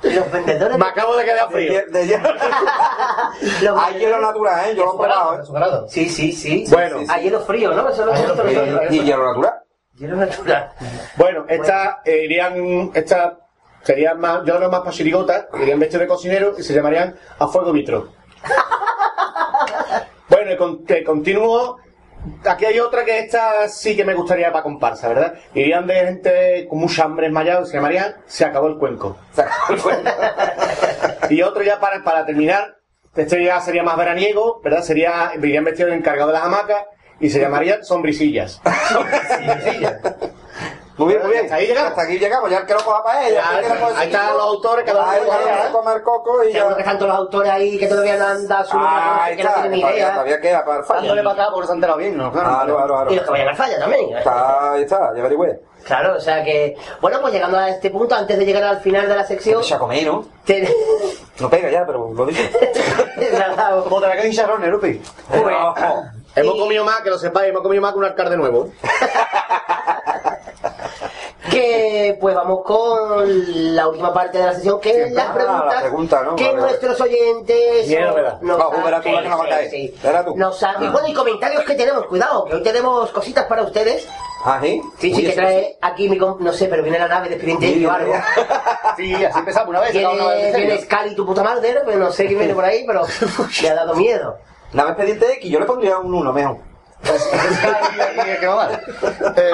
S3: Los vendedores.
S32: Me acabo de quedar frío.
S33: de hielo. Hay hielo natural, ¿eh? Yo lo he probado, ¿eh?
S3: Sí, sí, sí.
S32: Bueno.
S3: A hielo frío, ¿no? Eso es lo
S33: Y, y hielo natural.
S3: Hielo natural.
S32: Bueno, estas eh, irían. Estas serían más. Yo no más para chirigotas, irían vestidos de cocinero y se llamarían a fuego vitro. bueno, y con, que continúo. Aquí hay otra que esta sí que me gustaría para comparsa, ¿verdad? Irían de gente con mucha hambre esmayado y se llamarían Se acabó el cuenco.
S33: Se acabó el cuento.
S32: Y otro ya para, para terminar, este ya sería más veraniego, ¿verdad? Sería, irían vestidos de encargado de las hamacas y se llamarían sombrisillas.
S33: Muy bien, muy bien.
S32: Hasta ahí llegamos.
S33: Hasta aquí llegamos. Ya el que lo coja para ella.
S32: Ya,
S33: que
S32: ahí están los autores, cada uno
S33: Ahí
S32: con su
S33: ya
S32: idea,
S33: se
S32: ¿eh?
S33: come el coco y ya.
S3: que están todos los autores ahí que todavía no han dado su
S33: Ah, ahí
S3: que no
S33: está.
S3: tienen ni
S33: Todavía,
S3: idea.
S33: todavía queda para el fallo.
S2: Dándole para acá porque se han enterado bien, ¿no?
S33: Claro, claro, claro.
S3: Y los que vayan al falla también.
S33: Está, ahí está, ya averigüé.
S3: Claro, o sea que. Bueno, pues llegando a este punto, antes de llegar al final de la sección.
S33: Comí, ¿no?
S3: te-
S33: No pega ya, pero lo digo.
S2: Como te la quedan charrones, Lupi.
S32: Hemos comido más, que lo sepáis, hemos comido más que un alcalde nuevo.
S3: que pues vamos con la última parte de la sesión, que es las preguntas
S33: la pregunta, ¿no?
S3: que
S33: Vale,
S3: nuestros oyentes nos
S33: Va, verás tú la
S3: hacen,
S33: que nos va a caer.
S3: sí, sí.
S33: Verás tú.
S3: Nos ha- y bueno, y comentarios que tenemos, cuidado, que hoy tenemos cositas para ustedes.
S33: ¿Ah, sí?
S3: Sí, que trae aquí mi... com- No sé, pero viene la nave de Sprinting o algo.
S2: Sí, así empezamos una vez. una
S3: Viene. Scali, tu puta madre, pero no sé qué viene por ahí, pero me ha dado miedo.
S33: La expediente X, yo le pondría un 1 mejor.
S2: Mal. Eh,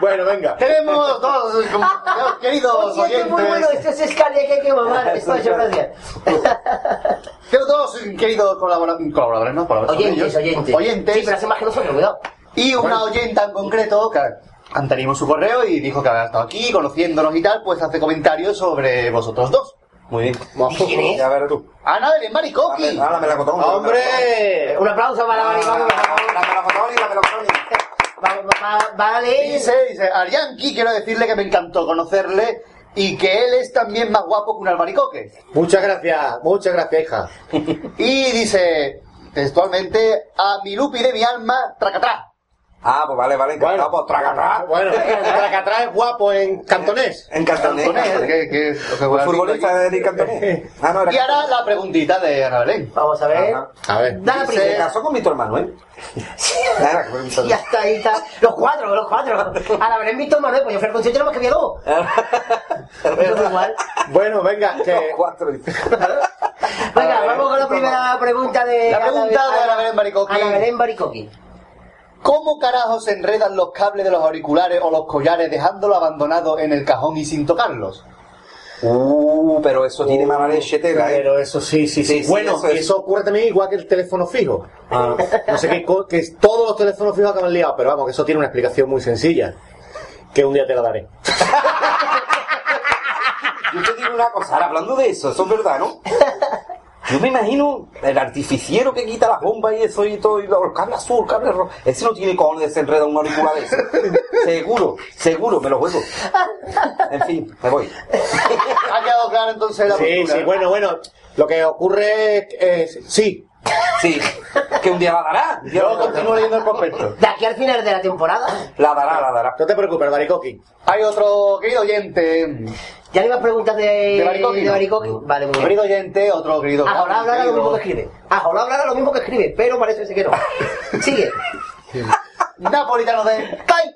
S32: Bueno, venga.
S2: tenemos dos como- queridos
S3: Oye, este es muy bueno,
S2: oyentes.
S3: este es Scali, que hay que mamar, esto ha hecho gracia.
S2: Tenemos dos queridos colabora- colaboradores, ¿no? Colaboradores,
S3: Oyentes,
S2: ellos.
S3: oyentes.
S2: Oyentes.
S3: Sí, pero hace más que nosotros, cuidado.
S2: Y una oyenta en concreto, que han tenido su correo y dijo que había estado aquí, conociéndonos y tal, pues hace comentarios sobre vosotros dos.
S33: Muy bien.
S3: ¿Y quién es?
S33: Ya verás tú.
S2: Ana del Maricoqui.
S33: Ah, la melacotón.
S32: ¡Hombre!
S3: Un aplauso para la por favor.
S33: La melacotón y la melacotón.
S3: Va- va- Vale.
S2: Dice, dice, Arianki, quiero decirle que me encantó conocerle y que él es también más guapo que un albaricoque.
S32: Muchas gracias, muchas gracias, hija.
S2: Y dice, textualmente, a mi Lupi de mi alma, tracatrá.
S33: Ah, pues vale, vale, encantado, pues tracatrá.
S32: Bueno, Tracatrá es guapo en cantonés.
S33: En cantonés.
S2: que, que, que juega
S33: futbolista de cantonés. Ah, no,
S2: Y ahora la preguntita de Ana Belén.
S3: Vamos a ver.
S32: A ver.
S33: Se casó con ¿eh? Con mi tu
S3: Ya está, ahí está. Los cuatro, los cuatro. A la Belén visto Manuel, pues yo fui al concierto y no me quedé dos. Igual.
S32: Bueno, venga, que.
S33: Cuatro.
S3: Venga, vamos con la primera pregunta de.
S2: La pregunta de Ana Belén Baricoqui.
S3: Ana Belén Baricoqui.
S2: ¿Cómo carajo se enredan los cables de los auriculares o los collares dejándolo abandonado en el cajón y sin tocarlos?
S33: Uh, pero eso tiene mala leche, tela, ¿eh?
S32: Pero eso sí, sí, sí. Bueno,
S33: eso es.
S32: eso ocurre también igual que el teléfono fijo. No sé qué, que todos los teléfonos fijos acaban liados, pero vamos, que eso tiene una explicación muy sencilla. Que un día te la daré.
S33: Yo te digo una cosa, ahora hablando de eso, eso es verdad, ¿no? Yo me imagino el artificiero que quita las bombas y eso y todo, y los cables azul, cables rojo. Ese no tiene cojones de desenredar un auricular de eso. Seguro, seguro, me lo juego. En fin, me voy.
S2: ¿Ha quedado claro entonces la
S32: Sí,
S2: postura?
S32: sí, bueno, bueno. Lo que ocurre es. Sí.
S33: Sí, que un día la dará.
S2: Yo continúo leyendo el prospecto.
S3: De aquí al final de la temporada.
S33: La dará, la dará.
S32: No te preocupes, Baricoqui.
S2: Hay otro querido oyente.
S3: ¿Ya le ibas preguntas de.
S2: ¿De Baricoqui?
S3: de
S2: no?
S3: Vale, muy bien.
S2: Querido oyente, otro querido.
S3: Ahora hablará lo mismo que escribe. Ahora hablará lo mismo que escribe, pero parece que no. Sigue.
S2: Napolitano de CAI.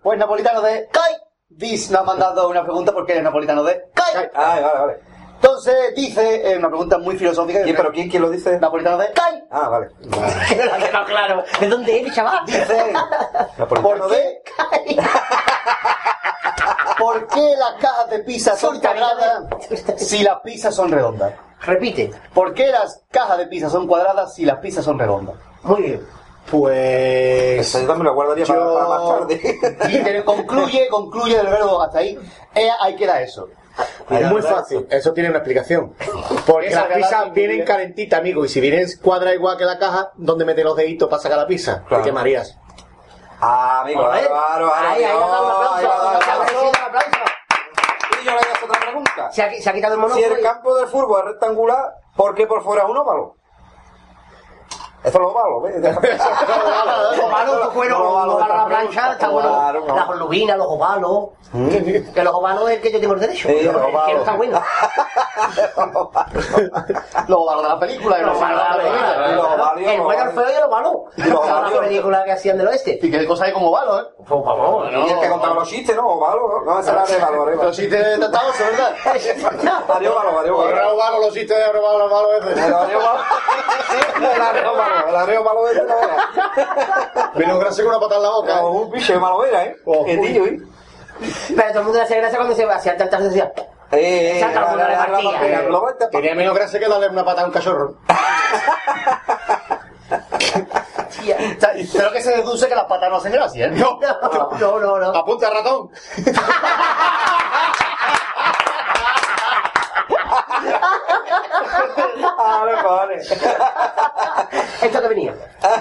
S2: Pues napolitano de CAI. Dis nos ha mandado una pregunta porque es napolitano de CAI.
S33: Ah, vale, vale.
S2: Entonces dice, eh, una pregunta muy filosófica.
S33: ¿Quién, pero quién, quién lo dice?
S2: Napolitano de CAI.
S33: Ah, vale.
S3: No claro. ¿De dónde eres, chaval?
S2: Dice, ¿por qué? ¿Por qué las cajas de pizza son cuadradas si las pizzas son redondas?
S3: Repite.
S2: ¿Por qué las cajas de pizza son cuadradas si las pizzas son redondas?
S3: Muy bien.
S32: Pues.
S33: Eso yo también lo guardaría para,
S2: Yo-
S33: para más tarde.
S2: Y te- concluye, concluye del verbo hasta ahí. Eh, ahí queda eso.
S32: Es muy fácil, eso tiene una explicación. Porque las pizzas vienen calentitas, amigo, y si vienen cuadra igual que la caja, ¿dónde metes los deditos para sacar la pizza?
S33: Claro.
S32: Te quemarías.
S33: Ah, amigo, claro, claro.
S3: Ahí, ahí, un aplauso.
S33: Y yo le hago otra pregunta.
S3: Se ha, se ha quitado el
S33: Si
S3: monóculo.
S33: el campo del fútbol es rectangular, ¿por qué por fuera es un óvalo? Eso es lo malo, ¿ves?
S3: Los ovalos, pues bueno,
S33: No,
S3: los
S33: ovalo,
S3: ovalos la plancha, está bueno. Las olubinas, los ovalos. Que los ovalos es el que yo tengo el derecho.
S33: Los
S3: que no está bueno.
S2: Los ovalos de la película
S3: Los ovalos de la película.
S33: Los
S3: El
S33: los
S3: bueno, el feo y el ovalo.
S33: Los
S3: la película que hacían del oeste.
S2: Y qué cosa hay como ovalo, ¿eh?
S3: Por favor.
S33: Y el que contaba los chistes, ¿no? Ovalo, ¿no? No, esa era de Ovalo, arriba.
S2: Pero si te tratamos, ¿verdad?
S33: Adiós, Ovalo, adiós, Ovalo.
S32: los chistes de Ovalo, los malos
S33: El arreo malo. El arreo malo. Malo de la vera.
S32: Menos grasa que una patada en la boca.
S33: Como un bicho de malovera, ¿eh?
S32: Oh,
S33: Qué tío, ¿eh?
S3: Pero todo el mundo le hacía gracia cuando se hacían tantas decía.
S33: Eh, eh,
S3: Saca de
S33: la-
S32: Tenía menos grasa que darle una patada a un cachorro.
S2: Pero que se deduce que las patas no hacen gracia, ¿eh?
S32: No,
S3: No, no, no.
S32: apunta ratón.
S33: Ah, no, cojones.
S3: Esto que venía.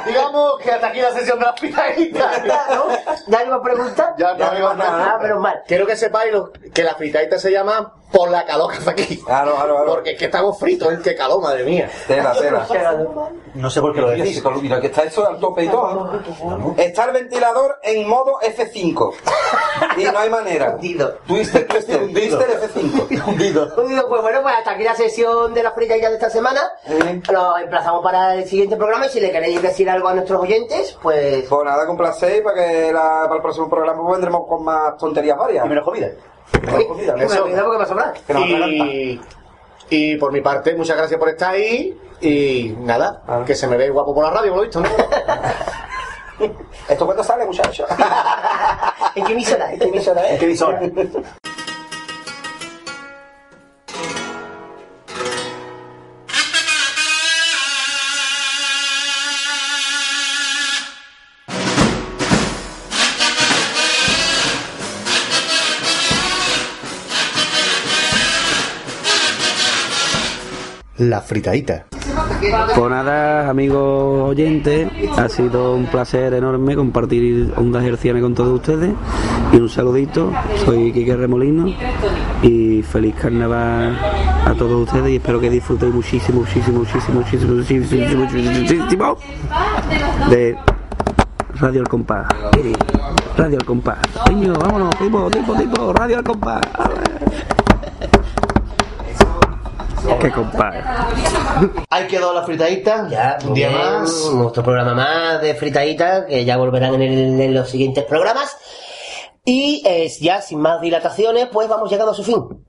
S2: Digamos que hasta aquí la sesión de las pitaditas.
S3: ¿No? ¿Ya iba a preguntar?
S2: Ya no hay más nada.
S3: Ah, menos mal.
S32: Quiero que sepáis lo- que la fritadita se llama por la calor que hace aquí.
S33: Claro, claro, claro.
S32: Porque es que estamos fritos, ¿eh? qué calor, madre mía.
S33: Tela, tela.
S2: No sé por qué lo decís.
S33: mira, que está eso al tope y todo. Está el ventilador en modo F5. Y no hay manera.
S3: Hundido.
S33: Twister, twister, twister F5.
S2: Hundido.
S3: Hundido, Pues bueno, pues hasta aquí la sesión de la fritadita de esta semana.
S33: Eh.
S3: Nos emplazamos para el siguiente programa y si le queréis decir algo a nuestros oyentes, pues...
S33: Pues nada, con placer, para que la- para el próximo programa pues vendremos con más tonterías varias.
S2: Y menos comida.
S33: Menos comida,
S3: Me
S33: eso.
S3: olvidé porque me va a sobrar.
S33: Que nos atraganta.
S32: Y, y por mi parte, muchas gracias por estar ahí. Y nada,
S33: Ah.
S32: que se me ve guapo por la radio, por lo visto, ¿no?
S33: ¿Esto cuándo sale, muchachos?
S3: ¿En qué emisora? ¿En qué emisora
S2: ¿En
S3: es?
S2: qué emisora? La fritadita.
S34: Pues nada, amigos oyentes, ha sido un placer enorme compartir ondas hercianas con todos ustedes y un saludito, soy Quique Remolino y feliz carnaval a todos ustedes y espero que disfrutéis muchísimo, muchísimo, muchísimo, muchísimo, muchísimo, muchísimo, de Radio El Compás. Radio El Compás. Coño, vámonos, tipo, tipo, tipo, Radio El Compás. Qué compás.
S2: Ahí quedó la fritadita.
S3: Ya,
S2: un día
S3: bien,
S2: más.
S3: Nuestro programa más de fritadita, que ya volverán en, el- en los siguientes programas. Y eh, ya sin más dilataciones, pues vamos llegando a su fin.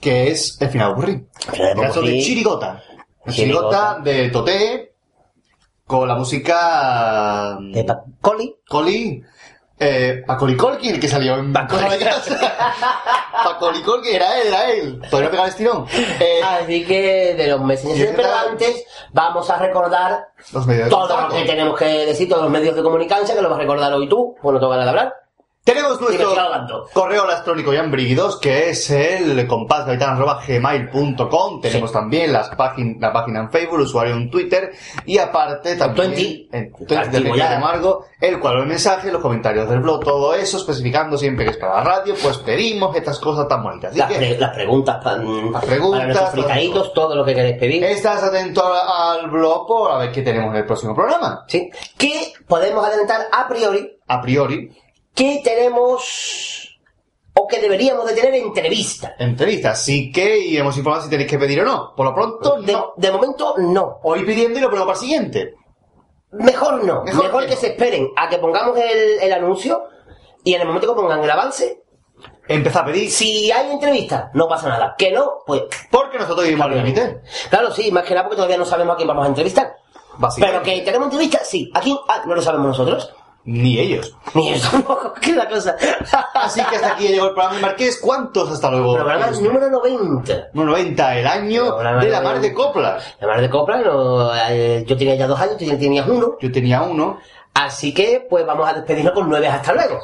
S2: Que es el final aburrido. El caso de. Chirigota.
S3: Chirigota.
S2: Chirigota de Toté. Con la música. De
S3: Pacoli.
S2: Coli. Eh, Colkin, el que salió en Casa. Pacoli Colkin, era él, era él. Podría pegar el estirón. Eh,
S3: Así que de los meses
S2: ¿Y
S3: pero antes vamos a recordar
S2: los medios de
S3: todo lo que tenemos que decir, todos los medios de comunicación, que lo vas a recordar hoy tú, pues no te van a hablar.
S2: Tenemos nuestro correo electrónico ya brígidos, que es el compásgaitán.gmail.com. Tenemos también las págin- la página en Facebook, el usuario en Twitter, y aparte también en Twitter de Amargo, el cuadro de mensaje, los comentarios del blog, todo eso, especificando siempre que es para la radio, pues pedimos estas cosas tan bonitas.
S3: Las, pre- las preguntas, pa-
S2: preguntas,
S3: para nuestros
S2: todo
S3: lo que queréis pedir.
S2: Estás atento al, al blog por a ver qué tenemos en el próximo programa.
S3: Sí. Que podemos adelantar a priori
S2: A priori,
S3: que tenemos o que deberíamos de tener entrevista.
S2: entrevistas. Así que iremos informando si tenéis que pedir o no. Por lo pronto,
S3: De,
S2: no.
S3: de momento, no.
S2: Hoy pidiendo y lo ponemos para el siguiente.
S3: Mejor no.
S2: Mejor
S3: Mejor,
S2: que
S3: que,
S2: no.
S3: se esperen a que pongamos el, el anuncio y en el momento que pongan el avance,
S2: Empezar a pedir.
S3: si hay entrevista, no pasa nada. Que no, pues...
S2: Porque nosotros vivimos al límite.
S3: Claro, sí, más que nada porque todavía no sabemos a quién vamos a entrevistar. Pero que tenemos entrevista, sí. ¿A quién? Ah, no lo sabemos nosotros.
S2: Ni ellos.
S3: Ni ellos tampoco, que la cosa.
S2: Así que hasta aquí llegó el programa de Marqués. ¿Cuántos hasta luego?
S3: Programa número 90.
S2: 90, el año
S3: Programa
S2: de la
S3: número-
S2: mar de Copla.
S3: La mar de Copla, no, eh, yo tenía ya dos años, tú ya tenías uno.
S2: Yo tenía uno.
S3: Así que, pues vamos a despedirnos con nueve hasta luego.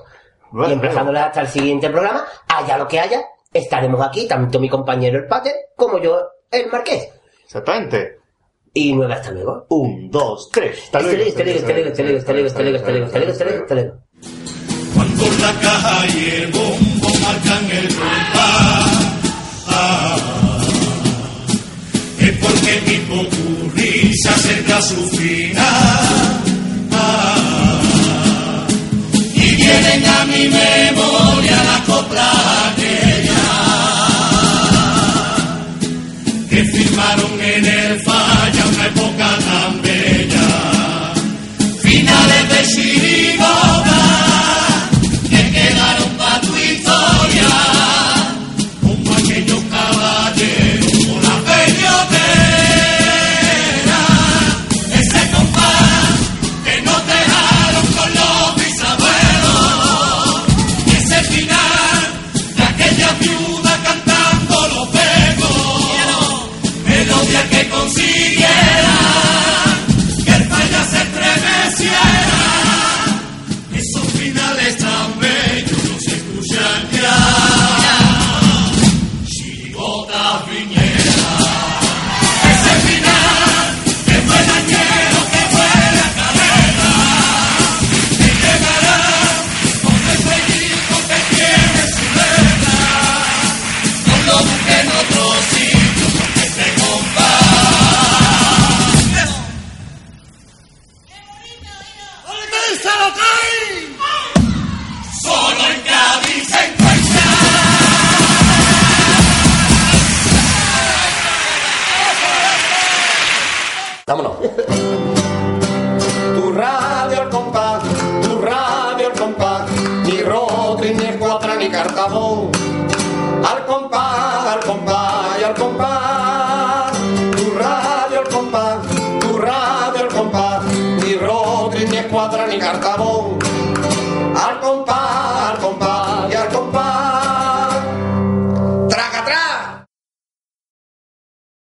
S2: Nueve
S3: y empezándoles hasta el siguiente programa, haya lo que haya, estaremos aquí, tanto mi compañero el Pater como yo, el Marqués.
S2: Exactamente.
S3: Y nueve hasta luego.
S2: Un, dos, tres. Hasta luego.
S3: este ligo, este ligo, este ligo, este ligo, este ligo, este ligo, este ligo, este ligo, este ligo.
S4: Cuando la caja y el bombo marcan el compás, ah, es porque mi popurrí se acerca a su final. ah, y vienen a mi memoria la copla
S33: Vámonos. Tu radio al compás, tu radio al compás, ni Rotring, ni Escuadra, ni Cartabón. Al compás, al compás y al compás. Tu radio al compás, tu radio al compás, ni Rotring, ni Escuadra, ni Cartabón.